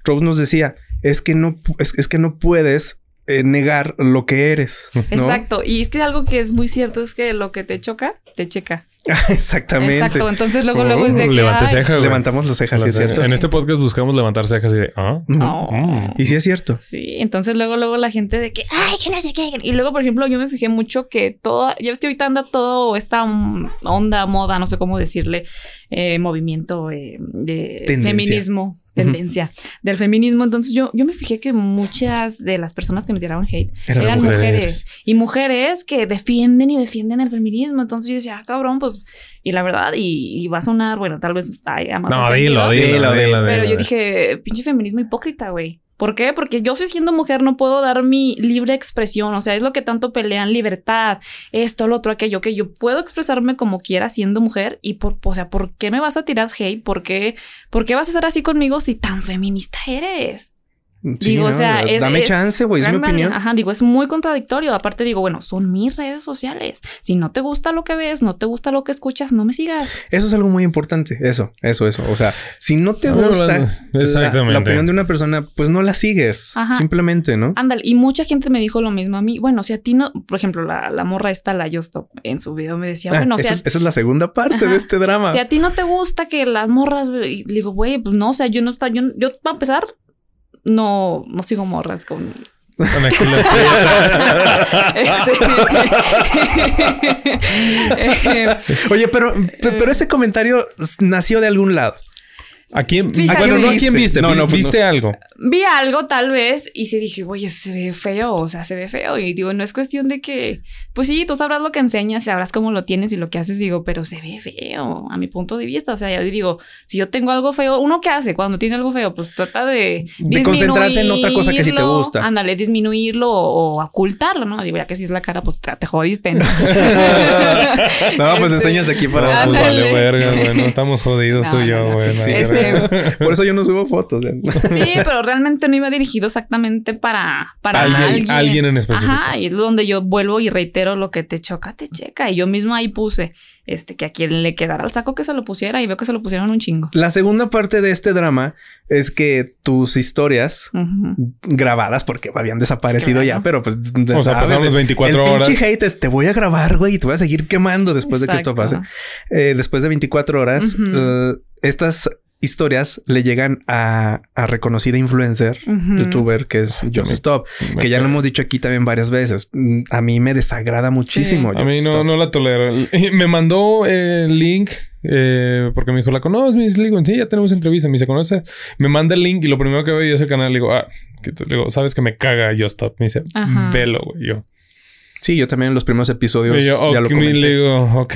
Rose nos decía, es que no, es, es que no puedes eh, negar lo que eres. ¿no? Exacto. Y es que algo que es muy cierto es que lo que te choca, te checa. Exactamente. Exacto. Entonces luego, luego es de que. Levante ay, ceja, güey. Levantamos las cejas, sí es cierto. En este podcast buscamos levantar cejas y de, ah, oh. mm. Y sí es cierto. Sí, entonces luego, luego la gente de que, ay, que no sé qué. Y luego, por ejemplo, yo me fijé mucho que toda, ya ves que ahorita anda todo esta mm, onda, moda, no sé cómo decirle, eh, movimiento eh, de Tendencia. feminismo, tendencia del feminismo. Entonces yo, yo me fijé que muchas de las personas que me tiraban hate Eran eran, mujeres. mujeres. y mujeres que defienden y defienden el feminismo. Entonces yo decía, ah, cabrón, pues, y la verdad, y, y va a sonar, bueno, tal vez haya más. No, dilo, dilo, Dilo, dilo, pero yo dije, pinche feminismo hipócrita, güey. ¿Por qué? Porque yo soy siendo mujer, no puedo dar mi libre expresión. O sea, es lo que tanto pelean, libertad, esto, lo otro, aquello, que yo puedo expresarme como quiera siendo mujer. Y por, o sea, ¿por qué me vas a tirar hate? ¿Por qué, ¿Por qué vas a ser así conmigo si tan feminista eres? Sí, Digo, o sea, es- dame es- chance, güey, es mi opinión. Ajá, digo, es muy contradictorio. Aparte, digo, bueno, son mis redes sociales. Si no te gusta lo que ves, no te gusta lo que escuchas, no me sigas. Eso es algo muy importante. Eso, eso, eso. O sea, si no te gusta la, opinión de una persona, pues no la sigues. Ajá. Simplemente, ¿no? Ándale, y mucha gente me dijo lo mismo a mí. Bueno, si a ti no, por ejemplo, la, la morra esta, la Justop, en su video me decía, Ah, bueno, si esa, a, es- esa es la segunda parte Ajá. de este drama. si a ti no te gusta que las morras, y digo, güey, pues no, o sea, yo no está, yo, yo para empezar, no, no sigo morras con. Este- Oye, pero, pe- pero ese comentario nació de algún lado. ¿A quién? Fíjate. bueno, no a ¿Quién viste? No, no, pues ¿Viste algo? Vi algo tal vez y sí dije, oye, se ve feo, o sea, se ve feo. Y digo, no es cuestión de que, pues sí, tú sabrás lo que enseñas, sabrás cómo lo tienes y lo que haces, digo, pero se ve feo a mi punto de vista. O sea, yo digo, si yo tengo algo feo, ¿uno qué hace cuando tiene algo feo? Pues trata de... De concentrarse en otra cosa que sí te disminuirlo, gusta. Ándale, disminuirlo o, ocultarlo, ¿no? Digo, ya que si es la cara, pues te, te jodiste, ¿no? No, pues Este, enseñas de aquí No, para pues. Ándale. vale, verga, güey. No estamos jodidos tú y yo, No, no, no. güey. la Sí, verga. Por eso yo no subo fotos. Sí, pero realmente no iba dirigido exactamente para, para Alguien- alguien. alguien en específico. Ajá, y es donde yo vuelvo y reitero lo que te choca, te checa. Y yo mismo ahí puse este que a quien le quedara al saco que se lo pusiera y veo que se lo pusieron un chingo. La segunda parte de este drama es que tus historias grabadas porque habían desaparecido Claro. ya, pero pues O sea, pasaron las 24 el horas. pinche hate es, te voy a grabar, güey, y te voy a seguir quemando después de que esto pase. Eh, después de 24 horas, eh, estas historias le llegan a, a reconocida influencer, youtuber, que es Just Stop, que ya lo hemos dicho aquí también varias veces. A mí me desagrada muchísimo. A mí no, Stop. no la tolero. Me mandó el link eh, porque me dijo, ¿la conoces? Me dice, le digo, sí, ya tenemos entrevista. Me dice, ¿conoce? Me manda el link y lo primero que veo yo es el canal. Le digo, ah, que te- le digo, ¿sabes que me caga Just Stop? Me dice, Ajá. velo, güey. Yo, Sí, yo también en los primeros episodios y yo ya lo ok, me- le comenté. digo, ok.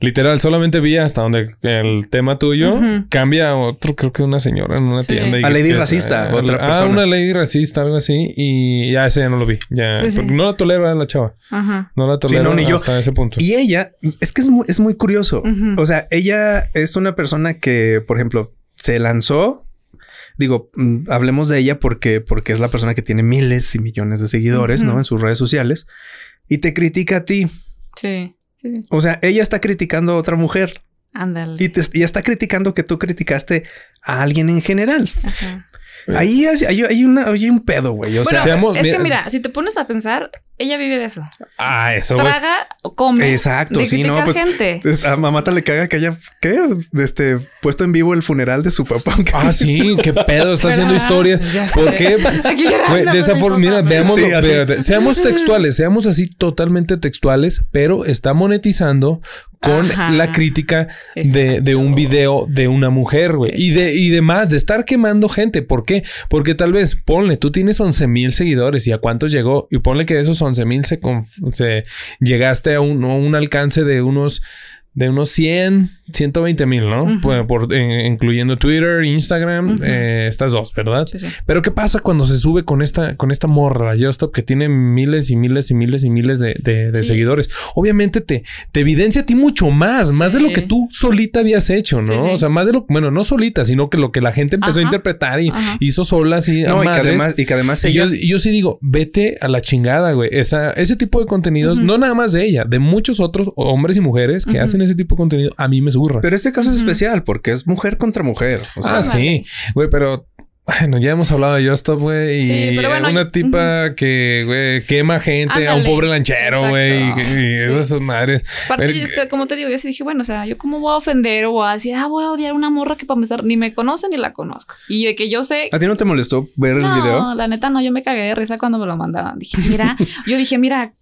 Literal, solamente vi hasta donde el tema tuyo cambia a otro, creo que una señora en una Sí. tienda. y A lady que- racista, ah, otra ah, persona. una lady racista, algo así. Y ya ese ya no lo vi. Ya, Sí, sí. porque no la tolero a la chava. Ajá. No la tolero no, ni yo. hasta ese punto. Y ella, es que es muy, es muy curioso. O sea, ella es una persona que, por ejemplo, se lanzó. Digo, mm, hablemos de ella porque, porque es la persona que tiene miles y millones de seguidores. ¿no? En sus redes sociales. Y te critica a ti. Sí. Sí, sí. O sea, ella está criticando a otra mujer. Ándale. Y, te, y está criticando que tú criticaste a alguien en general. Ajá. Ahí hay, hay, hay una, hay un pedo, güey. O Bueno, sea, seamos- es que mira- si te pones a pensar, ella vive de eso. Ah, eso. Traga, come. Exacto, de sí, no, pues, gente. es- a Mamata le caga que haya ¿qué? este puesto en vivo el funeral de su papá. Ah, sí, qué pedo, está haciendo historias. Ya ¿Por sé. qué? Aquí llorando Güey, de esa forma, mira, Sí, espérate, seamos textuales, seamos así totalmente textuales, pero está monetizando con Ajá. la crítica de, de un video de una mujer, güey. Y de, y demás, de estar quemando gente. ¿Por qué? Porque tal vez, ponle, tú tienes 11 mil seguidores y a cuántos llegó, y ponle que de esos 11 mil se, se- llegaste a un, a un alcance de unos de unos 100, 120 mil, ¿no? Ujú. Por- por- eh, incluyendo Twitter, Instagram, eh, estas dos, ¿verdad? Sí, sí. Pero ¿qué pasa cuando se sube con esta, con esta morra, Justop, que tiene miles y miles y miles y miles de, de- de Sí. seguidores? Obviamente te, te evidencia a ti mucho más, más de lo que tú solita habías hecho, ¿no? Sí, sí. O sea, más de lo, bueno, no solita, sino que lo que la gente empezó a interpretar y Ajá. hizo sola así. a y que además, y que además ella, yo, y yo sí digo, vete a la chingada, güey. Esa, ese tipo de contenidos, no nada más de ella, de muchos otros hombres y mujeres que hacen ese tipo de contenido, a mí me zurra. pero este caso es especial porque es mujer contra mujer. O sea, ah, sí, güey, pero bueno, ya hemos hablado de Justop, güey, y Sí, pero bueno, una tipa que, güey, quema gente a un pobre lanchero, güey, y, y Sí. esas madres. Aparte, este, como te digo, yo sí dije, bueno, o sea, yo cómo voy a ofender o voy a decir, ah, voy a odiar a una morra que para empezar ni me conoce ni la conozco. Y de que yo sé. ¿A ti no te molestó ver el no, video? la neta no, yo me cagué de risa cuando me lo mandaban. Dije, mira, yo dije, mira.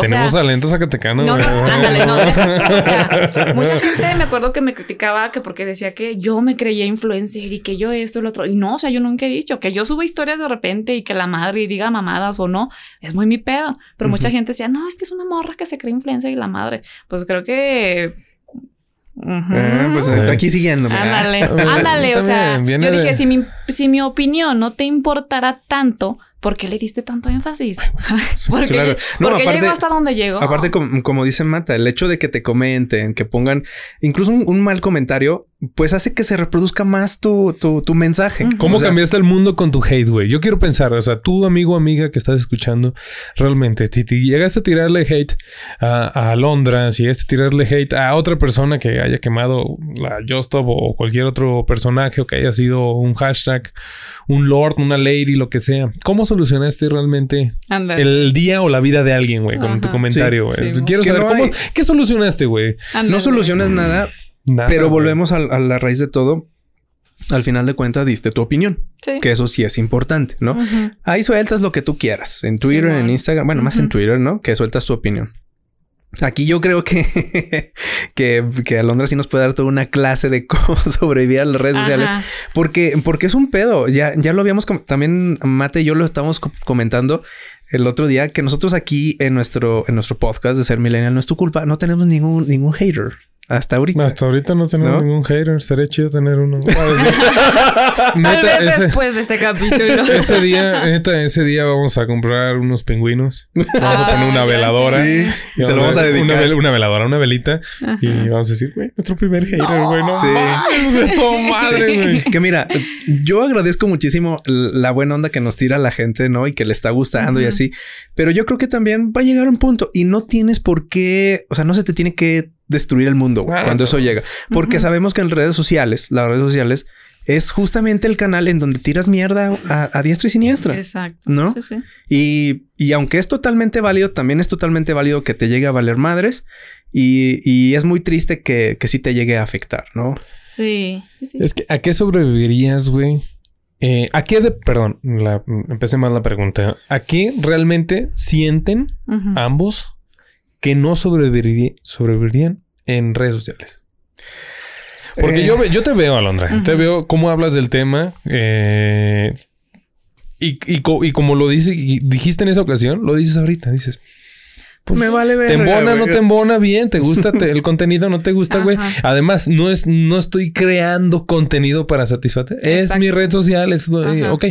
O Tenemos sea, talento zacatecano, No, no, ándale, no, deja. O sea, mucha gente me acuerdo que me criticaba que porque decía que yo me creía influencer y que yo esto y lo otro. Y no, o sea, yo nunca he dicho que yo subo historias de repente y que la madre diga mamadas o no. Es muy mi pedo. Pero mucha gente decía, no, es que es una morra que se cree influencer y la madre. Pues creo que. Eh, pues Sí. aquí siguiéndome. Ándale, Ah, ándale, o sea, yo dije, de- si mi, si mi opinión no te importara tanto, ¿por qué le diste tanto énfasis? porque claro. No, porque aparte- llegó hasta donde llegó. Aparte, com- como dice Mata, el hecho de que te comenten, que pongan incluso un, un mal comentario, pues hace que se reproduzca más tu, tu, tu mensaje. ¿Cómo O sea, cambiaste el mundo con tu hate, güey? Yo quiero pensar, o sea, tú, amigo, amiga que estás escuchando, realmente, si te llegaste a tirarle hate a, a Londra, si llegaste a tirarle hate a otra persona que haya quemado la Justop o cualquier otro personaje o que haya sido un hashtag, un lord, una lady, lo que sea, ¿cómo solucionaste realmente el día o la vida de alguien, güey, con Ajá. tu comentario, Sí, güey? sí. Quiero saber no cómo, hay- ¿qué solucionaste, güey? No solucionas nada, Nada, pero volvemos a, a la raíz de todo. Al final de cuentas, diste tu opinión, Sí. que eso sí es importante, ¿no? Ujú. Ahí sueltas lo que tú quieras. En Twitter, en Instagram, bueno, más en. Twitter, ¿no? Que sueltas tu opinión. Aquí yo creo que, que, que Alondra sí nos puede dar toda una clase de cómo sobrevivir a las redes sociales. Porque, porque es un pedo. Ya, ya lo habíamos también Mate y yo lo estábamos co- comentando el otro día que nosotros aquí en nuestro, en nuestro podcast de ser millennial no es tu culpa. No tenemos ningún, ningún hater hasta ahorita. Hasta ahorita no tenemos ¿No? ningún hater. Sería chido tener uno. Tal Neta, vez ese, después de este capítulo. ese día, neta, ese día vamos a comprar unos pingüinos. Vamos a poner una Ah, veladora. Sí, y se lo vamos a dedicar. Una, vel- una veladora, una velita. Y vamos a decir, güey, nuestro primer hater, güey. No, Sí. todo madre, güey. Que mira, yo agradezco muchísimo la buena onda que nos tira la gente, ¿no? Y que le está gustando y así. Pero yo creo que también va a llegar un punto y no tienes por qué, o sea, no se te tiene que destruir el mundo güey, Ah, cuando eso llega. Porque sabemos que en redes sociales, las redes sociales, es justamente el canal en donde tiras mierda a, a diestra y siniestra. Exacto. ¿No? Sí, sí. Y, y aunque es totalmente válido, también es totalmente válido que te llegue a valer madres. Y, y es muy triste que, que sí te llegue a afectar, ¿no? Sí, sí, sí. Es que, ¿a qué sobrevivirías, güey? Eh, ¿A qué de... Perdón, la, empecé mal la pregunta. ¿A qué realmente sienten ambos que no sobreviviría- sobrevivirían en redes sociales? Porque Eh, yo, te veo, Alondra. Ujú. Te veo cómo hablas del tema. eh, y, y, co- y como lo dice, y dijiste en esa ocasión, lo dices ahorita. Dices, pues, me vale ver. ¿Te embona, no te embona bien? ¿Te gusta te- el contenido, no te gusta, güey? Además, no es, no estoy creando contenido para satisfacer. Es mi red social. Es, eh, Ajá. ok.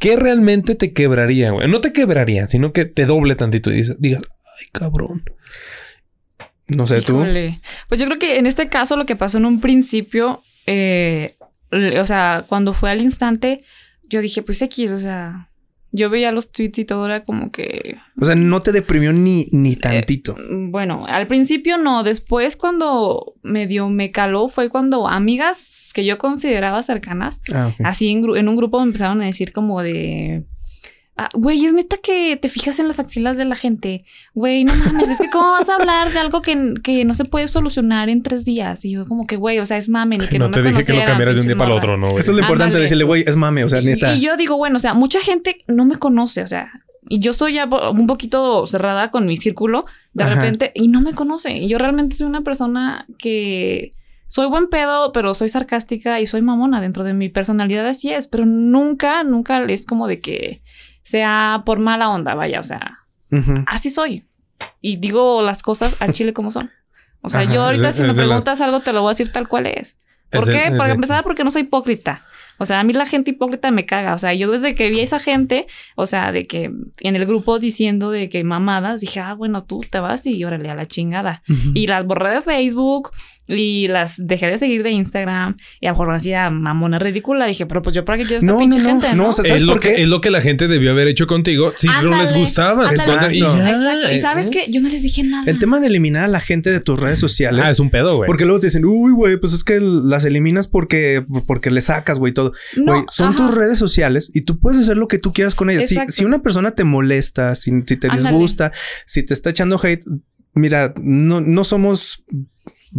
¿Qué realmente te quebraría, güey? No te quebraría, sino que te doble tantito y dices, digas, ay, cabrón. No sé, tú. Pues yo creo que en este caso lo que pasó en un principio, eh, o sea, cuando fue al instante, yo dije, pues X, o sea, yo veía los tweets y todo era como que, O sea, no te deprimió ni, ni tantito. mm, bueno, al principio no, después cuando medio me caló fue cuando amigas que yo consideraba cercanas, Ah, así en, en un grupo me empezaron a decir como de... "Ah, Güey, es neta que te fijas en las axilas de la gente. Güey, no mames, es que cómo vas a hablar de algo que, que no se puede solucionar en tres días. Y yo como que, güey, o sea, es mame, ni que no, no te me dije que lo cambiaras de un día para el morras". otro, ¿no, güey? Eso es lo importante Ándale. decirle, güey, es mame, o sea, Y- neta. Y, yo digo, bueno, o sea, mucha gente no me conoce, o sea, y yo soy ya un poquito cerrada con mi círculo de Ajá. repente y no me conoce. Y yo realmente soy una persona que soy buen pedo, pero soy sarcástica y soy mamona dentro de mi personalidad, así es, pero nunca, nunca es como de que sea por mala onda, vaya, o sea, así soy. Y digo las cosas al chile como son. O sea, Ajá, yo ahorita es- si me la- preguntas algo te lo voy a decir tal cual es. ¿Por Es qué? de- empezar, porque no soy hipócrita. O sea, a mí la gente hipócrita me caga. O sea, yo desde que vi a esa gente, o sea, de que en el grupo diciendo de que mamadas, dije, ah, bueno, tú te vas y órale a la chingada. Ujú. Y las borré de Facebook y las dejé de seguir de Instagram. Y a lo mejor me hacía mamona ridícula. Dije, pero pues yo para qué quiero esta No, pinche no, no, gente, no, ¿no? o sea, Es ¿sabes lo, por que, qué? es lo que la gente debió haber hecho contigo si no les Ándale, gustaba. ándale. Y ya. Y eh, sabes ¿eh? qué? Yo no les dije nada. El tema de eliminar a la gente de tus redes sociales. Ah, es un pedo, güey. Porque luego te dicen, uy, güey, pues es que las eliminas porque, porque le sacas, güey, todo. No, Güey, son ajá. tus redes sociales y tú puedes hacer lo que tú quieras con ellas. Si, si una persona te molesta, si, si te Ándale. disgusta, si te está echando hate, mira, no, no somos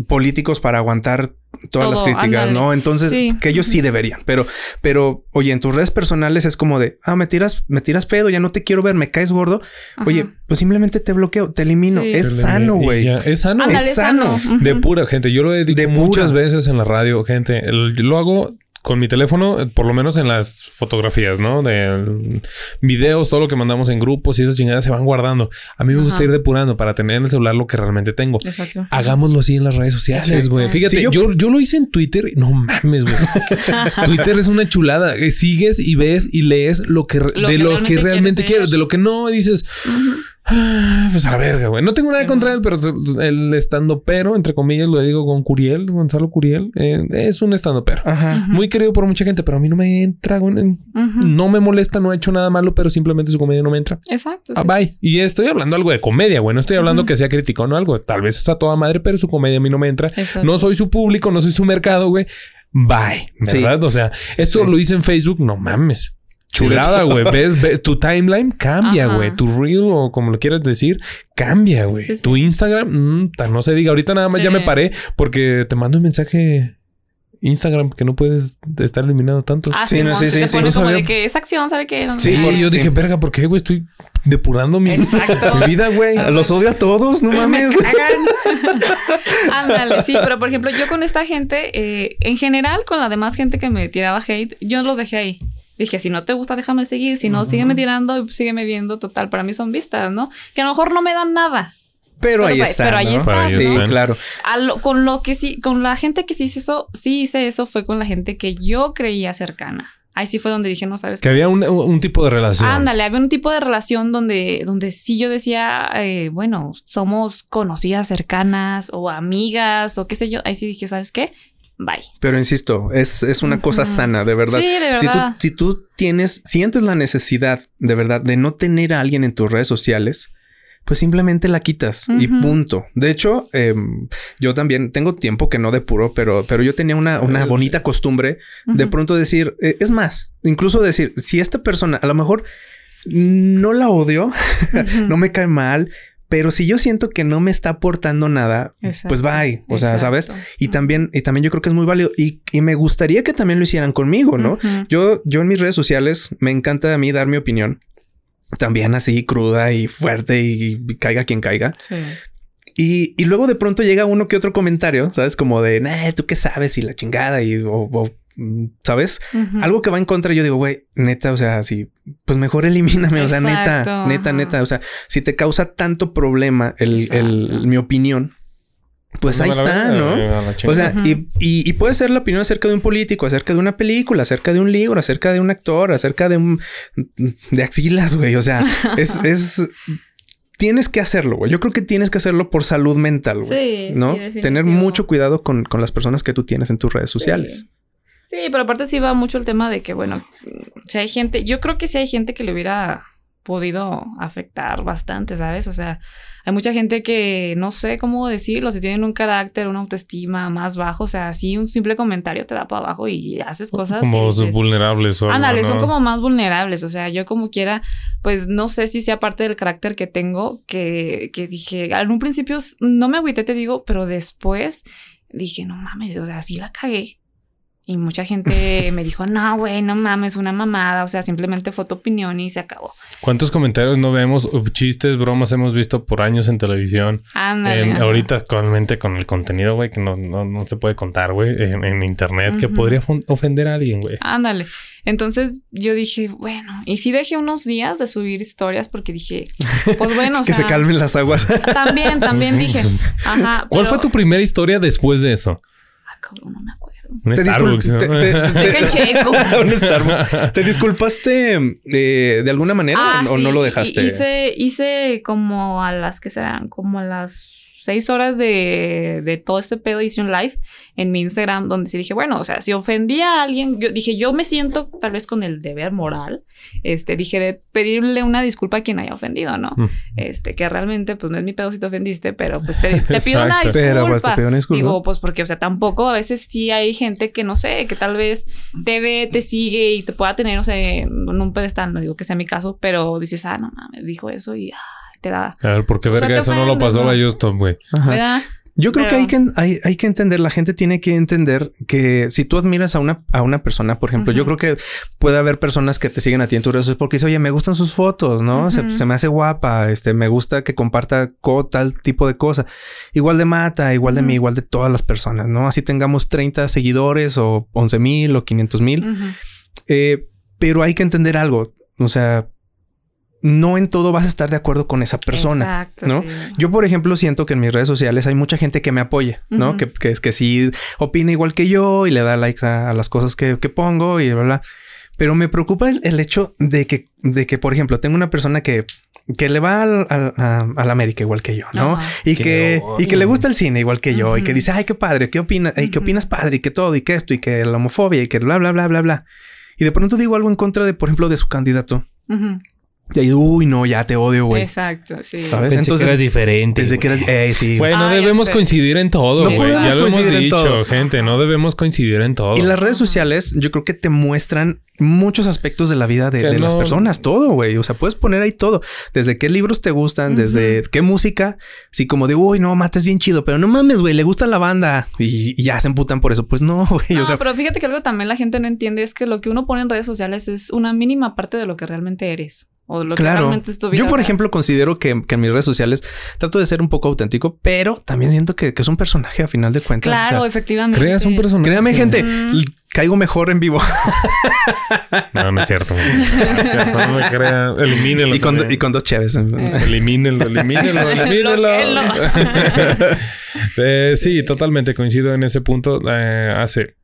políticos para aguantar todas las Todo, críticas, ándale. ¿no? Entonces, Sí. que ellos sí deberían, pero, pero, oye, en tus redes personales es como de, ah, me tiras, me tiras pedo, ya no te quiero ver, me caes gordo. Ajá. Oye, pues simplemente te bloqueo, te elimino. Sí. Es sano, güey. ya, Es sano. Es sano. De pura gente. Yo lo he dicho De muchas pura. veces en la radio, gente. El- lo hago con mi teléfono, eh, por lo menos en las fotografías, ¿no? De mm, videos, todo lo que mandamos en grupos y esas chingadas se van guardando. A mí me gusta ir depurando para tener en el celular lo que realmente tengo. Exacto. Hagámoslo así en las redes sociales, güey. Fíjate, Sí, yo- yo... Yo, lo hice en Twitter. y No mames, güey. Twitter es una chulada. Eh, Sigues y ves y lees lo que, Lo de que lo realmente que realmente quieres. De lo que no dices, Ujú. "Ah, pues a la verga, güey. No tengo nada Sí, contra él, pero el estando pero, entre comillas, lo digo con Curiel, Gonzalo Curiel, eh, es un estando pero. Ajá. Muy querido por mucha gente, pero a mí no me entra, güey. No me molesta, no ha hecho nada malo, pero simplemente su comedia no me entra. Exacto. Ah, sí. bye. Y estoy hablando algo de comedia, güey. No estoy hablando que sea criticón o algo. Tal vez es a toda madre, pero su comedia a mí no me entra. Exacto. No soy su público, no soy su mercado, güey. Bye. Sí. ¿Verdad? O sea, esto Sí. lo hice en Facebook, no mames. Chulada, Sí, güey. ¿Ves, ves? Tu timeline cambia, güey. Tu reel o como lo quieras decir, cambia, güey. Sí, sí. Tu Instagram, mm, ta- no se diga. Ahorita nada más ya me paré porque te mando un mensaje Instagram, que no puedes estar eliminando tantos. Ah, Sí, sí, no, sí, sí, sí, te sí. pone No como sabía. de que esa acción, ¿sabe qué? No, Sí, no. yo dije, verga, ¿por qué, güey? Estoy depurando mi, vida, güey. Los odio a todos, no mames. Ándale, sí, pero por ejemplo, yo con esta gente, eh, en general, con la demás gente que me tiraba hate, yo los dejé ahí. Dije, si no te gusta, déjame seguir. Si no, sígueme tirando, sígueme viendo. Total, para mí son vistas, ¿no? Que a lo mejor no me dan nada. Pero, Pero ahí pues, está. pero ahí ¿no? está, Sí, claro. A lo- con lo que sí, con la gente que sí hizo eso, sí hice eso, fue con la gente que yo creía cercana. Ahí sí fue donde dije, no sabes Que había un, un tipo de relación. Ándale, había un tipo de relación donde, donde sí yo decía, eh, bueno, somos conocidas cercanas o amigas o qué sé yo. Ahí sí dije, ¿sabes qué? Bye. Pero insisto, es, es una cosa sana, de verdad. Sí, de Si tú, si tú tienes, sientes la necesidad de verdad de no tener a alguien en tus redes sociales, pues simplemente la quitas y punto. De hecho, em, yo también tengo tiempo que no depuro, pero, pero yo tenía una, una bonita costumbre de pronto decir, eh, es más, incluso decir, si esta persona a lo mejor no la odio, no me cae mal, pero si yo siento que no me está aportando nada, pues bye. O sea, ¿sabes? Y también, y también yo creo que es muy válido y, y me gustaría que también lo hicieran conmigo, ¿no? Yo, yo en mis redes sociales me encanta a mí dar mi opinión. También así cruda y fuerte y, y caiga quien caiga. Sí. Y, y luego de pronto llega uno que otro comentario, ¿sabes? Como de, nah, tú qué sabes y la chingada y, o, o, mm, ¿sabes? Algo que va en contra, yo digo, güey, neta, o sea, sí, pues mejor elimíname, o sea, neta, Exacto, neta, ajá. neta, o sea, si te causa tanto problema el, el- mi opinión, pues ahí está, ¿no? O sea, y, y- y puede ser la opinión acerca de un político, acerca de una película, acerca de un libro, acerca de un actor, acerca de un de axilas, güey. O sea, es, es tienes que hacerlo, güey. Yo creo que tienes que hacerlo por salud mental, güey. Sí, ¿No? sí. Tener mucho cuidado con, con las personas que tú tienes en tus redes sociales. Sí. Sí, pero aparte sí va mucho el tema de que, bueno, si hay gente, yo creo que sí hay gente que le hubiera podido afectar bastante, ¿sabes? O sea, hay mucha gente que no sé cómo decirlo, si tienen un carácter, una autoestima más bajo, o sea, así un simple comentario te da para abajo y haces cosas que como dices, vulnerables o Ándale, son ¿no? como más vulnerables. O sea, yo como quiera, pues no sé si sea parte del carácter que tengo, que, que dije, en un principio no me agüité, te digo, pero después dije, no mames, o sea, sí la cagué. Y mucha gente me dijo, no, güey, no mames, una mamada. O sea, simplemente fue tu opinión y se acabó. ¿Cuántos comentarios no vemos? Chistes, bromas hemos visto por años en televisión. Ándale. Ajá. ahorita actualmente con el contenido, güey, que no, no, no se puede contar, güey, en, en internet, que podría ofender a alguien, güey. Ándale. Entonces yo dije, bueno, y sí dejé unos días de subir historias porque dije, pues bueno, o que sea, se calmen las aguas. También, también dije, ajá. ¿Cuál pero- fue tu primera historia después de eso? Ah, cabrón, no me acuerdo. Un Te Starbucks. discul- ¿no? te- te-. Un Starbucks. ¿Te disculpaste eh, de alguna manera o- o sí, no lo dejaste? Hice, hice como a las que serán, como a las seis horas de, de todo este pedo, hice un live en mi Instagram donde sí dije, bueno, o sea, si ofendí a alguien, yo dije, yo me siento tal vez con el deber moral, este, dije de pedirle una disculpa a quien haya ofendido, ¿no? Mm. Este, que realmente, pues no es mi pedo si te ofendiste, pero pues te, te pido una disculpa. Pero, pues, te pido una disculpa. Digo, pues porque, o sea, tampoco a veces sí hay gente que no sé, que tal vez te ve, te sigue y te pueda tener, o sea, en un pedestal, no digo que sea mi caso, pero dices, ah, no mames, dijo eso y ah, te da. A ver, ¿por qué O sea, verga eso no lo pasó ¿no? a Justin, güey? Yo creo que, hay que hay, hay que entender, la gente tiene que entender que si tú admiras a una, a una persona, por ejemplo, yo creo que puede haber personas que te siguen a ti en tus redes porque dicen, oye, me gustan sus fotos, ¿no? Se, me hace guapa, este, me gusta que comparta co- tal tipo de cosa. Igual de Mata, igual de mí, igual de todas las personas, ¿no? Así tengamos 30 seguidores o 11 mil o 500 mil. Eh, pero hay que entender algo, o sea, no en todo vas a estar de acuerdo con esa persona. Exacto, ¿no? sí. Yo, por ejemplo, siento que en mis redes sociales hay mucha gente que me apoya, ¿no? Que, que es que sí opina igual que yo y le da likes a, a las cosas que, que pongo y bla, bla. Pero me preocupa el, el hecho de que, de que, por ejemplo, tengo una persona que, que le va al, al, a, a la América igual que yo, ¿no? Ajá. Y Qué que, y que le gusta el cine igual que yo y que dice, ay, qué padre, qué opinas, y qué opinas padre y que todo y que esto y que la homofobia y que bla, bla, bla, bla, bla. Y de pronto digo algo en contra de, por ejemplo, de su candidato. Y ahí, uy, no, ya te odio, güey. Exacto, sí. ¿Sabes? Pensé Entonces, que eras diferente. Pensé que eras... Eh, sí. Güey, no Ah, debemos coincidir en todo, No güey. podemos Ya lo hemos dicho, todo. gente. No debemos coincidir en todo. Y las redes sociales, yo creo que te muestran muchos aspectos de la vida de, las personas, todo, güey. O sea, puedes poner ahí todo. Desde qué libros te gustan, desde qué música. Así como de, uy, no, Mate es bien chido, pero no mames, güey, le gusta la banda. Y, y ya se emputan por eso. Pues no, güey. No, o sea, pero fíjate que algo también la gente no entiende es que lo que uno pone en redes sociales es una mínima parte de lo que realmente eres. O lo que claro. realmente es tu vida. Yo, por ejemplo, considero que, que en mis redes sociales trato de ser un poco auténtico, pero también siento que, que es un personaje a final de cuentas. O sea, Claro, efectivamente. Creas un personaje. créame, gente, Mm. caigo mejor en vivo. No, no es cierto. No es cierto, no me crea. Elimínelo. y, con, también. y con dos cheves. Elimínenlo, elimínenlo, elimínenlo. Bloquéenlo. Eh, sí, totalmente coincido en ese punto. Eh, hace,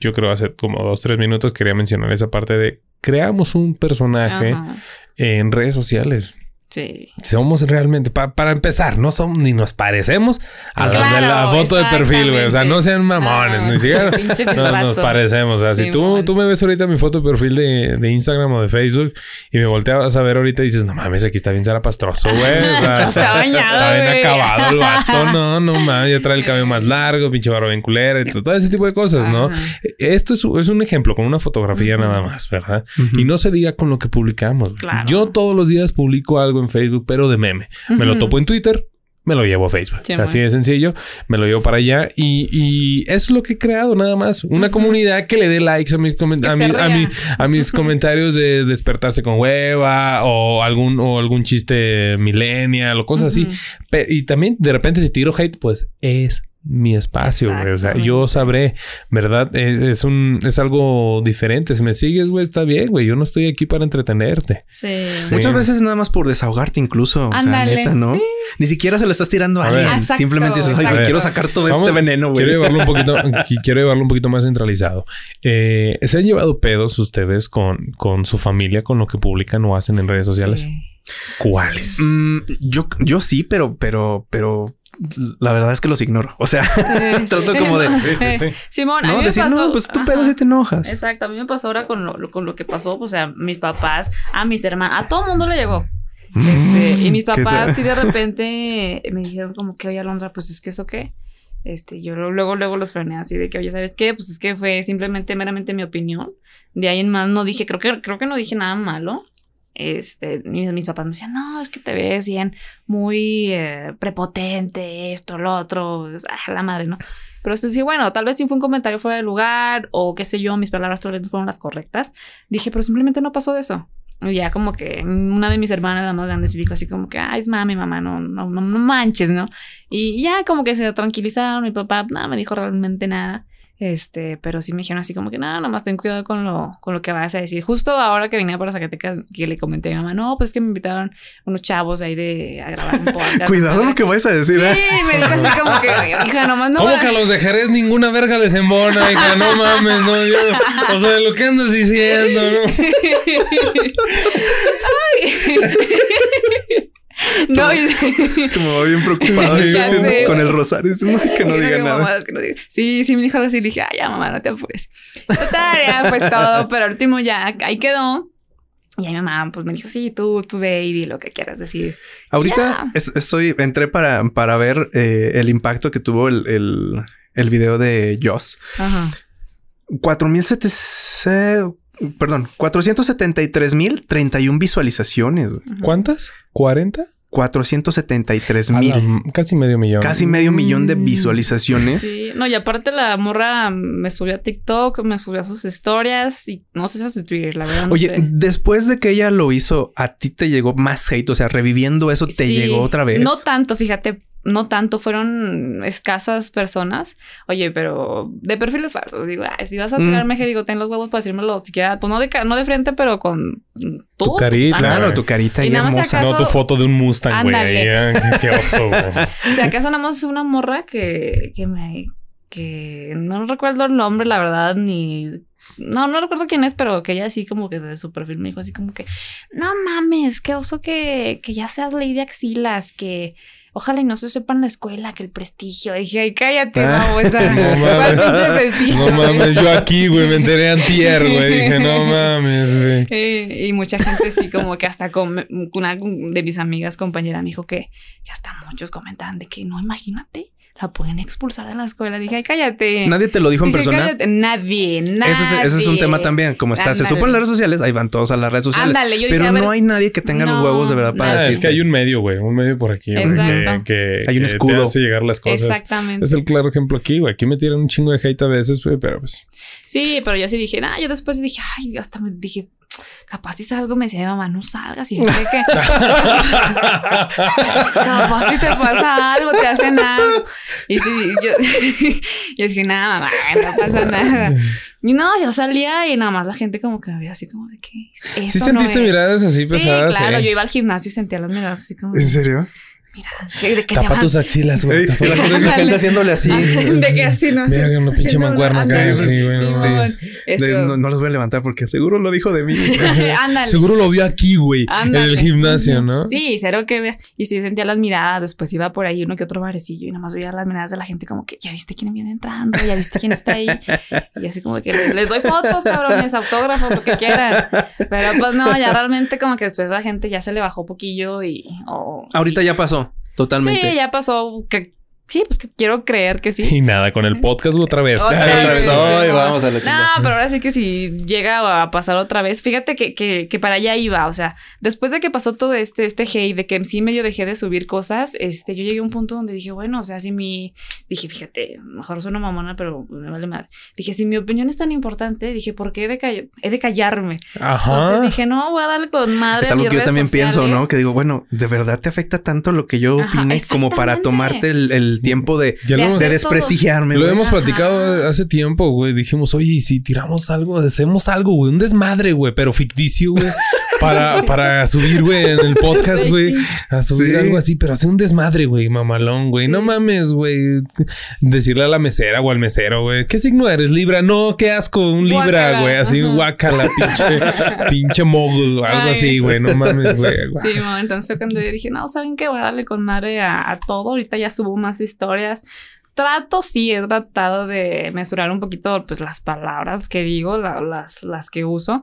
yo creo, hace como dos, tres minutos quería mencionar esa parte de creamos un personaje Ajá. en redes sociales. Sí. Somos realmente, pa- para empezar, no somos ni nos parecemos a los de la foto de perfil, güey. O sea, no sean mamones, Ah, ni siquiera no, nos parecemos. O sea, si tú, tú me ves ahorita mi foto de perfil de, de Instagram o de Facebook y me volteas a ver ahorita y dices, no mames, aquí está bien zarapastroso, güey. O sea, No se ha bañado, Está bien acabado el vato. No, no mames, ya trae el cabello más largo, pinche barba bien culera y todo ese tipo de cosas, ¿no? Ajá. Esto es, es un ejemplo con una fotografía nada más, ¿verdad? Y no se diga con lo que publicamos. Claro. Yo todos los días publico algo en Facebook, pero de meme. Me lo topo en Twitter, me lo llevo a Facebook. Sí, Así de sencillo, me lo llevo para allá y, y eso es lo que he creado nada más. Una comunidad que le dé likes a mis, a, mi- a, ría. mi- a mis comentarios de despertarse con hueva o algún, o algún chiste millennial o cosas así. Pe- y también de repente si tiro hate, pues es mi espacio, güey. O sea, yo sabré, ¿verdad? Es, es un, es algo diferente. Si me sigues, güey, está bien, güey. Yo no estoy aquí para entretenerte. Sí. Sí. Muchas veces nada más por desahogarte incluso. O sea, Ándale. neta, ¿no? Ni siquiera se lo estás tirando a, A alguien. Exacto, Simplemente dices, ay, güey, quiero sacar todo Vamos- este veneno, güey. Quiero llevarlo un poquito, qui- quiero llevarlo un poquito más centralizado. Eh, ¿Se han llevado pedos ustedes con, con su familia, con lo que publican o hacen en redes sociales? Sí. ¿Cuáles? Mm, yo, yo sí, pero, pero, pero la verdad es que los ignoro. O sea, trato como de, Sí, sí, sí. Simón, a mí no, me decir, pasó. no, pues tu Ajá. pedo si te enojas. Exacto, a mí me pasó ahora con lo, con lo que pasó, o sea, mis papás, a mis hermanos, a todo mundo le llegó. Este, y mis Mm, ¿Qué papás sí de repente me dijeron como que, oye, Alondra, pues es que eso qué. Este, yo luego, luego, luego los frené así de que, oye, ¿sabes qué? Pues es que fue simplemente meramente mi opinión. De ahí en más no dije, creo que, creo que no dije nada malo. Este, mis, mis papás me decían, no, es que te ves bien, muy eh, prepotente, esto, lo otro, ah, la madre, ¿no? Pero esto sí, bueno, tal vez sí fue un comentario fuera de lugar o qué sé yo, mis palabras tal vez fueron las correctas. Dije, pero simplemente no pasó de eso. Y ya como que una de mis hermanas, la más grande, se dijo así como que, ay, es mami, mamá, no, no, no, no manches, ¿no? Y ya como que se tranquilizaron, mi papá nada me dijo realmente nada. Este, pero sí me dijeron así como que nada, nomás ten cuidado con lo, con lo que vayas a decir. Justo ahora que venía para Zacatecas, que le comenté a mi mamá, no, pues es que me invitaron unos chavos ahí de a grabar un podcast. Cuidado lo que vayas a decir. Sí, ¿eh? me dijo así como que, hija, nomás no. ¿Cómo que a los de Jerez ninguna verga les embona? Hija, no mames, no. yo- o sea, lo que andas diciendo, ¿no? no, y- Como bien preocupado con el rosario. Es, "No, que no diga nada. mamadas que no diga. Sí, sí, me dijo algo así. Dije, ay, ya, mamá, no te apures. Total, ya, pues todo. Pero al último ya, ahí quedó. Y ahí mi mamá, pues me dijo, sí, tú, tú ve y di lo que quieras decir. Ahorita es- estoy, entré para, para ver eh, el impacto que tuvo el, el, el video de Joss. Ajá. 4700, perdón, 473.031 visualizaciones. güey. ¿Cuántas? ¿40? 473 A mil. casi medio millón. Casi medio millón de Mm. visualizaciones. Sí, no, y aparte la morra me subió a TikTok, me subió a sus historias y no sé si a su Twitter, la verdad. no Oye, sé. después de que ella lo hizo, a ti te llegó más hate, o sea, reviviendo eso, te Sí, llegó otra vez. No tanto, fíjate, no tanto, fueron escasas personas. Oye, pero de perfiles falsos. Digo, ay, si vas a Mm. tirarme, que digo, ten los huevos para decírmelo siquiera, pues no de, no de frente, pero con tú, Tu carita, ándale. Claro, tu carita Y y nada más hermosa. acaso- No tu foto de un Mustang, güey. Eh, Qué oso, güey. O sea, acaso nada más fue una morra que, que me. que no recuerdo el nombre, la verdad, ni. No, no recuerdo quién es, pero que ella así como que de su perfil me dijo así como que. No mames, qué oso que, que ya seas ley de axilas, que. Ojalá y no se sepa en la escuela que el prestigio. dije, ay, cállate, Ah, no, o sea, no ¿cuál mames. No mames, yo aquí, güey, me enteré antier, güey. Dije, no mames, güey. Eh, y mucha gente sí, como que hasta con una de mis amigas, compañera, me dijo que, que hasta muchos comentaban de que no, imagínate, la pueden expulsar de la escuela. Dije, ay, cállate. Nadie te lo dijo en Dije, persona. "Cállate". Nadie, nadie. Ese es, ese es un tema también. Como está, se supo en las redes sociales, ahí van todos a las redes sociales. Ándale, yo dije, pero ver, no hay nadie que tenga los huevos de verdad para Ah, decir. es que hay un medio, güey, un medio por aquí, que, que, Hay un que escudo. te hace llegar las cosas. Exactamente. Es el claro ejemplo aquí, güey. Aquí me tiran un chingo de hate a veces, güey, pero pues. Sí, pero yo sí dije, nah, yo después dije, ay, hasta me dije, capaz si salgo, me decía mi mamá, no salgas. Y yo dije que, capaz si te pasa algo, te hacen algo. Y sí, yo, yo dije, nada, mamá, no pasa nada. Y no, yo salía y nada más la gente como que me veía así como de que. ¿Sí sentiste no es". miradas así Sí, pesadas? claro, eh? yo iba al gimnasio y sentía las miradas así como, ¿En serio? Mira, de, que Tapa tus axilas, güey. Tus- gente- haciéndole así. de que así no Verga, una pinche mancuerna acá, sí, güey, no sí, no, no los voy a levantar porque seguro lo dijo de mí. Ándale. Seguro lo vio aquí, güey. En el gimnasio, ¿no? Sí, cero que vea. Y sí sentía las miradas, después iba por ahí uno que otro barecillo y nada más veía las miradas de la gente como que, ya viste quién viene entrando, ya viste quién está ahí. Y así como que les, les doy fotos, cabrones, autógrafos, lo que quieran. Pero pues no, ya realmente como que después la gente ya se le bajó poquillo y... o- Ahorita ya pasó. Totalmente. Sí, ya pasó. Que, sí, pues que quiero creer que sí. Y nada, con el podcast otra vez. Otra vez, ay, sí, vamos a la No, chingada. pero ahora sí que si llega a pasar otra vez, fíjate que, que, que para allá iba, o sea, después de que pasó todo este, este hate, de que sí medio dejé de subir cosas, este, yo llegué a un punto donde dije, bueno, o sea, si mi, dije, fíjate, mejor suena mamona, pero me vale madre. Dije, si mi opinión es tan importante, dije, ¿por qué he de, call- he de callarme? Ajá. Entonces dije, no, voy a darle con madre Es algo que yo también pienso. ¿no? Que digo, bueno, ¿de verdad te afecta tanto lo que yo Ajá, opine como para tomarte el, el tiempo de, Ya lo De desprestigiarme? lo güey? hemos Ajá. platicado hace tiempo, güey. Dijimos, oye, ¿y si tiramos algo, hacemos algo, güey, un desmadre, güey, pero ficticio, güey. Para, para subir, güey, en el podcast, güey. A subir Sí. algo así, pero hacer un desmadre, güey, mamalón, güey. No mames, güey. Decirle a la mesera o al mesero, güey. ¿Qué signo eres? Libra. No, qué asco, un Libra, güey. Así, Ajá. guácala, pinche, pinche mogul o algo Ay. así, güey. No mames, güey. Sí, mo, entonces fue cuando yo dije, no, ¿saben qué? Voy a darle con madre a, a todo. Ahorita ya subo más historias. Trato, sí, he tratado de mesurar un poquito, pues, las palabras que digo, la- las, las que uso.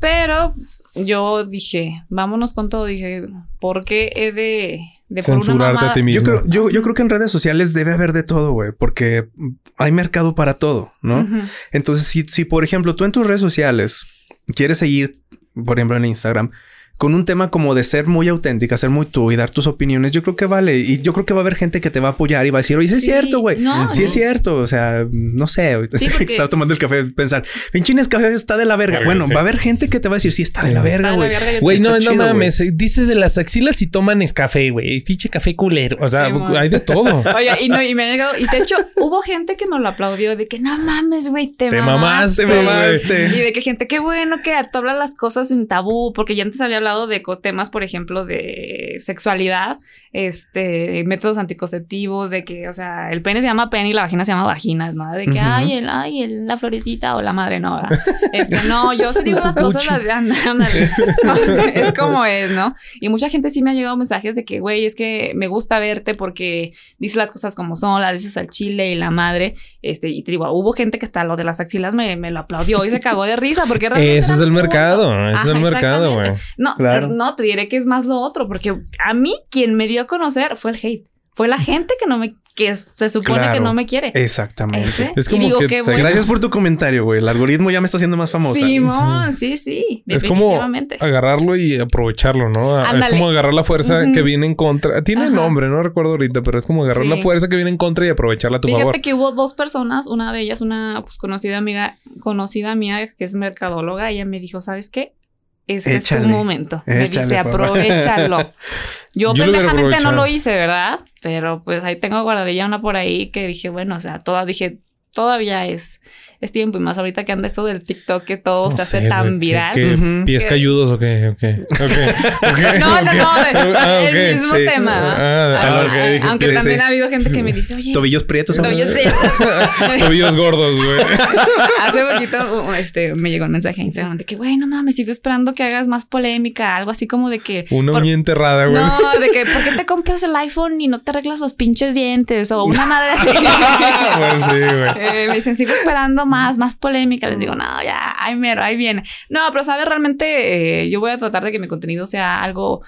Pero yo dije, vámonos con todo. Dije, ¿por qué he de, de por una a ti mismo. Yo creo, yo, yo creo que en redes sociales debe haber de todo, güey, porque hay mercado para todo, ¿no? Entonces, si, si por ejemplo tú en tus redes sociales quieres seguir, por ejemplo en Instagram, con un tema como de ser muy auténtica, ser muy tú y dar tus opiniones, yo creo que vale. Y yo creo que va a haber gente que te va a apoyar y va a decir, oye, sí, es cierto, güey. no, sí es cierto. O sea, no sé, ahorita Sí, porque- estaba tomando el café, pensar, pinchines café está de la verga. Bueno, sí. va a haber gente que te va a decir, sí, está de Sí. la Está verga, de la güey. Güey, no, no mames. Dice de las axilas y toman café, güey. Pinche café culero. O sea, hay de todo. Oye, y no, y me ha llegado, y de hecho, hubo gente que me lo aplaudió de que no mames, güey, te, Te mamaste. mamaste, Te güey. mamaste. Y de que gente, qué bueno que tú hablas las cosas sin tabú, porque ya antes había hablado de temas, por ejemplo, de sexualidad, este, métodos anticonceptivos, de que, o sea, el pene se llama pene y la vagina se llama vagina, ¿no? De que, Ujú. ay, el, ay, el, la florecita o la madre, no, ¿verdad? Este, no, yo sí digo las cosas, ándale. Entonces, es como es, ¿no? Y mucha gente sí me ha llegado mensajes de que, güey, es que me gusta verte porque dices las cosas como son, las dices al chile y la madre, este, y te digo, hubo gente que hasta lo de las axilas me, me lo aplaudió y se cagó de risa porque Ese es el mercado. Ese es el mercado, güey. No, Claro. no, te diré que es más lo otro, porque a mí quien me dio a conocer fue el hate. Fue la gente que no me, que se supone Claro. que no me quiere. Exactamente. Ese. Es como digo, que- bueno. Gracias por tu comentario, güey. El algoritmo ya me está haciendo más famosa. Simón, sí, sí. Es como agarrarlo y aprovecharlo, ¿no? Es como agarrar la fuerza que viene en contra. Tiene Ajá. nombre, no recuerdo ahorita, pero es como agarrar Sí. la fuerza que viene en contra y aprovecharla a tu Fíjate favor. que hubo dos personas, una de ellas, una pues, conocida amiga, conocida mía que es mercadóloga, ella me dijo, ¿sabes qué? Este Échale, es tu momento. me dice, aprovechalo. Yo, Yo lo pendejamente no lo hice, ¿verdad? Pero pues ahí tengo guardadilla una por ahí que dije, bueno, o sea, toda, dije, todavía es, es tiempo y más ahorita que anda esto del TikTok que todo No se hace tan güey, ¿qué- viral. qué, Ujú. ¿Pies Que- cayudos o qué? ¿O qué? ¿O qué? ¿O qué? No, no, no, Ah, el mismo sí. tema. Ah, Ah, ah, aunque también sí. ha habido gente que me dice, oye, Tobillos prietos. tobillos prietos. Tobillos gordos, güey. Hace poquito uh, este, me llegó un mensaje a Instagram de que, güey, no mames, sigo esperando que hagas más polémica, algo así como de que... Una por- uña enterrada, güey. No, de que, ¿por qué te compras el iPhone y no te arreglas los pinches dientes? O una madre así. Pues sí, güey. Eh, me dicen, sigo esperando más, más polémica. Les digo, no, ya, ahí mero, ahí viene. No, pero sabes, realmente eh, yo voy a tratar de que mi contenido sea algo,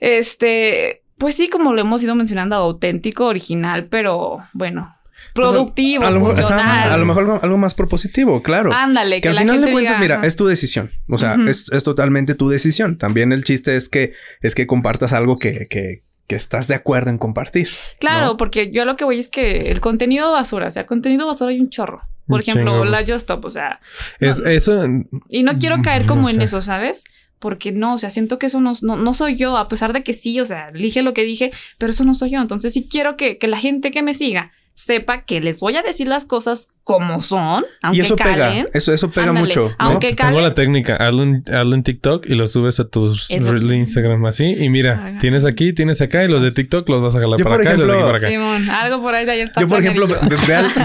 este, pues sí, como lo hemos ido mencionando, auténtico, original, pero bueno, productivo, a lo, mejor- funcional. ajá, a lo mejor algo, algo más propositivo, claro. Ándale, que al la final de cuentas, diga, mira, es tu decisión. O sea, es, es totalmente tu decisión. También el chiste es que es que compartas algo que, que, que estás de acuerdo en compartir. Claro, ¿no? porque yo lo que voy es que el contenido basura, o sea, contenido basura hay un chorro. Por Un ejemplo, chingo. la Just Stop, o sea, Es, no- eso. y no quiero caer como No en sé. eso, ¿sabes? Porque no, o sea, siento que eso no, no, no soy yo, a pesar de que sí, o sea, dije lo que dije, pero eso no soy yo. Entonces sí quiero que, que la gente que me siga sepa que les voy a decir las cosas como son, aunque y eso calen. pega, eso, eso pega Ándale, mucho. ¿no? aunque Tengo calen. la técnica. Hazlo en, hazlo en TikTok y lo subes a tus de Instagram así. Y mira, Ajá. tienes aquí, tienes acá y los de TikTok los vas a jalar Yo, para acá y los de aquí ejemplo, para acá. Simón, algo por ahí de ayer Yo, por ejemplo,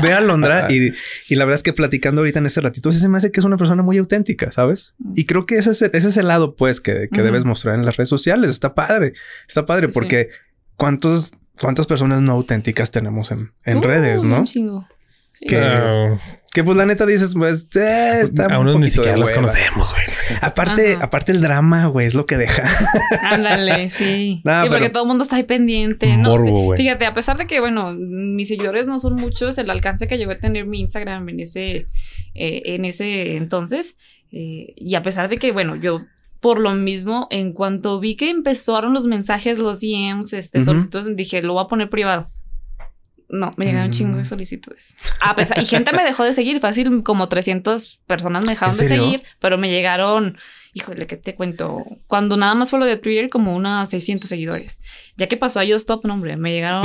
ve, a, Londra y, y la verdad es que platicando ahorita en este ratito, se me hace que es una persona muy auténtica, ¿sabes? Y creo que ese es el, ese es el lado, pues, que, que debes mostrar en las redes sociales. Está padre, está padre, Sí, sí. porque ¿cuántos, cuántas personas no auténticas tenemos en, en Uh, redes, un no? chingo. Sí. Que- Que pues la neta dices, pues, eh, está a un unos ni poquito de siquiera los hueva. conocemos, güey. Aparte, Ajá. aparte el drama, güey, es lo que deja. Ándale, sí. No, sí, porque todo el mundo está ahí pendiente. No Morbo, sé. güey. Fíjate, a pesar de que, bueno, mis seguidores no son muchos, el alcance que llegó a tener mi Instagram en ese, eh, en ese entonces, eh, y a pesar de que, bueno, yo por lo mismo, en cuanto vi que empezaron los mensajes, los DMs, este, Ujú. solicitudes, dije, lo voy a poner privado. No, me llegaron un chingo de Mm. solicitudes. A pesar, y gente me dejó de seguir, fácil, como 300 personas me dejaron ¿En de seguir, pero me llegaron, híjole, ¿qué te cuento? Cuando nada más fue lo de Twitter, como unas 600 seguidores. Ya que pasó a Yo Stop, no, hombre, me llegaron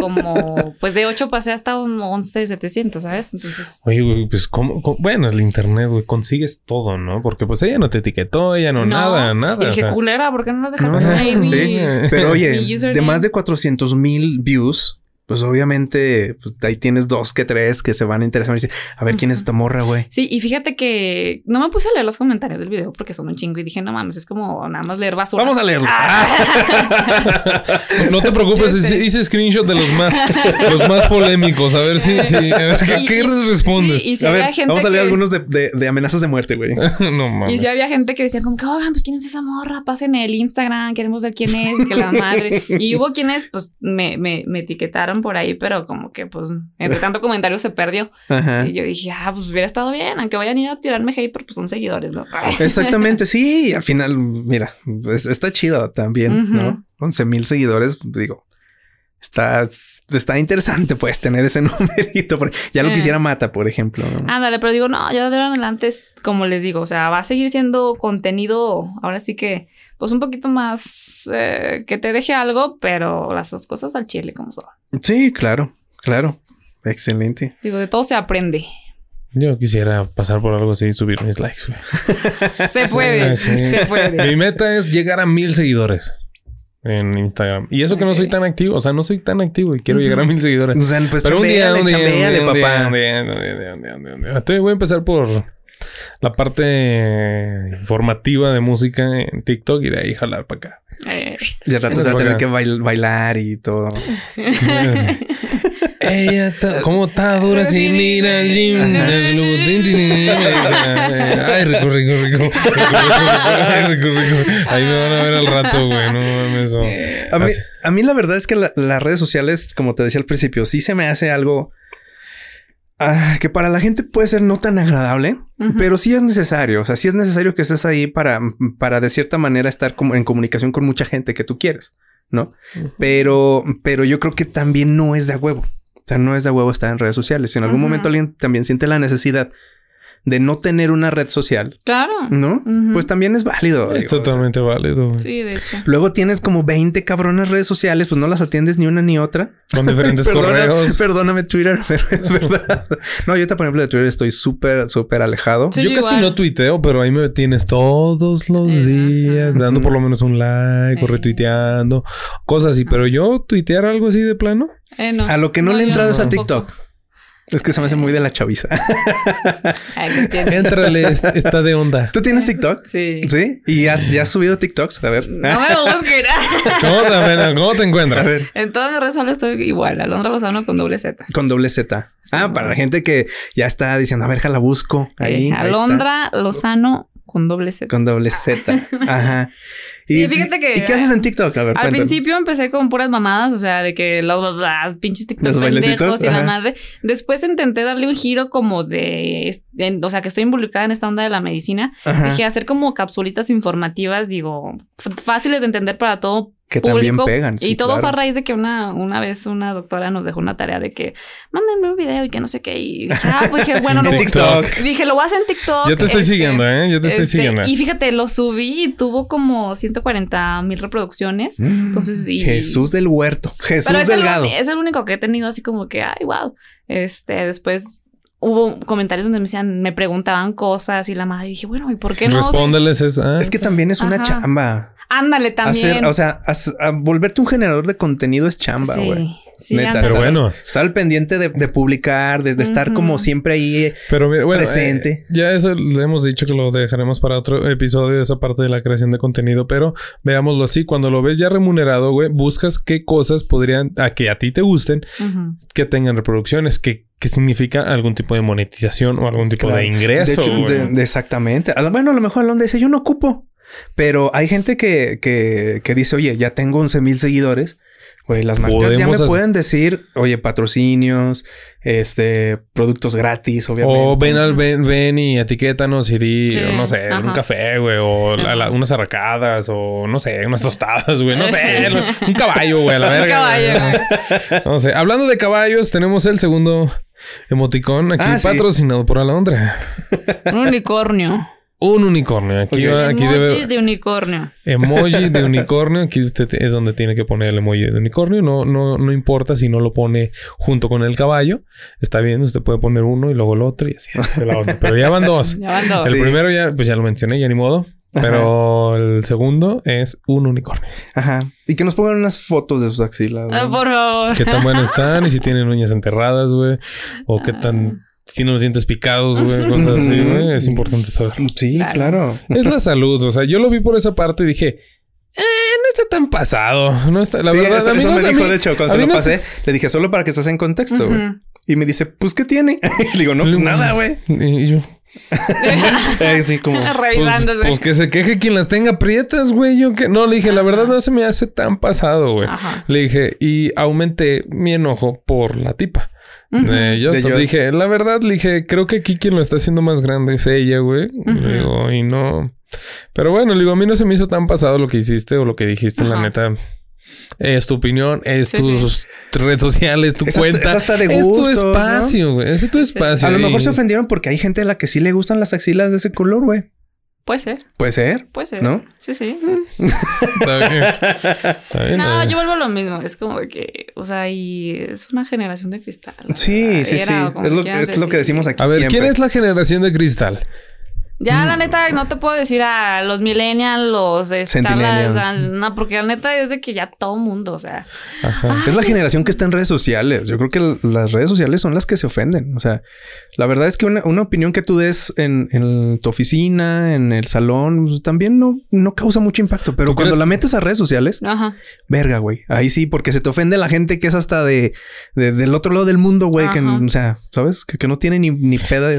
como, pues de 8 pasé hasta un 11, 700, ¿sabes? Entonces, Oye, güey, pues ¿cómo, cómo- Bueno, el internet, güey, consigues todo, ¿no? Porque pues ella no te etiquetó, ella no, nada, nada. Y dije, o sea. culera, ¿por qué no lo dejaste No, ahí? mi- sí, pero oye, de más de 400 mil views, pues obviamente pues, ahí tienes dos que tres que se van a interesar y dicen, a ver quién es esta morra, güey. Sí, y fíjate que no me puse a leer los comentarios del video porque son un chingo y dije, no mames, es como nada más leer basura. Vamos a leerlo. Ah. No te preocupes, Este. hice, hice screenshot de los más, los más polémicos. A ver si, si a ver, ¿qué, Y- qué y- respondes? sí, y si a había ver, gente vamos a leer que- algunos de, de- de amenazas de muerte, güey. no Y mames. si había gente que decía como que, oigan, pues quién es esa morra, pasen el Instagram, queremos ver quién es, que la madre. Y hubo quienes, pues, me, me, me etiquetaron por ahí, pero como que, pues, entre tanto comentario se perdió. Ajá. Y yo dije, ah, pues hubiera estado bien, aunque vayan a ir a tirarme hate, pero pues son seguidores, ¿no? Exactamente, sí. Al final, mira, es- está chido también. ¿no? 11 mil seguidores, digo, está, está interesante, pues, tener ese numerito. porque Ya lo Eh. quisiera Mata, por ejemplo. ¿no? Ándale, pero digo, no, ya de ahora en adelante, es como les digo, o sea, va a seguir siendo contenido, ahora sí que, pues un poquito más eh, que te deje algo, pero las dos cosas al chile, como son. Sí, claro, claro. Excelente. Digo, de todo se aprende. Yo quisiera pasar por algo así y subir mis likes, güey. Se puede, Sí. se puede. Mi meta es llegar a mil seguidores en Instagram. Y eso que no soy tan activo, o sea, no soy tan activo y quiero llegar a mil seguidores. O sea, pues Pero un día, un día. Entonces voy a empezar por la parte informativa de música en TikTok y de ahí jalar para acá. Eh, Y al rato se va a tener que bail- bailar y todo. Ella está, ¿cómo está dura si mira el gym? Ay, rico, rico, rico. Ay, rico, rico. Ahí me van a ver al rato, güey. No mames. eso. A mí, a mí la verdad es que la- las redes sociales, como te decía al principio, sí se me hace algo ah, que para la gente puede ser no tan agradable, pero sí es necesario. O sea, sí es necesario que estés ahí para, para de cierta manera estar como en comunicación con mucha gente que tú quieres, ¿no? Pero, pero yo creo que también no es de a huevo. O sea, no es de huevo estar en redes sociales. Si en algún momento alguien también siente la necesidad de no tener una red social, Claro. ¿no? Pues también es válido. Es digo, o sea. totalmente válido. güey. Sí, de hecho. Luego tienes como 20 cabronas redes sociales, pues no las atiendes ni una ni otra. Con diferentes Perdona- correos. Perdóname Twitter, pero es verdad. No, yo ahorita, por ejemplo, de Twitter estoy súper, súper alejado. Sí, yo casi no tuiteo, pero ahí me tienes todos los días dando por lo menos un like o Eh. retuiteando, cosas así. Pero yo tuitear algo así de plano. Eh, no. A lo que no, le he entrado es a. TikTok. Es que se me hace muy de la chaviza. Es- está de onda. ¿Tú tienes TikTok? Sí. ¿Sí? ¿Y has, ya has subido TikToks? A ver. No me busquen. ¿Cómo te, ¿cómo te A encuentras? ver. en todas mis redes sociales estoy igual. Alondra Lozano con doble Z. Con doble Z. Ah, para la gente que ya está diciendo, a ver, la busco. Ahí. Eh, ahí está. Alondra Lozano con doble Z. Con doble Z. Ajá. Sí, fíjate que- ¿Y qué haces en TikTok? A ver, Al cuéntanos. principio empecé con puras mamadas, o sea, de que los, las pinches TikTok Los pendejos y la madre. Después intenté darle un giro como de, en- o sea, que estoy involucrada en esta onda de la medicina. Ajá. Dije hacer como capsulitas informativas, digo, fáciles de entender para todo Que público. también pegan. sí, y todo fue a raíz de que una, una vez una doctora nos dejó una tarea de que mándenme un video y que no sé qué. Y dije, ah, pues dije, bueno, En TikTok. dije, lo voy a hacer en TikTok. Yo te estoy este, siguiendo, ¿eh? Yo te estoy este, siguiendo. Y fíjate, lo subí y tuvo como 140 mil reproducciones. Mm, Entonces, y- Jesús del huerto. Jesús Pero es el, Delgado. es el único que he tenido así como que, ay, wow. Este, después hubo comentarios donde me decían, me preguntaban cosas y la madre dije, bueno, ¿y por qué no? Respóndeles es. ah, Es que también es una Ajá. chamba. Ándale también. Hacer, o sea, a volverte un generador de contenido es chamba, güey. sí, Neta. Pero bueno, Estar al pendiente de, de publicar, de, de estar como siempre ahí. eh, pero mira, bueno, Presente. eh, ya eso le hemos dicho que lo dejaremos para otro episodio, esa parte de la creación de contenido, pero veámoslo así, cuando lo ves ya remunerado, güey, buscas qué cosas podrían, a que a ti te gusten, que tengan reproducciones, que, que significa algún tipo de monetización o algún tipo Claro. de ingreso. De hecho, güey. de- de- exactamente. A lo- Bueno, a lo mejor Alonda dice, yo no ocupo. Pero hay gente que, que, que dice, oye, ya tengo 11 mil seguidores. Güey, las marcas ya me hacer- pueden decir, oye, patrocinios, este, productos gratis, obviamente. O ven al ven, ven y etiquétanos y di, Sí, no sé, ajá. un café, güey, o Sí. la- la- unas arracadas, o no sé, unas tostadas, güey, no sé, un caballo, güey, a la Un verga. caballo, güey. No sé, hablando de caballos, tenemos el segundo emoticón aquí Ah, sí. patrocinado por Alondra. Un unicornio. Un unicornio. Aquí Ok. va, aquí Emojis debe. de unicornio. Emoji de unicornio. Aquí usted te- es donde tiene que poner el emoji de unicornio. No, no, no importa si no lo pone junto con el caballo. Está bien, usted puede poner uno y luego el otro y así. de la otra. Pero ya van dos. Ya van dos. El Sí. primero ya, pues ya lo mencioné, ya ni modo. Pero el segundo es un unicornio. Ajá. Y que nos pongan unas fotos de sus axilas. Ah, por favor. Qué tan buenos están y si tienen uñas enterradas, güey. O qué tan... Si tienen los dientes picados, güey. Cosas así, güey. Es importante saber. Sí, Claro. Es la salud. O sea, yo lo vi por esa parte y dije... Eh, no está tan pasado. No está... La Sí, verdad, eso, a mí eso no- me a dijo, mí- de hecho, cuando se lo no pasé, le dije, solo para que estés en contexto, güey. Ujú. Y me dice, pues, ¿qué tiene? y le digo, no, pues nada, güey. Y yo... Así como... Pues, Revisándose. pues que se queje quien las tenga prietas, güey. Yo que... No, le dije, la verdad no se me hace tan pasado, güey. Ajá. Le dije, y aumenté mi enojo por la tipa. De Just. dije, la verdad, le dije, creo que aquí quien lo está haciendo más grande es ella, güey. Digo, y no. Pero bueno, le digo, a mí no se me hizo tan pasado lo que hiciste o lo que dijiste, la neta. Es tu opinión, es Sí, tus redes sociales, tu Es hasta- cuenta. es hasta de Es tu gustos, espacio, güey. Es tu espacio. A lo mejor se ofendieron porque hay gente a la que sí le gustan las axilas de ese color, güey. Puede ser, Puede ser, puede ser. ¿no? Sí, sí. Está bien. Está bien, No, está bien. yo vuelvo a lo mismo. Es como que, o sea, y es una generación de cristal. Sí, sí, sí. Es lo, es lo que decimos aquí A ver, siempre. ¿quién es la generación de cristal? Ya, Mm. la neta, no te puedo decir a los millennials, los. Scarlett, No, porque la neta es de que ya todo mundo, o sea. Ajá. Es la generación que está en redes sociales. Yo creo que las redes sociales son las que se ofenden. O sea, la verdad es que una, una opinión que tú des en, en tu oficina, en el salón, pues, también no, no causa mucho impacto. Pero ¿Tú cuando la metes a redes sociales, Ajá. verga, güey. Ahí sí, porque se te ofende la gente que es hasta de, de- del otro lado del mundo, güey. Que, Ajá. o sea, ¿sabes? Que, que no tiene ni, ni peda de...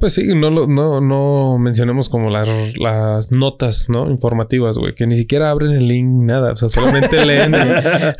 Pues sí, no lo, no, no, no mencionemos como las, las notas, ¿no? Informativas, güey, que ni siquiera abren el link, nada. O sea, solamente leen,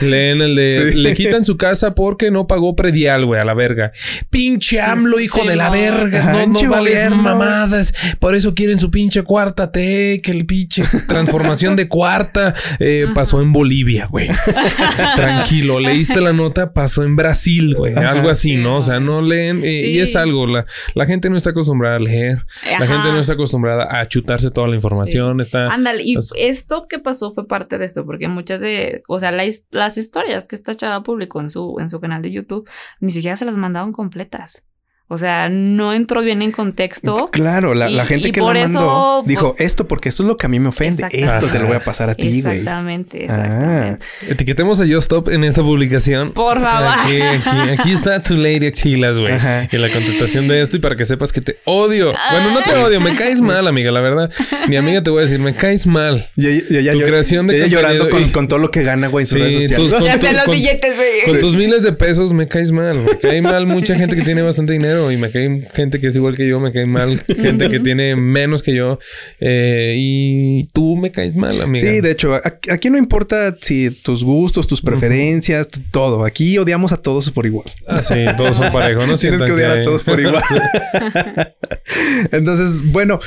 leen el de... Sí. Le quitan su casa porque no pagó predial, güey, a la verga. Pinche AMLO, hijo Sí, de la verga. No, no vales mamadas. Por eso quieren su pinche cuarta T, que el pinche transformación de cuarta eh, pasó en Bolivia, güey. Tranquilo, leíste la nota, pasó en Brasil, güey. Algo así, ¿no? O sea, no leen. eh, Y es algo, la, la gente no está acostumbrada a leer. La gente no está acostumbrada a chutarse toda la información. Está. Ándale, y esto que pasó fue parte de esto, porque muchas de, o sea, la las historias que esta chava publicó en su, en su canal de YouTube, ni siquiera se las mandaron completas. O sea, no entró bien en contexto. Claro, la, Y- la gente y que por lo eso, mandó dijo pues- esto porque esto es lo que a mí me ofende. Esto te lo voy a pasar a ti, güey. Exactamente, Ah, exactamente. Etiquetemos a Yo Stop en esta publicación. Por favor. Aquí, aquí, aquí está tu lady axilas, güey. Ajá. Y la contestación de esto y para que sepas que te odio. Bueno, no te odio, me caes mal, amiga, la verdad. Mi amiga te voy a decir, me caes mal. Y y ella- Tu y- creación de y ella llorando con, y- con todo lo que gana, güey, en sus Sí, redes sociales. tus- Ya con- sé los con- billetes, güey. Con tus miles de pesos me caes mal. Me cae mal mucha gente que tiene bastante dinero y me cae gente que es igual que yo. Me cae mal gente que tiene menos que yo. Eh, y tú me caes mal, amiga. Sí, de hecho, aquí, no importa si tus gustos, tus preferencias, todo. Aquí odiamos a todos por igual. Ah, sí, todos son parejos. No Tienes que odiar a todos por igual. Entonces, bueno,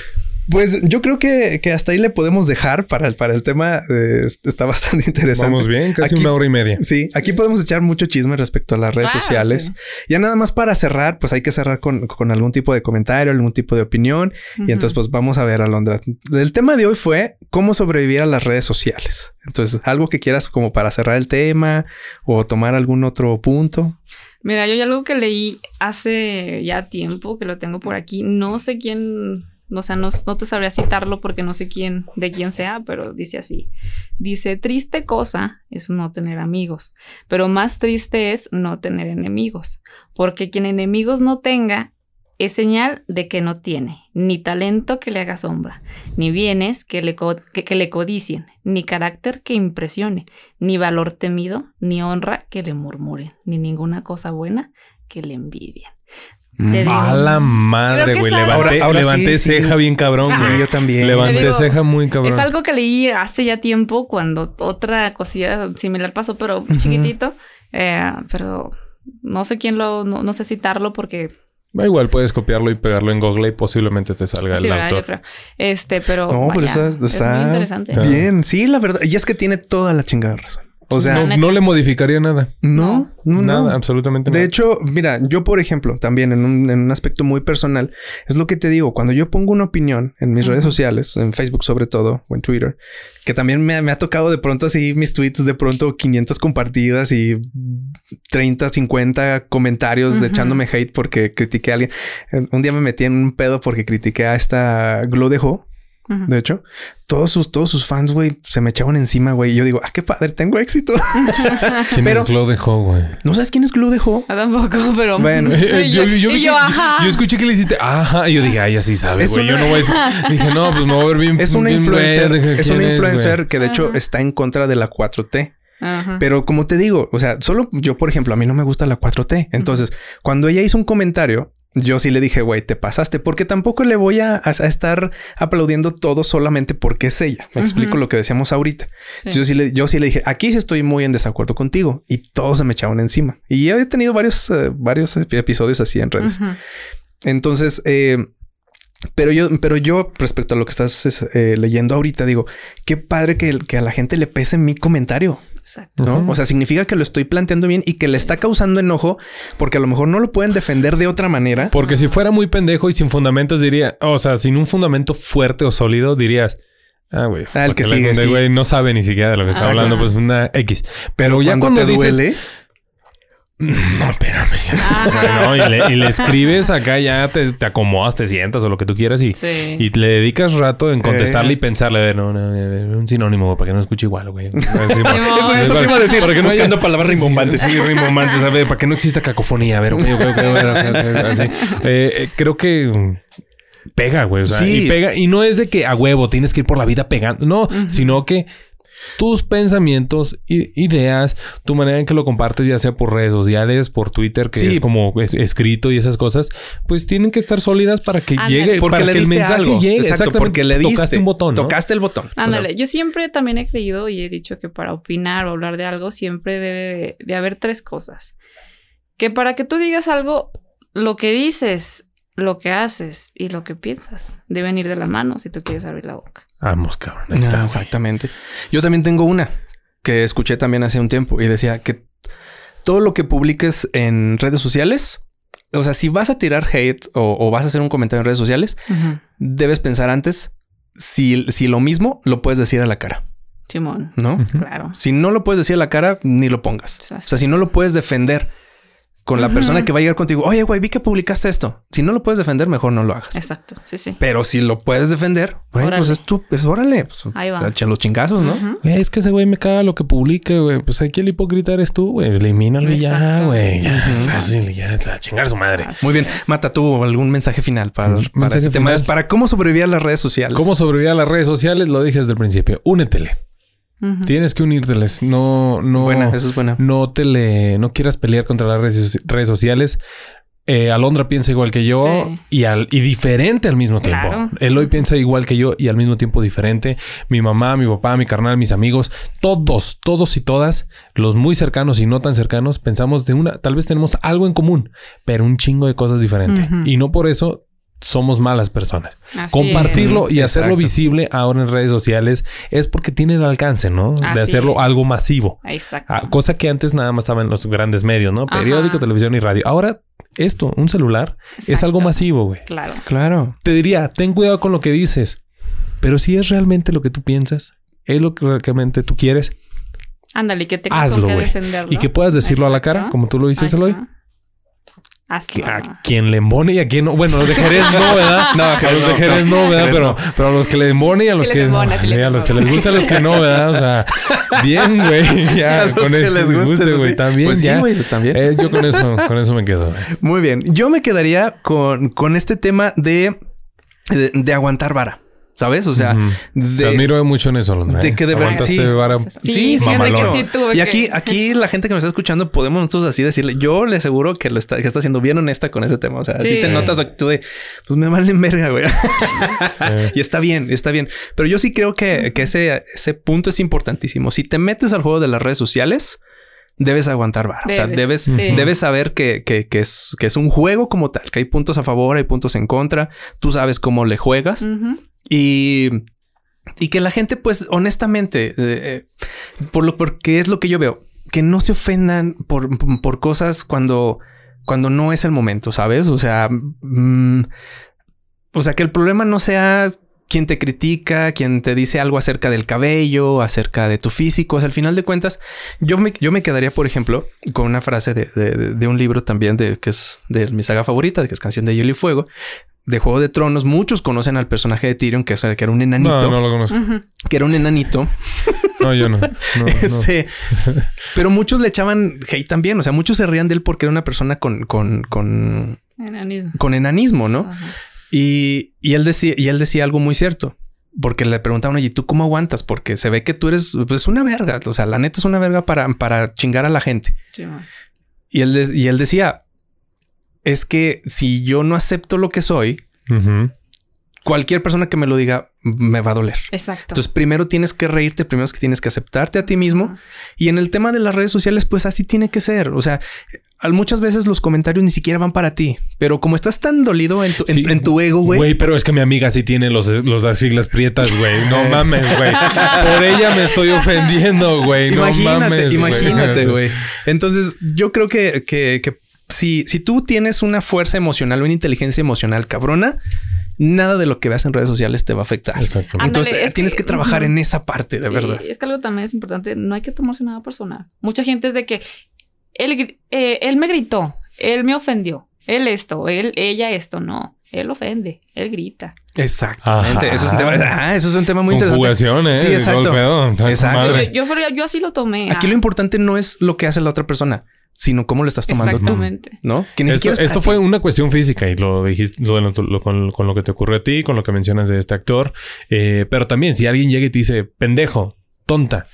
pues yo creo que, que hasta ahí le podemos dejar para el, para el tema. eh, está bastante interesante. Vamos bien, casi Aquí- una hora y media. Sí, aquí podemos echar mucho chisme respecto a las redes Claro, sociales. sí. Ya nada más para cerrar, pues hay que cerrar con, con algún tipo de comentario, algún tipo de opinión. Y entonces, pues vamos a ver, Alondra. El tema de hoy fue cómo sobrevivir a las redes sociales. Entonces, algo que quieras como para cerrar el tema o tomar algún otro punto. Mira, yo hay algo que leí hace ya tiempo, que lo tengo por aquí. No sé quién, o sea, no, te sabría citarlo porque no sé quién, de quién sea, pero dice así. Dice, triste cosa es no tener amigos, pero más triste es no tener enemigos, porque quien enemigos no tenga es señal de que no tiene ni talento que le haga sombra, ni bienes que le, que, que le codicien, ni carácter que impresione, ni valor temido, ni honra que le murmuren, ni ninguna cosa buena que le envidien. Digo, A la madre, güey. algo- Levanté, Ahora- ahora levanté sí, sí. ceja bien cabrón, Sí, yo también. Levanté digo, ceja muy cabrón. Es algo que leí hace ya tiempo cuando otra cosilla similar pasó, pero chiquitito. Eh, pero no sé quién lo, no, no sé citarlo porque Da igual, puedes copiarlo y pegarlo en Google y posiblemente te salga sí, el ¿verdad? Yo autor. creo. Este, pero No, pero vaya, está, es está muy interesante. Bien. Sí, la verdad. Y es que tiene toda la chingada razón. O sea, no, no le modificaría nada. no, no, no. Nada, absolutamente De nada. hecho, mira, yo por ejemplo, también en un, en un aspecto muy personal, es lo que te digo, cuando yo pongo una opinión en mis redes sociales, en Facebook sobre todo, o en Twitter, que también me, ha- me ha tocado de pronto así mis tweets, de pronto 500 compartidas y 30, 50 comentarios de echándome hate porque critiqué a alguien. Eh, Un día me metí en un pedo porque critiqué a esta Glow de Ho, De hecho, todos sus, todos sus fans, güey, se me echaban encima, güey. Y yo digo, ah, qué padre, tengo éxito. ¿Quién pero- es Glow dejó, güey? ¿No sabes quién es Glow de Ho? Yo tampoco, pero. Bueno. yo, y vi yo, que- ajá. yo escuché que le hiciste ajá y yo dije, ay, así sabe, güey. una- Yo no voy a decir. Dije, no, pues me voy a ver bien. Es una bien influencer, es ¿quién una influencer que de hecho Ajá. está en contra de la 4T. Ajá. Pero como te digo, o sea, solo yo, por ejemplo, a mí no me gusta la 4T. Entonces, cuando ella hizo un comentario, yo sí le dije, güey, te pasaste, porque tampoco le voy a, a- a estar aplaudiendo todo solamente porque es ella. Me explico lo que decíamos ahorita. Sí. Yo sí le, yo sí le dije, aquí sí estoy muy en desacuerdo contigo y todos se me echaban encima. Y he tenido varios, eh, varios episodios así en redes. Entonces, eh, pero yo, pero yo respecto a lo que estás es, eh, leyendo ahorita, digo, qué padre que, que a la gente le pese mi comentario, Exacto. ¿no? O sea, significa que lo estoy planteando bien y que le está causando enojo porque a lo mejor no lo pueden defender de otra manera. Porque si fuera muy pendejo y sin fundamentos, diría, o sea, sin un fundamento fuerte o sólido, dirías, ah, güey, Ah, el que sigue, sí. güey, no sabe ni siquiera de lo que está hablando, pues una X. Pero ya cuando, te dices, duele, no, espérame. No, y, le, y le escribes acá ya te, te acomodas, te sientas o lo que tú quieras y, Sí. y le dedicas rato en contestarle Eh. y pensarle, a ver, no, no, a ver, un sinónimo güey, para que no escuche igual, güey. Eso- eso te iba a decir, Para que no buscando haya- palabras rimbombantes. Sí, sí, rimbombantes, a ver, para que no exista cacofonía. A ver, ok, ok, ok, a ver. Eh, eh, creo que pega, güey. O sea, Sí. y pega. Y no es de que a huevo tienes que ir por la vida pegando. No, sino que tus pensamientos, ideas, tu manera en que lo compartes, ya sea por redes sociales, por Twitter, que es como es escrito y esas cosas, pues tienen que estar sólidas para que llegue, porque para le que el mensaje algo. llegue. Exacto, porque le diste. Tocaste un botón. ¿no? Tocaste el botón. Ándale, yo siempre también he creído y he dicho que para opinar o hablar de algo siempre debe de, de haber tres cosas. Que para que tú digas algo, lo que dices lo que haces y lo que piensas deben ir de la mano si tú quieres abrir la boca. Vamos, cabrón. Ahí está, exactamente. Yo también tengo una que escuché también hace un tiempo y decía que todo lo que publiques en redes sociales, o sea, si vas a tirar hate o, o vas a hacer un comentario en redes sociales, uh -huh. debes pensar antes si, si lo mismo lo puedes decir a la cara. Simón. ¿No? Uh -huh. Claro. Si no lo puedes decir a la cara, ni lo pongas. Exacto. O sea, si no lo puedes defender con la uh -huh. persona que va a llegar contigo. Oye, güey, vi que publicaste esto. Si no lo puedes defender, mejor no lo hagas. Exacto. Sí, sí. Pero si lo puedes defender, güey, pues es tú, pues órale. Pues, Ahí va. Echa los chingazos, ¿no? Uh -huh. Es que ese güey me caga lo que publique, güey. Pues aquí el hipócrita eres tú, güey. Elimínalo y ya, güey. Ya, fácil, ya, a chingar su madre. Así Muy bien. Es. Mata, tú algún mensaje final para, para mensaje este final? tema. Para cómo sobrevivir a las redes sociales. Cómo sobrevivir a las redes sociales, lo dije desde el principio. Únetele. Uh -huh. Tienes que unírteles. No, no. Buena, eso es buena. No te le, no quieras pelear contra las redes, redes sociales. Eh, Alondra piensa igual que yo sí. y, al, y diferente al mismo tiempo. Claro. Eloy piensa igual que yo y al mismo tiempo diferente. Mi mamá, mi papá, mi carnal, mis amigos, todos, todos y todas, los muy cercanos y no tan cercanos, pensamos de una, tal vez tenemos algo en común, pero un chingo de cosas diferentes. Uh -huh. Y no por eso somos malas personas. Así Compartirlo es. y hacerlo Exacto. visible ahora en redes sociales es porque tiene el alcance, ¿no? Así de hacerlo es. algo masivo. Exacto. Ah, cosa que antes nada más estaba en los grandes medios, ¿no? Periódico, Ajá. televisión y radio. Ahora esto, un celular, Exacto. es algo masivo, güey. Claro. Claro. Te diría, ten cuidado con lo que dices. Pero si es realmente lo que tú piensas, es lo que realmente tú quieres, Ándale, que tengas hazlo, güey. defenderlo. Y que puedas decirlo a la cara, como tú lo dices, Eloy. A quien le embone y a quien no. Bueno, los de Jerez no, ¿verdad? No, a los de Jerez no, ¿verdad? Pero, pero a los que le embone y a los que. embona, sí, a los que les gusta, a los que no, ¿verdad? O sea, bien, güey. Ya, A los con que les guste, güey. sí. También, Pues sí, güey, pues también. Eh, yo con eso, con eso me quedo. Muy bien. Yo me quedaría con, con este tema de, de, de aguantar vara. ¿Sabes? O sea, de, Te admiro mucho en eso, Londra. de ¿eh? que de verdad- sí. vara. Sí, Sí, que sí tuve Y que- aquí, aquí la gente que nos está escuchando podemos nosotros así decirle, yo le aseguro que lo está, que está siendo bien honesta con ese tema. O sea, sí, Sí. se nota su actitud de, pues me valen verga, güey. Sí. y está bien, está bien. Pero yo sí creo que, que ese, ese punto es importantísimo. Si te metes al juego de las redes sociales, debes aguantar vara. O sea, debes, Debes, sí. debes saber que, que, que es, que es un juego como tal, que hay puntos a favor, hay puntos en contra. Tú sabes cómo le juegas. Y, y que la gente, pues, honestamente, eh, eh, por lo porque es lo que yo veo, que no se ofendan por, por cosas cuando, cuando no es el momento, ¿sabes? O sea, mm, o sea, que el problema no sea quien te critica, quien te dice algo acerca del cabello, acerca de tu físico. O sea, al final de cuentas, yo me, yo me quedaría, por ejemplo, con una frase de, de- un libro también de que es de mi saga favorita, que es Canción de Hielo y Fuego, de Juego de Tronos. Muchos conocen al personaje de Tyrion, que, es, que era un enanito, No, no lo conozco. Que era un enanito. No, yo no. No, no. Este, pero muchos le echaban hate también. O sea, muchos se rían de él porque era una persona con, con, con, Enanismo. con enanismo, ¿no? Ajá. Y, y él decía, y él decía algo muy cierto. Porque le preguntaban, oye, ¿y ¿tú cómo aguantas? Porque se ve que tú eres pues, una verga. O sea, la neta es una verga para, para chingar a la gente. Sí. Y él, de- y él decía, es que si yo no acepto lo que soy, cualquier persona que me lo diga me va a doler. Exacto. Entonces, primero tienes que reírte, primero es que tienes que aceptarte a ti mismo. Y en el tema de las redes sociales, pues así tiene que ser. O sea, muchas veces los comentarios ni siquiera van para ti, pero como estás tan dolido en tu, en- Sí. en tu ego, güey. Güey, pero es que mi amiga sí tiene los, los las siglas prietas, güey. No mames, güey. Por ella me estoy ofendiendo, güey. No Imagínate, mames. imagínate, güey. Entonces, yo creo que, que, que si, si tú tienes una fuerza emocional, una inteligencia emocional cabrona, nada de lo que veas en redes sociales te va a afectar. Exacto. Entonces, es tienes que- que, trabajar en esa parte, de Sí, verdad. Es que algo también es importante. No hay que tomarse nada personal. Mucha gente es de que él, eh, él me gritó, él me ofendió, él esto, él, ella esto. No, él ofende, él grita. Exactamente. Eso es un tema, ah, eso es un tema muy interesante. ¿eh? Sí, exacto. Exacto. Yo, yo, así lo tomé. Aquí ah, lo importante no es lo que hace la otra persona, sino cómo lo estás tomando tú. ¿no? Que ni Esto, siquiera es para esto fue una cuestión física y lo dijiste lo, lo- lo- con, con lo que te ocurrió a ti, con lo que mencionas de este actor. Eh, pero también, si alguien llega y te dice pendejo, tonta.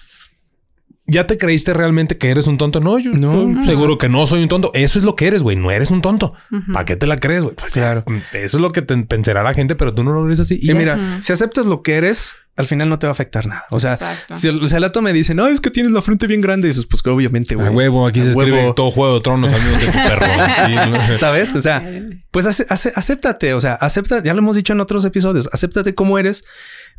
¿Ya te creíste realmente que eres un tonto? No, yo No. seguro que no soy un tonto. Eso es lo que eres, güey. No eres un tonto. ¿Para qué te la crees, güey? Pues, Claro. Eso es lo que te pensará la gente, pero tú no lo eres así. Y mira, si aceptas lo que eres, al final no te va a afectar nada. O sea, Exacto. si el, ato me dice, no, es que tienes la frente bien grande, y dices, pues que obviamente, güey. A huevo, aquí se escribe huevo. todo juego de tronos al mismo tiempo, perro. Sí. ¿Sabes? O sea, pues ace- ace- acéptate, o sea, acepta, ya lo hemos dicho en otros episodios, acéptate como eres,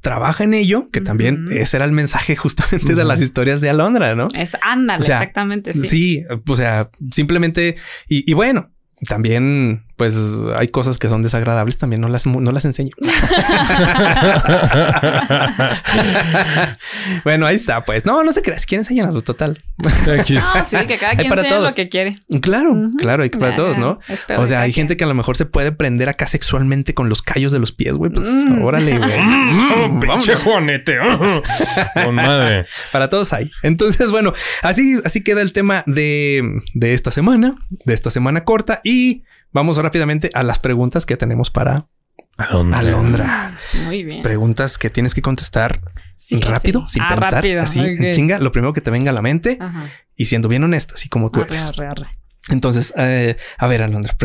trabaja en ello, que también ese era el mensaje justamente de las historias de Alondra, ¿no? Es ándale, O sea, exactamente. Sí. Sí. o sea, simplemente, y, y bueno, también, pues hay cosas que son desagradables, también no las, no las enseño. bueno, ahí está, pues. No, no se creas, quieren enseñarlo, total. No, sí, que cada quien para sea todos. lo que quiere. Claro, claro, hay que para Ya, todos, ¿no? O sea, hay gente que a lo mejor se puede prender acá sexualmente con los callos de los pies, güey. Pues Mm. órale, güey. Mm, Pinche vámonos. Juanete. Con madre. Para todos hay. Entonces, bueno, así, así queda el tema de, de esta semana, de esta semana corta. Y vamos rápidamente a las preguntas que tenemos para Alondra. Alondra. Muy bien. Preguntas que tienes que contestar Sí, rápido, sí. sin Ah, pensar. rápido. Así, en chinga, lo primero que te venga a la mente Ajá. y siendo bien honesta, así como tú Arre, eres. arre, arre. Entonces, eh, a ver, Alondra,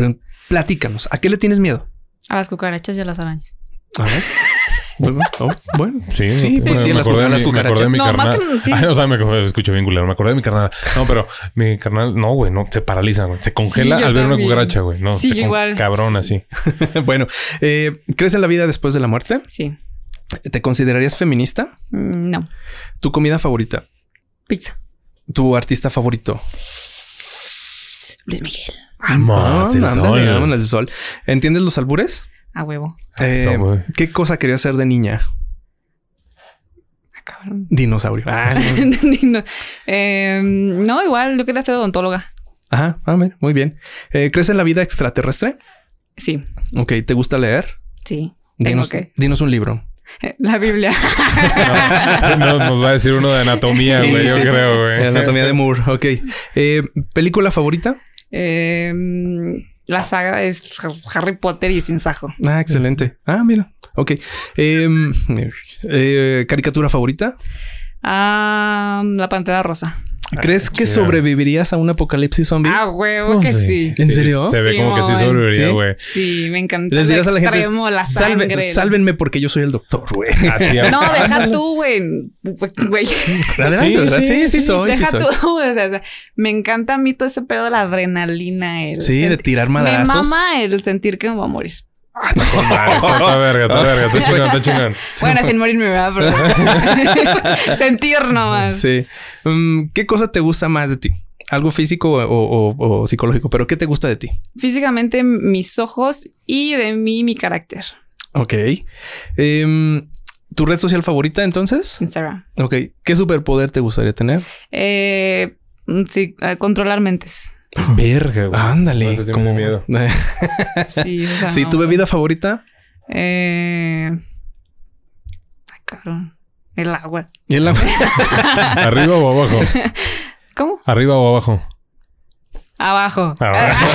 platícanos, ¿a qué le tienes miedo? A las cucarachas y a las arañas. A ver. Bueno, oh, bueno. Sí, Sí, pues sí, me las acordé de cucarachas. mi- me acordé de mi No, más carnal. que- sí. Ay, o sea, me escucho bien culero. Me acordé de mi carnal. No, pero mi carnal, no, güey, no, se paraliza, güey. Se congela Sí, al ver una también. cucaracha, güey. No, Sí, se con- igual. Cabrón, así. bueno, eh, ¿crees en la vida después de la muerte? Sí. ¿Te considerarías feminista? Mm, No. ¿Tu comida favorita? Pizza. ¿Tu artista favorito? Luis Miguel. Más el ándale, sol. vámonos el sol. ¿Entiendes los albures? A huevo. Eh. ¿Qué cosa quería ser de niña? Cabrón. Dinosaurio. Ah, no. no. Eh, no, igual, yo quería ser odontóloga. Ajá, ah, muy bien. Eh, ¿Crees en la vida extraterrestre? Sí, Ok, ¿te gusta leer? sí. Tengo Dinos, que. dinos un libro. La Biblia. No, nos va a decir uno de anatomía, Sí, güey. Yo sí. creo, güey. Anatomía de Moore. Ok. Eh, ¿Película favorita? Eh, la saga es Harry Potter y Sin Sajo. Ah, excelente. Ah, mira. Ok. Em, eh, ¿Caricatura favorita? Ah, la Pantera Rosa. ¿Crees que chido. sobrevivirías a un apocalipsis zombie? Ah, huevo No que sí. ¿En serio? Se ve Sí, como que sí sobreviviría, ¿Sí? güey. Sí, me encanta. Les dirás a la gente, la "Salve- sangre. sálvenme porque yo soy el doctor, güey. No, deja tú, güey. Sí, sí, sí, sí, sí, soy, sí deja soy. tú. O sea, o sea, me encanta a mí todo ese pedo de la adrenalina. El Sí, de tirar Me madrazos. mama el sentir que me voy a morir. Está está verga, está verga. Está chingón, está chingón. Bueno, sin morirme, ¿verdad? Pero... sentir nomás. Sí. Mm, ¿Qué cosa te gusta más de ti? Algo físico o, o- o psicológico, pero ¿qué te gusta de ti? Físicamente, mis ojos y de mí, mi carácter. Ok. Em, ¿Tu red social favorita entonces? Instagram. Ok. ¿Qué superpoder te gustaría tener? Eh, sí, eh, controlar mentes. Verga, güey. Ándale. No, tengo miedo. Sí, o sea, sí, no. tu bebida favorita. Eh... Ay, cabrón. El agua. Y el ¿Arriba o abajo? ¿Cómo? ¿Arriba o abajo? Abajo. Abajo.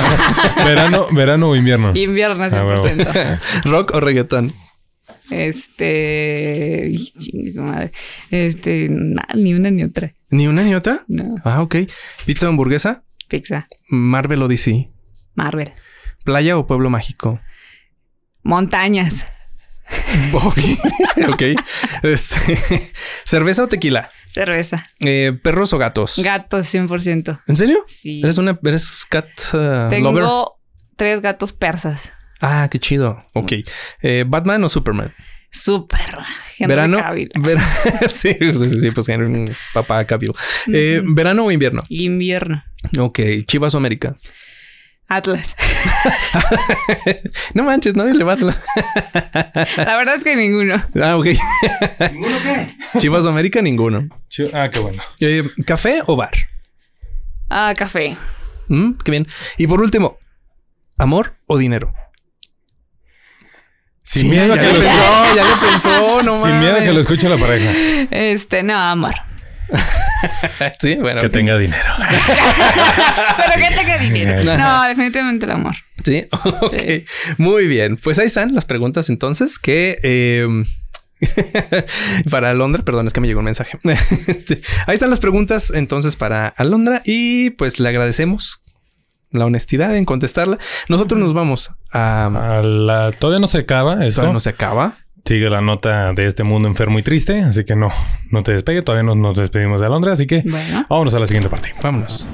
¿Verano, verano o invierno? Invierno Ah, huevo. 100%. rock o reggaetón. Este. madre. Este. na- ni una ni otra. Ni una ni otra. No. Ah, ok. Pizza o hamburguesa. Pizza. Marvel o DC. Marvel. Playa o pueblo mágico. Montañas. Ok. Este, cerveza o tequila. Cerveza. Eh, perros o gatos. Gatos 100%. ¿En serio? Sí. Eres una, eres cat uh, Tengo lover. tres gatos persas. Ah, qué chido. Ok. Eh, Batman o Superman. Súper. Henry verano. Vera- sí, sí, sí, pues un papá Cavill. Eh, verano o invierno. Invierno. Ok. Chivas o América. Atlas. no manches, nadie le va a Atlas. La verdad es que ninguno. Ah, ok. Chivas o América, ninguno. Ah, qué bueno. Eh, ¿Café o bar? Ah, café. Mm, qué bien. Y por último, ¿amor o dinero? Sin Sí, miedo a que lo lo pensó, ya lo pensó, no Sin miedo a que lo escuche la pareja. Este, no, amor. Sí, bueno. Que tenga dinero. Pero que tenga dinero. No, definitivamente el amor. Sí, ok. Sí. Muy bien. Pues ahí están las preguntas entonces que eh, para Alondra, perdón, es que me llegó un mensaje. Este, ahí están las preguntas entonces para Alondra y pues le agradecemos la honestidad en contestarla. Nosotros nos vamos a... A la- Todavía no se acaba esto. Todavía no se acaba. Sigue la nota de este mundo enfermo y triste, así que no, no te despegue. Todavía no nos despedimos de Alondra, así que Bueno. vámonos a la siguiente parte. Vámonos.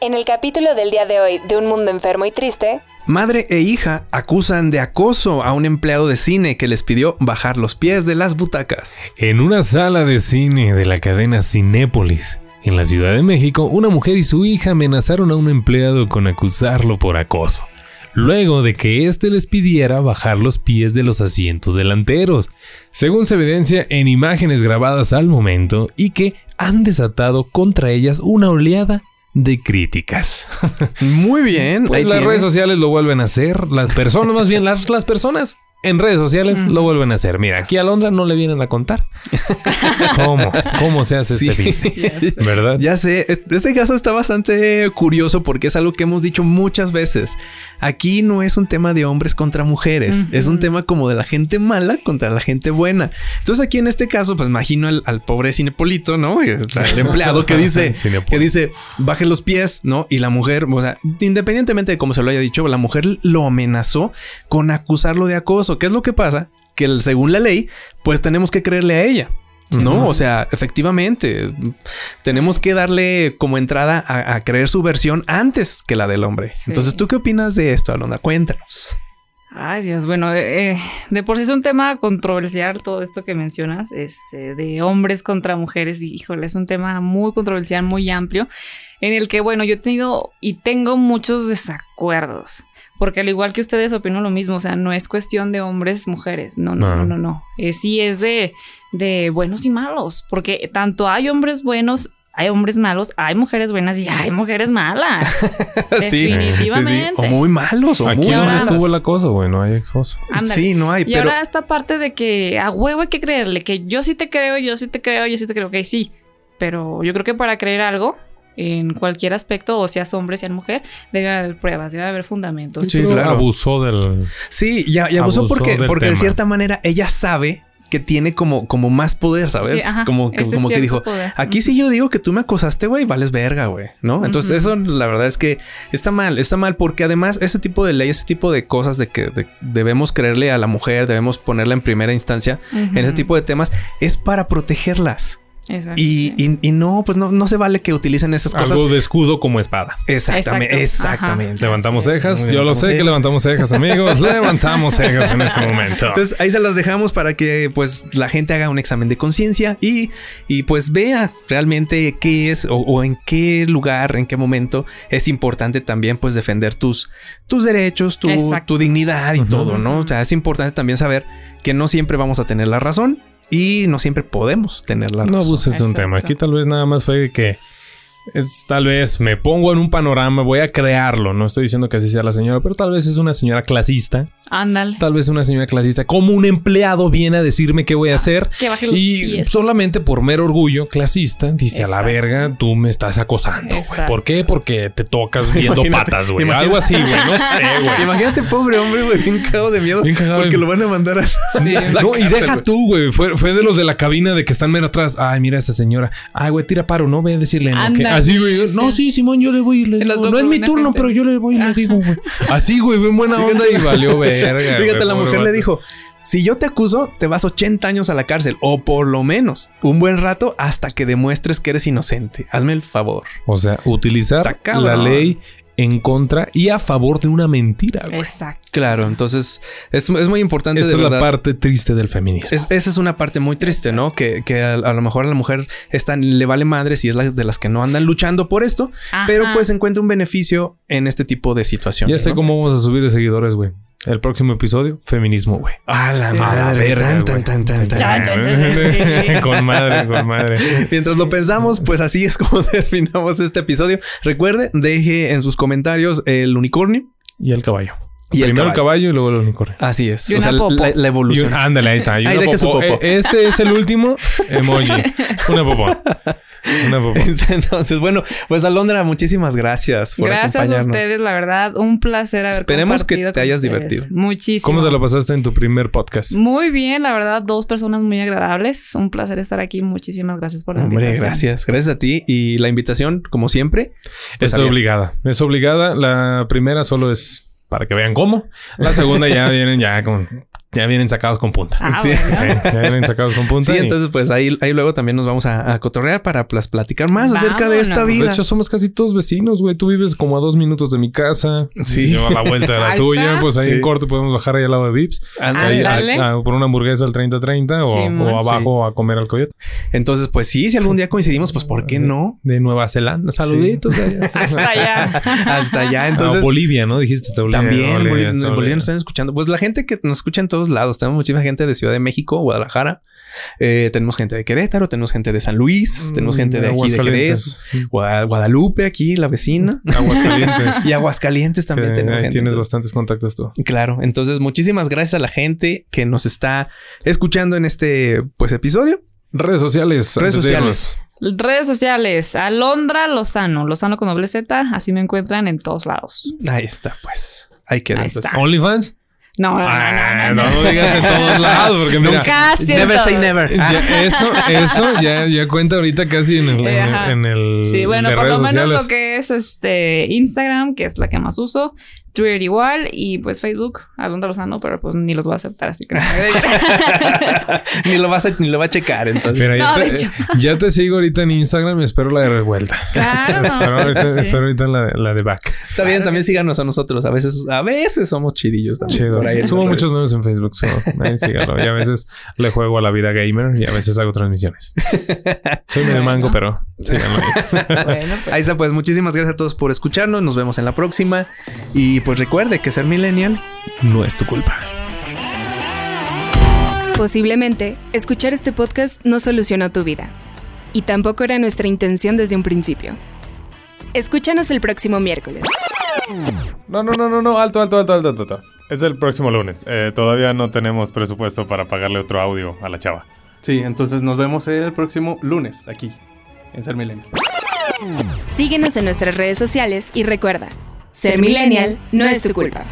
En el capítulo del día de hoy de Un Mundo Enfermo y Triste, Madre e hija acusan de acoso a un empleado de cine que les pidió bajar los pies de las butacas. En una sala de cine de la cadena Cinépolis, en la Ciudad de México, una mujer y su hija amenazaron a un empleado con acusarlo por acoso, luego de que éste les pidiera bajar los pies de los asientos delanteros, según se evidencia en imágenes grabadas al momento y que han desatado contra ellas una oleada de críticas. Muy bien. Pues las tiene. redes sociales lo vuelven a hacer. Las personas, más bien, las, las personas en redes sociales lo vuelven a hacer. Mira, aquí a Londra no le vienen a contar cómo, cómo se hace Sí. este business. ¿Verdad? Ya sé, es- este caso está bastante curioso porque es algo que hemos dicho muchas veces. Aquí no es un tema de hombres contra mujeres, es un tema como de la gente mala contra la gente buena. Entonces aquí en este caso, pues imagino al, al pobre Cinepolito, ¿no? El, el empleado que dice, que dice, baje los pies, ¿no? Y la mujer, o sea, independientemente de cómo se lo haya dicho, la mujer lo amenazó con acusarlo de acoso. ¿Qué es lo que pasa? Que el- según la ley, pues tenemos que creerle a ella. No, o sea, efectivamente, tenemos que darle como entrada a, a creer su versión antes que la del hombre. Sí. Entonces, ¿tú qué opinas de esto, Alondra? Cuéntanos. Ay, Dios, bueno, eh, de por sí es un tema controversial todo esto que mencionas, este, de hombres contra mujeres, y híjole, es un tema muy controversial, muy amplio, en el que, bueno, yo he tenido y tengo muchos desacuerdos, porque al igual que ustedes opino lo mismo, o sea, no es cuestión de hombres, mujeres, no, no, No. no, no, no, Eh, sí es de, de buenos y malos, porque tanto hay hombres buenos, hay hombres malos, hay mujeres buenas y hay mujeres malas. Sí, Definitivamente. O muy malos o Aquí muy malas. estuvo el acoso, güey. No hay acoso. Sí, no hay, Y pero ahora esta parte de que a huevo hay que creerle, que yo sí te creo, yo sí te creo, yo sí te creo, que sí. Pero yo creo que para creer algo, en cualquier aspecto, o seas hombre, seas mujer, debe haber pruebas, debe haber fundamentos. Sí, Pero claro. Abusó del. sí, ya, ya abusó, Abusó porque, porque de cierta manera ella sabe que tiene como, como más poder, ¿sabes? Sí, ajá, como que, como que dijo, poder. aquí si yo digo que tú me acosaste, güey, vales verga, güey, ¿no? Entonces eso la verdad es que está mal, está mal porque además ese tipo de ley, ese tipo de cosas de que de- debemos creerle a la mujer, debemos ponerla en primera instancia en ese tipo de temas, es para protegerlas. Exacto. Y, y- y no, pues no, no se vale que utilicen esas cosas. Algo de escudo como espada. Exactamente, Exacto. exactamente. Levantamos cejas. Yo lo sé que levantamos cejas, amigos. levantamos cejas en este momento. Entonces ahí se las dejamos para que pues la gente haga un examen de conciencia y, y pues vea realmente qué es o, o en qué lugar, en qué momento es importante también pues defender tus, tus derechos, tu, tu dignidad y todo, ¿no? O sea, es importante también saber que no siempre vamos a tener la razón y no siempre podemos tener la No abuses de un Exacto. tema. Aquí tal vez nada más fue que es tal vez me pongo en un panorama, voy a crearlo. No estoy diciendo que así sea la señora, pero tal vez es una señora clasista. Ándale. Tal vez una señora clasista. Como un empleado viene a decirme qué voy a hacer. Que baje los Y pies. solamente por mero orgullo clasista, dice a la verga, tú me estás acosando, güey. ¿Por qué? Porque te tocas viendo Imagínate, patas, güey. imagínate. Algo así, güey. No sé, güey. Imagínate, pobre hombre, güey, bien cagado de miedo. Bien cagado porque de- lo van a mandar a. Sí, a la no, y deja güey. tú, güey. Fue, fue de los de la cabina de que están menos atrás. Ay, mira esta señora. Ay, güey, tira paro, no voy a decirle. No, así, güey. No, sí, Simón, yo le voy y le digo. No es mi turno, gente. pero yo le voy y le digo, güey. Así, güey, bien buena onda y valió verga. Fíjate, la mujer le dijo: Si yo te acuso, te vas 80 años a la cárcel, o por lo menos un buen rato hasta que demuestres que eres inocente. Hazme el favor. O sea, utilizar la ley en contra y a favor de una mentira, güey. Exacto. Claro, entonces es, es muy importante. Esa de es la parte triste del feminismo. Es- esa es una parte muy triste, ¿no? Que, que a, a lo mejor a la mujer está, le vale madre si es la, de las que no andan luchando por esto, Ajá. pero pues encuentra un beneficio en este tipo de situaciones. ya sé ¿no? cómo vamos a subir de seguidores, güey. El próximo episodio, feminismo, güey. A la Sí. madre, A la verga, tan, güey. tan, tan, tan, tan. Ya, ya, ya, ya. con madre, con madre. Mientras lo pensamos, pues así es como terminamos este episodio. Recuerde, deje en sus comentarios el unicornio Y el caballo. Y el Primero el caballo. caballo y luego el unicornio. Así es. Y o una sea, popo. la, evolución. un- ándale, ahí está. Y Ahí deje su popó. Eh, Este es el último emoji. Una popó. Una popó. Entonces, bueno, pues Alondra, muchísimas gracias por Gracias a acompañarnos. ustedes, la verdad, un placer haber Esperemos que te hayas ustedes. divertido. Muchísimo. ¿Cómo te lo pasaste en tu primer podcast? Muy bien, la verdad, dos personas muy agradables. Un placer estar aquí. Muchísimas gracias por la Hombre, invitación. gracias. Gracias a ti. Y la invitación, como siempre, pues, Está obligada. Es obligada. La primera solo es para que vean cómo. La segunda ya vienen ya con... Ya vienen sacados con punta. Ah, Sí. bueno. Sí, ya vienen sacados con punta. Sí, y- entonces pues ahí, ahí luego también nos vamos a, a cotorrear para pues, platicar más acerca de esta vida. De hecho, somos casi todos vecinos, güey. Tú vives como a dos minutos de mi casa. Sí. Yo a la vuelta de la Ahí tuya. está. Pues ahí Sí. en corto podemos bajar ahí al lado de Vips. Ahí, a- por una hamburguesa al 30-30 o, Sí, o abajo a comer al coyote. Entonces, pues sí, si algún día coincidimos, pues ¿por qué no? De Nueva Zelanda. Saluditos. allá. Hasta allá. Hasta allá. Entonces, Bolivia, ¿no? Dijiste Bolivia. también Bolivia. Bolivia nos están escuchando. Pues la gente que nos escucha en todos lados. Tenemos muchísima gente de Ciudad de México, Guadalajara. Eh, tenemos gente de Querétaro, tenemos gente de San Luis, tenemos gente de aquí de Jerez, Aguascalientes. Guada- Guadalupe, aquí, la vecina. Aguascalientes. Y Aguascalientes también Que tenemos ahí gente. tienes bastantes contactos tú. Claro, entonces muchísimas gracias a la gente que nos está escuchando en este pues episodio. Redes sociales. Redes sociales. Redes sociales. Alondra Lozano. Lozano con doble Z. Así me encuentran en todos lados. Ahí está, pues. Ahí queda. OnlyFans. No, no, no, Ah, no, no. no, digas en todos lados, porque mira. Casi en Never say never. ya- eso, eso ya, ya cuenta ahorita casi en el, en, el Sí, bueno, por lo menos sociales. lo que es este Instagram, que es la que más uso, Twitter igual, y pues Facebook, Alondra Lozano, pero pues ni los voy a aceptar, así que no me ni lo vas a, ni lo va a checar, entonces. Mira, ya, No, de te, hecho. ya te sigo ahorita en Instagram y espero la de revuelta. Claro, espero, sí, ahorita, sí, espero ahorita la, la de back. Está bien, Claro también sí. síganos a nosotros. A veces, a veces somos chidillos también. Chido. Por ahí en Subo muchos memes en Facebook. so, ahí síganlo. Y a veces le juego a la vida gamer y a veces hago transmisiones. Soy medio Bueno. mango, pero síganlo ahí. Bueno, pues, Ahí está, pues muchísimas gracias a todos por escucharnos. Nos vemos en la próxima. Y pues recuerde que ser millennial No es tu culpa. Posiblemente, escuchar este podcast no solucionó tu vida. Y tampoco era nuestra intención desde un principio. Escúchanos el próximo miércoles. No, no, no, no, no. Alto, alto, alto, alto, alto. alto. Es el próximo lunes. Eh, todavía no tenemos presupuesto para pagarle otro audio a la chava. Sí, entonces nos vemos el próximo lunes aquí en Ser Millennial. Síguenos en nuestras redes sociales y recuerda, ser millennial no es tu culpa.